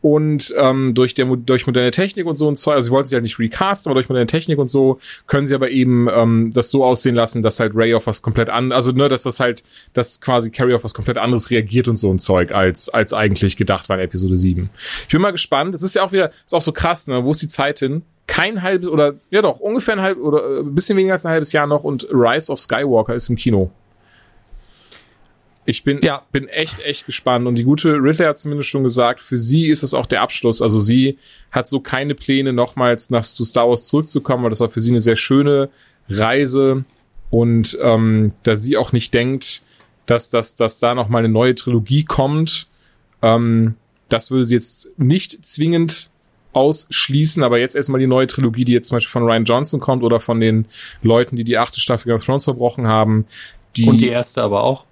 und ähm, durch, der, durch moderne Technik und so und so, also sie wollten sie halt nicht recasten, aber durch moderne Technik und so können sie aber eben ähm, das so aussehen lassen, dass halt Ray auf was komplett an, also ne, dass das halt, dass quasi Carrie auf was komplett anderes reagiert und so ein Zeug, als, als eigentlich gedacht war in Episode 7. Ich bin mal gespannt, es ist ja auch wieder, ist auch so krass, ne, wo ist die Zeit hin? Kein halbes, oder, ja doch, ungefähr ein halb, oder äh, ein bisschen weniger als ein halbes Jahr noch und Rise of Skywalker ist im Kino. Ich bin, Ja. bin echt, echt gespannt. Und die gute Ridley hat zumindest schon gesagt, für sie ist es auch der Abschluss. Also sie hat so keine Pläne, nochmals nach zu Star Wars zurückzukommen, weil das war für sie eine sehr schöne Reise. Und ähm, da sie auch nicht denkt, dass, dass, dass da nochmal eine neue Trilogie kommt, ähm, das würde sie jetzt nicht zwingend ausschließen, aber jetzt erstmal die neue Trilogie, die jetzt zum Beispiel von Ryan Johnson kommt oder von den Leuten, die die achte Staffel Game of Thrones verbrochen haben. Die, Und die erste aber auch.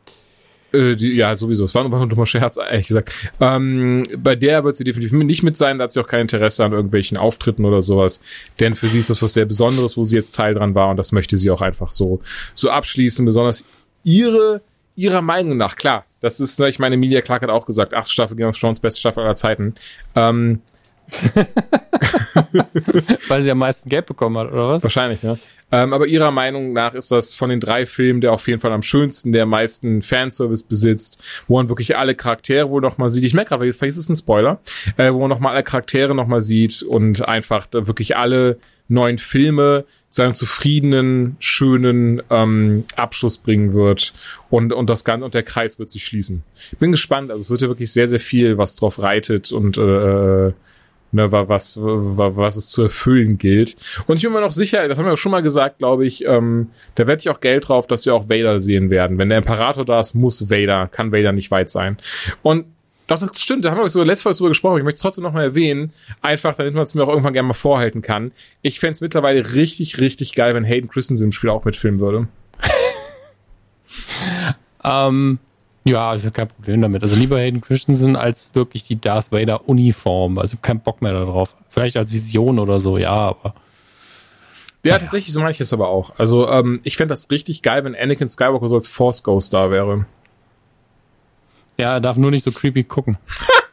Äh, die, ja, sowieso. Es war nur ein dummer Scherz, ehrlich gesagt. Ähm, bei der wird sie definitiv nicht mit sein. Da hat sie auch kein Interesse an irgendwelchen Auftritten oder sowas. Denn für sie ist das was sehr Besonderes, wo sie jetzt Teil dran war. Und das möchte sie auch einfach so, so abschließen. Besonders ihre, ihrer Meinung nach. Klar, das ist, ne, ich meine, Emilia Clark hat auch gesagt, acht Staffel Game of Thrones, beste Staffel aller Zeiten. Ähm, Weil sie am meisten Geld bekommen hat, oder was? Wahrscheinlich, ne? Ähm, aber ihrer Meinung nach ist das von den drei Filmen der auf jeden Fall am schönsten, der am meisten Fanservice besitzt, wo man wirklich alle Charaktere wohl noch mal sieht. Ich merke gerade, vielleicht ist es ein Spoiler, äh, wo man noch mal alle Charaktere noch mal sieht und einfach wirklich alle neuen Filme zu einem zufriedenen, schönen ähm, Abschluss bringen wird und und das Ganze und der Kreis wird sich schließen. Ich bin gespannt. Also es wird ja wirklich sehr sehr viel, was drauf reitet und äh, ne, wa- was, wa- was es zu erfüllen gilt. Und ich bin mir noch sicher, das haben wir auch schon mal gesagt, glaube ich, ähm, da wette ich auch Geld drauf, dass wir auch Vader sehen werden. Wenn der Imperator da ist, muss Vader, kann Vader nicht weit sein. Und doch, das stimmt, da haben wir sogar letztes Mal drüber gesprochen, ich möchte es trotzdem noch mal erwähnen, einfach, damit man es mir auch irgendwann gerne mal vorhalten kann. Ich fänd's mittlerweile richtig, richtig geil, wenn Hayden Christensen im Spiel auch mitfilmen würde. Ähm, ja, ich habe kein Problem damit. Also lieber Hayden Christensen als wirklich die Darth Vader Uniform. Also ich habe keinen Bock mehr darauf. Vielleicht als Vision oder so, ja, aber Ja, tatsächlich, so meine ich es aber auch. Also, ähm, ich fänd das richtig geil, wenn Anakin Skywalker so als Force Ghost da wäre. ja, er darf nur nicht so creepy gucken.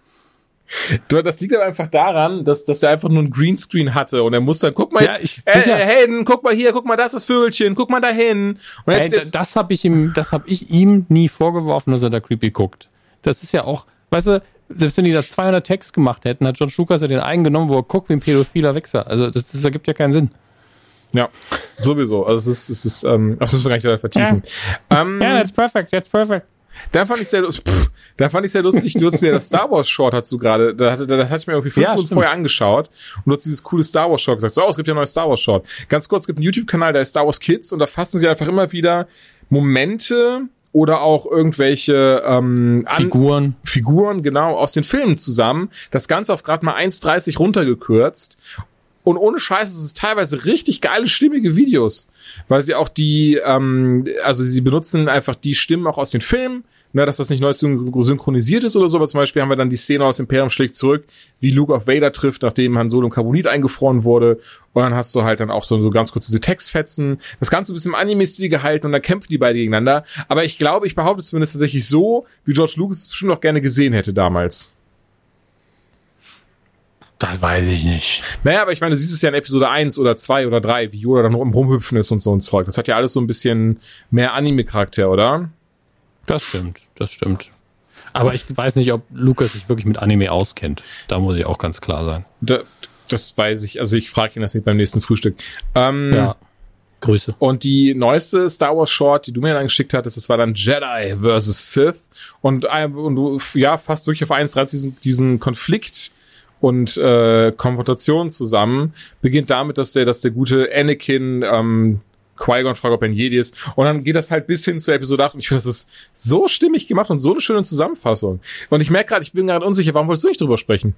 Das liegt aber einfach daran, dass, dass er einfach nur ein Greenscreen hatte und er muss dann, guck mal Ja, jetzt, ich- äh, Hayden, guck mal hier, guck mal, das ist Vögelchen, guck mal dahin. Und Ey, jetzt, jetzt, das habe ich ihm, das habe ich ihm nie vorgeworfen, dass er da creepy guckt. Das ist ja auch, weißt du, selbst wenn die da 200 Text gemacht hätten, hat John Lucas ja den eingenommen, wo er guckt wie ein pädophiler Wichser. Also das, das ergibt ja keinen Sinn. ja, sowieso. Also es ist, es ist, ähm, das müssen wir gar nicht weiter vertiefen. Ähm, Ja, that's perfect, that's perfect. Da fand ich sehr, pff, da fand ich sehr lustig, du hast mir das Star Wars Short hast du gerade, da hatte, das hatte ich mir irgendwie fünf Ja, Minuten vorher angeschaut und du hast dieses coole Star Wars Short gesagt, so, oh, es gibt ja ein neues Star Wars Short. Ganz kurz, es gibt einen YouTube-Kanal, der ist Star Wars Kids und da fassen sie einfach immer wieder Momente oder auch irgendwelche ähm, an- Figuren. Figuren genau aus den Filmen zusammen. Das Ganze auf gerade mal 1,30 runtergekürzt. Und ohne Scheiß, es ist teilweise richtig geile, stimmige Videos. Weil sie auch die, ähm, also sie benutzen einfach die Stimmen auch aus den Filmen, ne, dass das nicht neu synchronisiert ist oder so, aber zum Beispiel haben wir dann die Szene aus Imperium schlägt zurück, wie Luke auf Vader trifft, nachdem Han Solo im Carbonit eingefroren wurde. Und dann hast du halt dann auch so, so ganz kurz diese Textfetzen. Das Ganze ein bisschen im Anime-Stil gehalten und dann kämpfen die beide gegeneinander. Aber ich glaube, ich behaupte zumindest tatsächlich so, wie George Lucas es bestimmt auch gerne gesehen hätte damals. Das weiß ich nicht. Naja, aber ich meine, du siehst es ja in Episode 1 oder 2 oder 3, wie Yoda dann rumhüpfen ist und so ein Zeug. Das hat ja alles so ein bisschen mehr Anime-Charakter, oder? Das stimmt, das stimmt. Aber ich weiß nicht, ob Lukas sich wirklich mit Anime auskennt. Da muss ich auch ganz klar sein. Da, das weiß ich. Also ich frage ihn das nicht beim nächsten Frühstück. Ähm, ja. Grüße. Und die neueste Star Wars Short, die du mir dann geschickt hattest, das war dann Jedi vs. Sith. Und, äh, und du, ja, fast wirklich auf eins diesen, diesen Konflikt und äh, Konfrontation zusammen. Beginnt damit, dass der, dass der gute Anakin ähm, Qui-Gon fragt, ob er ein Jedi ist. Und dann geht das halt bis hin zu Episode 8. Und ich finde, das ist so stimmig gemacht und so eine schöne Zusammenfassung. Und ich merke gerade, ich bin gerade unsicher, warum wolltest du nicht drüber sprechen?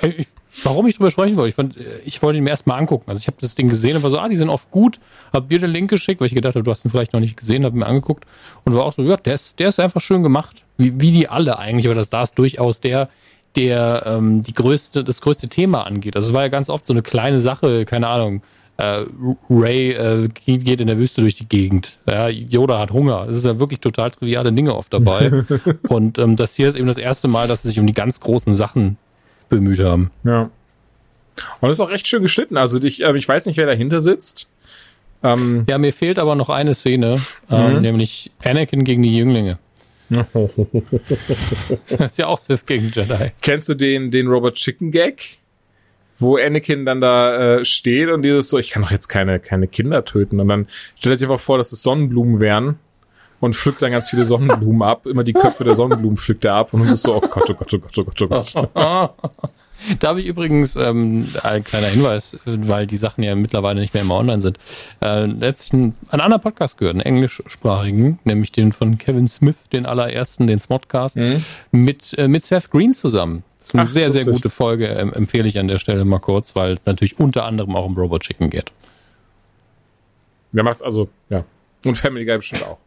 warum ich drüber sprechen wollte? Ich, fand, ich wollte ihn mir erstmal angucken. Also ich habe das Ding gesehen und war so, ah, die sind oft gut. Hab dir den Link geschickt, weil ich gedacht habe, du hast ihn vielleicht noch nicht gesehen, habe mir angeguckt und war auch so, ja, der ist, der ist einfach schön gemacht. Wie, wie die alle eigentlich, aber das da ist durchaus der, der ähm, die größte, das größte Thema angeht. Also es war ja ganz oft so eine kleine Sache, keine Ahnung. Äh, Ray äh, geht in der Wüste durch die Gegend. Ja, Yoda hat Hunger. Es ist ja wirklich total triviale Dinge oft dabei. und ähm, das hier ist eben das erste Mal, dass sie sich um die ganz großen Sachen bemüht haben. Ja. Und ist auch recht schön geschnitten. Also ich, äh, ich weiß nicht, wer dahinter sitzt. Ähm, ja, mir fehlt aber noch eine Szene, ähm, mhm. nämlich Anakin gegen die Jünglinge. das ist ja auch Sith gegen Jedi. Kennst du den, den Robert Chicken Gag? Wo Anakin dann da äh, steht und dieses so, ich kann doch jetzt keine, keine Kinder töten. Und dann stellt er sich einfach vor, dass es Sonnenblumen wären und pflückt dann ganz viele Sonnenblumen ab. Immer die Köpfe der Sonnenblumen pflückt er ab und du bist so, oh Gott, oh Gott, oh Gott, oh Gott, oh Gott. Da habe ich übrigens ähm, ein kleiner Hinweis, weil die Sachen ja mittlerweile nicht mehr immer online sind. Äh, letztlich einen, einen anderen Podcast gehört, einen englischsprachigen, nämlich den von Kevin Smith, den allerersten, den Smodcast, mhm. mit, äh, mit Seth Green zusammen. Das ist eine Ach, sehr, sehr gute Folge, ähm, empfehle ich an der Stelle mal kurz, weil es natürlich unter anderem auch um Robot Chicken geht. Der macht also, ja. Und Family Guy bestimmt auch.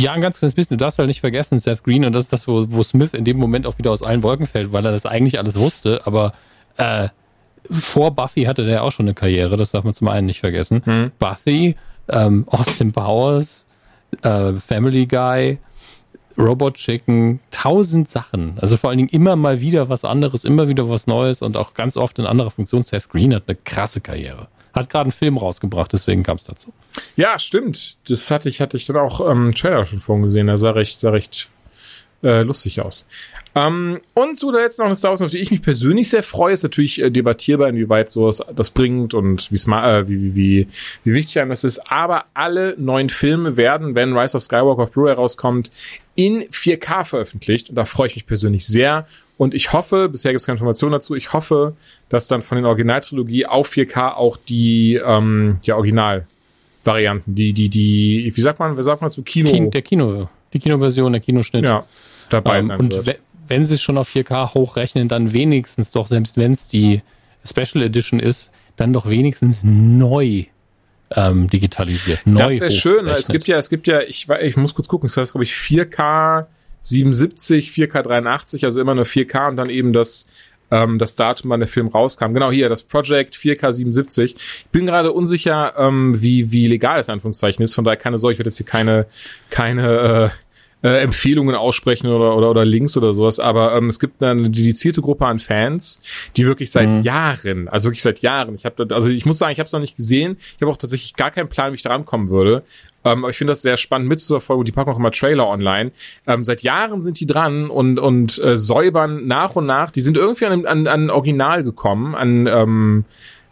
Ja, ein ganz kleines bisschen. Du darfst halt nicht vergessen, Seth Green, und das ist das, wo, wo Smith in dem Moment auch wieder aus allen Wolken fällt, weil er das eigentlich alles wusste, aber äh, vor Buffy hatte der auch schon eine Karriere, das darf man zum einen nicht vergessen. Hm. Buffy, ähm, Austin Powers, äh, Family Guy, Robot Chicken, tausend Sachen. Also vor allen Dingen immer mal wieder was anderes, immer wieder was Neues und auch ganz oft in anderer Funktion. Seth Green hat eine krasse Karriere. Hat gerade einen Film rausgebracht, deswegen kam es dazu. Ja, stimmt. Das hatte ich, hatte ich dann auch ähm, Trailer schon vorhin gesehen. Der sah recht, sah recht äh, lustig aus. Ähm, und zu der letzten noch eine Star Wars, auf die ich mich persönlich sehr freue, ist natürlich äh, debattierbar, inwieweit sowas das bringt und äh, wie, wie, wie, wie wichtig einem das ist. Aber alle neuen Filme werden, wenn Rise of Skywalker auf Blu-ray rauskommt, in 4K veröffentlicht. Und da freue ich mich persönlich sehr. Und ich hoffe, bisher gibt es keine Informationen dazu, ich hoffe, dass dann von den Originaltrilogie auf 4K auch die, ähm, ja, Originalvarianten, die, die, die, wie sagt man, wie sagt man zu Kino? Kino der Kino, die Kinoversion, der Kinoschnitt. Ja, dabei ähm, sein und wird. wenn sie es schon auf 4K hochrechnen, dann wenigstens doch, selbst wenn es die Special Edition ist, dann doch wenigstens neu ähm, digitalisiert. Neu das wäre schön. Es gibt ja, es gibt ja, ich, ich muss kurz gucken, es heißt, glaube ich, 4K 77, 4K 83, also immer nur 4K und dann eben das ähm, das Datum, wann der Film rauskam. Genau hier, das Project 4K 77. Ich bin gerade unsicher, ähm, wie, wie legal es Anführungszeichen ist. Von daher keine Sorge, ich werde jetzt hier keine, keine äh, äh, Empfehlungen aussprechen oder, oder, oder Links oder sowas, aber ähm, es gibt eine dedizierte Gruppe an Fans, die wirklich seit mhm. Jahren, also wirklich seit Jahren, ich habe also ich muss sagen, ich habe es noch nicht gesehen, ich habe auch tatsächlich gar keinen Plan, wie ich da rankommen würde, ähm, aber ich finde das sehr spannend mitzuverfolgen. Und die packen auch immer Trailer online. Ähm, seit Jahren sind die dran und, und äh, säubern nach und nach, die sind irgendwie an, an, an Original gekommen, an ähm,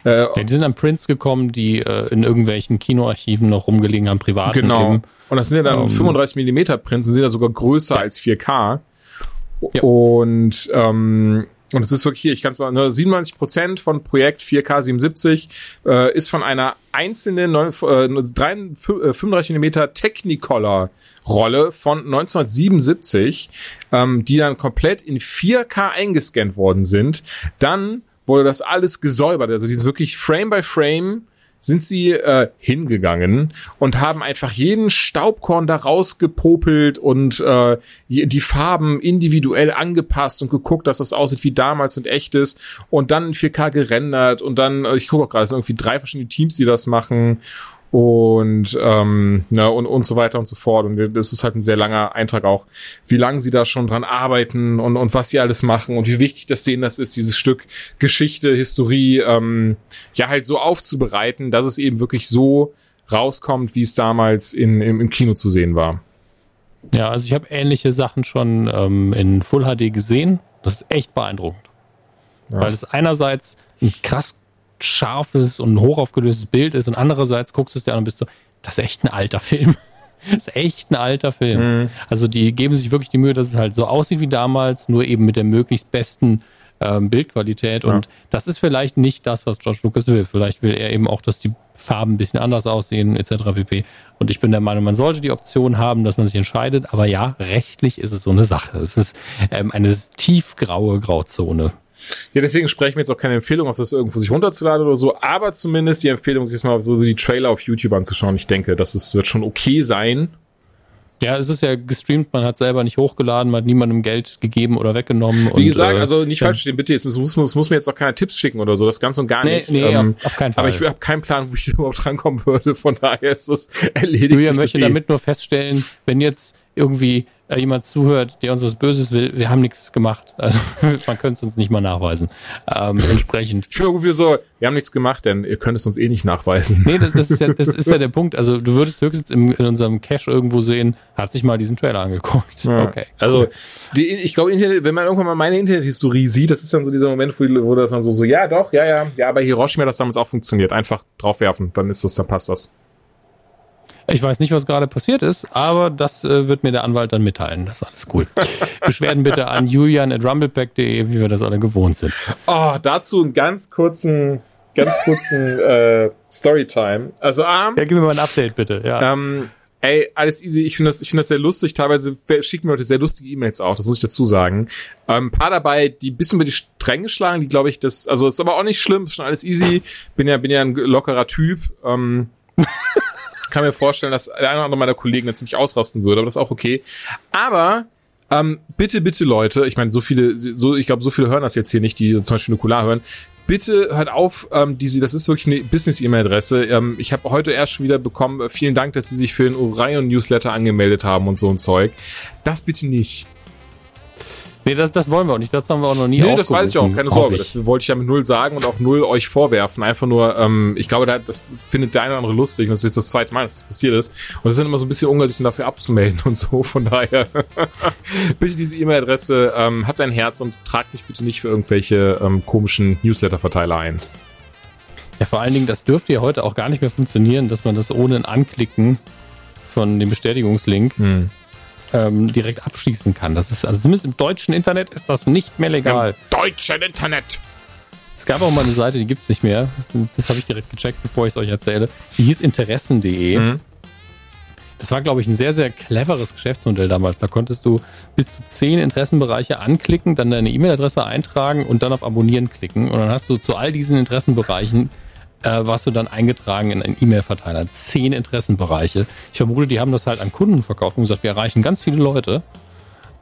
äh, ja, die sind an Prints gekommen, die äh, in irgendwelchen Kinoarchiven noch rumgelegen haben, privat. Genau. Eben. Und das sind ja dann um, 35 Millimeter Prints, die sind ja sogar größer als 4K. Ja. Und ähm, und es ist wirklich hier, ich kann es mal, ne, 97 Prozent von Projekt 4K 77 äh, ist von einer einzelnen 9, äh, 3, 35 mm Technicolor Rolle von 1977, ähm, die dann komplett in 4K eingescannt worden sind. Dann wurde das alles gesäubert. Also die sind wirklich Frame by Frame sind sie äh, hingegangen und haben einfach jeden Staubkorn da rausgepopelt und äh, die Farben individuell angepasst und geguckt, dass das aussieht wie damals und echt ist und dann in 4K gerendert und dann, äh, ich gucke auch gerade, es sind irgendwie drei verschiedene Teams, die das machen und ähm, ja, und, und so weiter und so fort. Und das ist halt ein sehr langer Eintrag auch, wie lange sie da schon dran arbeiten und, und was sie alles machen und wie wichtig das denen das ist, dieses Stück Geschichte, Historie, ähm, ja halt so aufzubereiten, dass es eben wirklich so rauskommt, wie es damals in, im, im Kino zu sehen war. Ja, also ich habe ähnliche Sachen schon ähm, in Full HD gesehen. Das ist echt beeindruckend. Ja. Weil es einerseits ein krass scharfes und hochaufgelöstes Bild ist und andererseits guckst du es dir an und bist so, das ist echt ein alter Film. Das ist echt ein alter Film. Mhm. Also die geben sich wirklich die Mühe, dass es halt so aussieht wie damals, nur eben mit der möglichst besten ähm, Bildqualität. Ja. Und das ist vielleicht nicht das, was George Lucas will. Vielleicht will er eben auch, dass die Farben ein bisschen anders aussehen, etc. pp. Und ich bin der Meinung, man sollte die Option haben, dass man sich entscheidet. Aber ja, rechtlich ist es so eine Sache. Es ist ähm, eine tiefgraue Grauzone. Ja, deswegen sprechen wir jetzt auch keine Empfehlung aus, das irgendwo sich runterzuladen oder so, aber zumindest die Empfehlung, sich jetzt mal so die Trailer auf YouTube anzuschauen. Ich denke, das ist, wird schon okay sein. Ja, es ist ja gestreamt, man hat selber nicht hochgeladen, man hat niemandem Geld gegeben oder weggenommen. Wie gesagt, äh, also nicht falsch verstehen, bitte, jetzt muss, muss, muss mir jetzt auch keine Tipps schicken oder so, das ganz und gar nee, nicht. Nee, ähm, auf, auf, keinen Fall. Aber ich habe keinen Plan, wo ich überhaupt drankommen würde, von daher ist das erledigt. Julia möchte damit nur feststellen, wenn jetzt irgendwie äh, jemand zuhört, der uns was Böses will, wir haben nichts gemacht. Also man könnte es uns nicht mal nachweisen. Ähm, entsprechend. Ich finde irgendwie so, wir haben nichts gemacht, denn ihr könnt es uns eh nicht nachweisen. Nee, das, das, ist, ja, das ist ja der Punkt. Also du würdest höchstens im, in unserem Cache irgendwo sehen, hat sich mal diesen Trailer angeguckt. Ja. Okay. Also die, ich glaube, wenn man irgendwann mal meine Internethistorie sieht, das ist dann so dieser Moment, wo, wo das dann so, so, ja doch, ja, ja, ja, bei Hiroshima hat das damals auch funktioniert. Einfach draufwerfen, dann ist das, dann passt das. Ich weiß nicht, was gerade passiert ist, aber das äh, wird mir der Anwalt dann mitteilen. Das ist alles cool. Beschwerden bitte an julian.rumblepack.de, wie wir das alle gewohnt sind. Oh, dazu einen ganz kurzen, ganz kurzen äh, Storytime. Also, ähm, Ja, gib mir mal ein Update bitte, ja. Ähm, ey, alles easy. Ich finde das, ich finde das sehr lustig. Teilweise schicken mir Leute sehr lustige E-Mails auch. Das muss ich dazu sagen. Ähm, ein paar dabei, die ein bisschen über die Stränge schlagen, die glaube ich, das, also ist aber auch nicht schlimm. Ist schon alles easy. Bin ja, bin ja ein lockerer Typ. Ähm, kann mir vorstellen, dass der eine oder andere meiner Kollegen jetzt ziemlich ausrasten würde, aber das ist auch okay. Aber ähm, bitte, bitte Leute, ich meine, so viele, so, ich glaube, so viele hören das jetzt hier nicht, die zum Beispiel Nukular hören. Bitte hört auf, ähm, diese, das ist wirklich eine Business-E-Mail-Adresse. Ähm, ich habe heute erst schon wieder bekommen, äh, vielen Dank, dass Sie sich für den Orion-Newsletter angemeldet haben und so ein Zeug. Das bitte nicht. Nee, das, das wollen wir auch nicht. Das haben wir auch noch nie Nee, das weiß ich auch, keine Sorge. Das wollte ich ja mit null sagen und auch null euch vorwerfen. Einfach nur, ähm, ich glaube, das findet der eine oder andere lustig. Und das ist jetzt das zweite Mal, dass das passiert ist. Und es sind immer so ein bisschen ungeil, sich dafür abzumelden und so. Von daher, bitte diese E-Mail-Adresse, ähm, habt ein Herz und tragt mich bitte nicht für irgendwelche ähm, komischen Newsletter-Verteiler ein. Ja, vor allen Dingen, das dürfte ja heute auch gar nicht mehr funktionieren, dass man das ohne ein Anklicken von dem Bestätigungslink hm ähm, direkt abschließen kann. Das ist, also zumindest im deutschen Internet ist das nicht mehr legal. Im deutschen Internet! Es gab auch mal eine Seite, die gibt es nicht mehr. Das, das habe ich direkt gecheckt, bevor ich es euch erzähle. Die hieß interessen.de. Mhm. Das war, glaube ich, ein sehr, sehr cleveres Geschäftsmodell damals. Da konntest du bis zu zehn Interessenbereiche anklicken, dann deine E-Mail-Adresse eintragen und dann auf Abonnieren klicken. Und dann hast du zu all diesen Interessenbereichen äh, warst du dann eingetragen in einen E-Mail-Verteiler. Zehn Interessenbereiche. Ich vermute, die haben das halt an Kunden verkauft und gesagt, wir erreichen ganz viele Leute.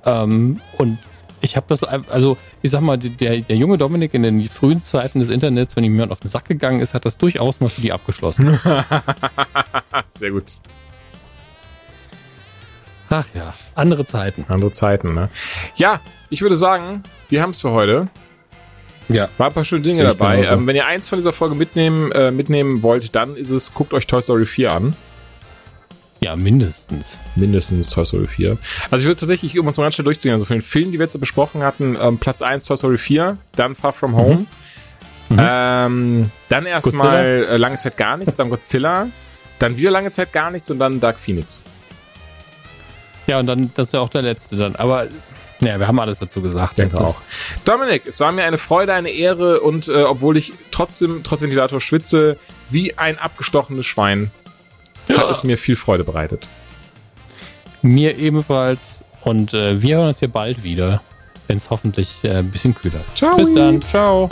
Ähm, und ich habe das, also ich sag mal, der, der junge Dominik in den frühen Zeiten des Internets, wenn ihm jemand auf den Sack gegangen ist, hat das durchaus mal für die abgeschlossen. Sehr gut. Ach ja, andere Zeiten. Andere Zeiten, ne? Ja, ich würde sagen, wir haben es für heute. Ja. War ein paar schöne Dinge dabei. Ähm, wenn ihr eins von dieser Folge mitnehmen, äh, mitnehmen wollt, dann ist es, guckt euch Toy Story 4 an. Ja, mindestens. Mindestens Toy Story 4. Also ich würde tatsächlich, um es mal ganz schnell durchzugehen, also von den Filmen, die wir jetzt besprochen hatten, ähm, Platz 1 Toy Story 4, dann Far From Home. Mhm. Mhm. Ähm, dann erstmal äh, lange Zeit gar nichts, dann Godzilla, dann wieder lange Zeit gar nichts und dann Dark Phoenix. Ja, und dann, das ist ja auch der letzte dann. Aber ja, wir haben alles dazu gesagt. Denke auch. Dominik, es war mir eine Freude, eine Ehre und äh, obwohl ich trotzdem trotz Ventilator schwitze, wie ein abgestochenes Schwein, ja. hat es mir viel Freude bereitet. Mir ebenfalls und äh, wir hören uns hier bald wieder, wenn es hoffentlich äh, ein bisschen kühler ist. Ciao. Bis dann. Ciao.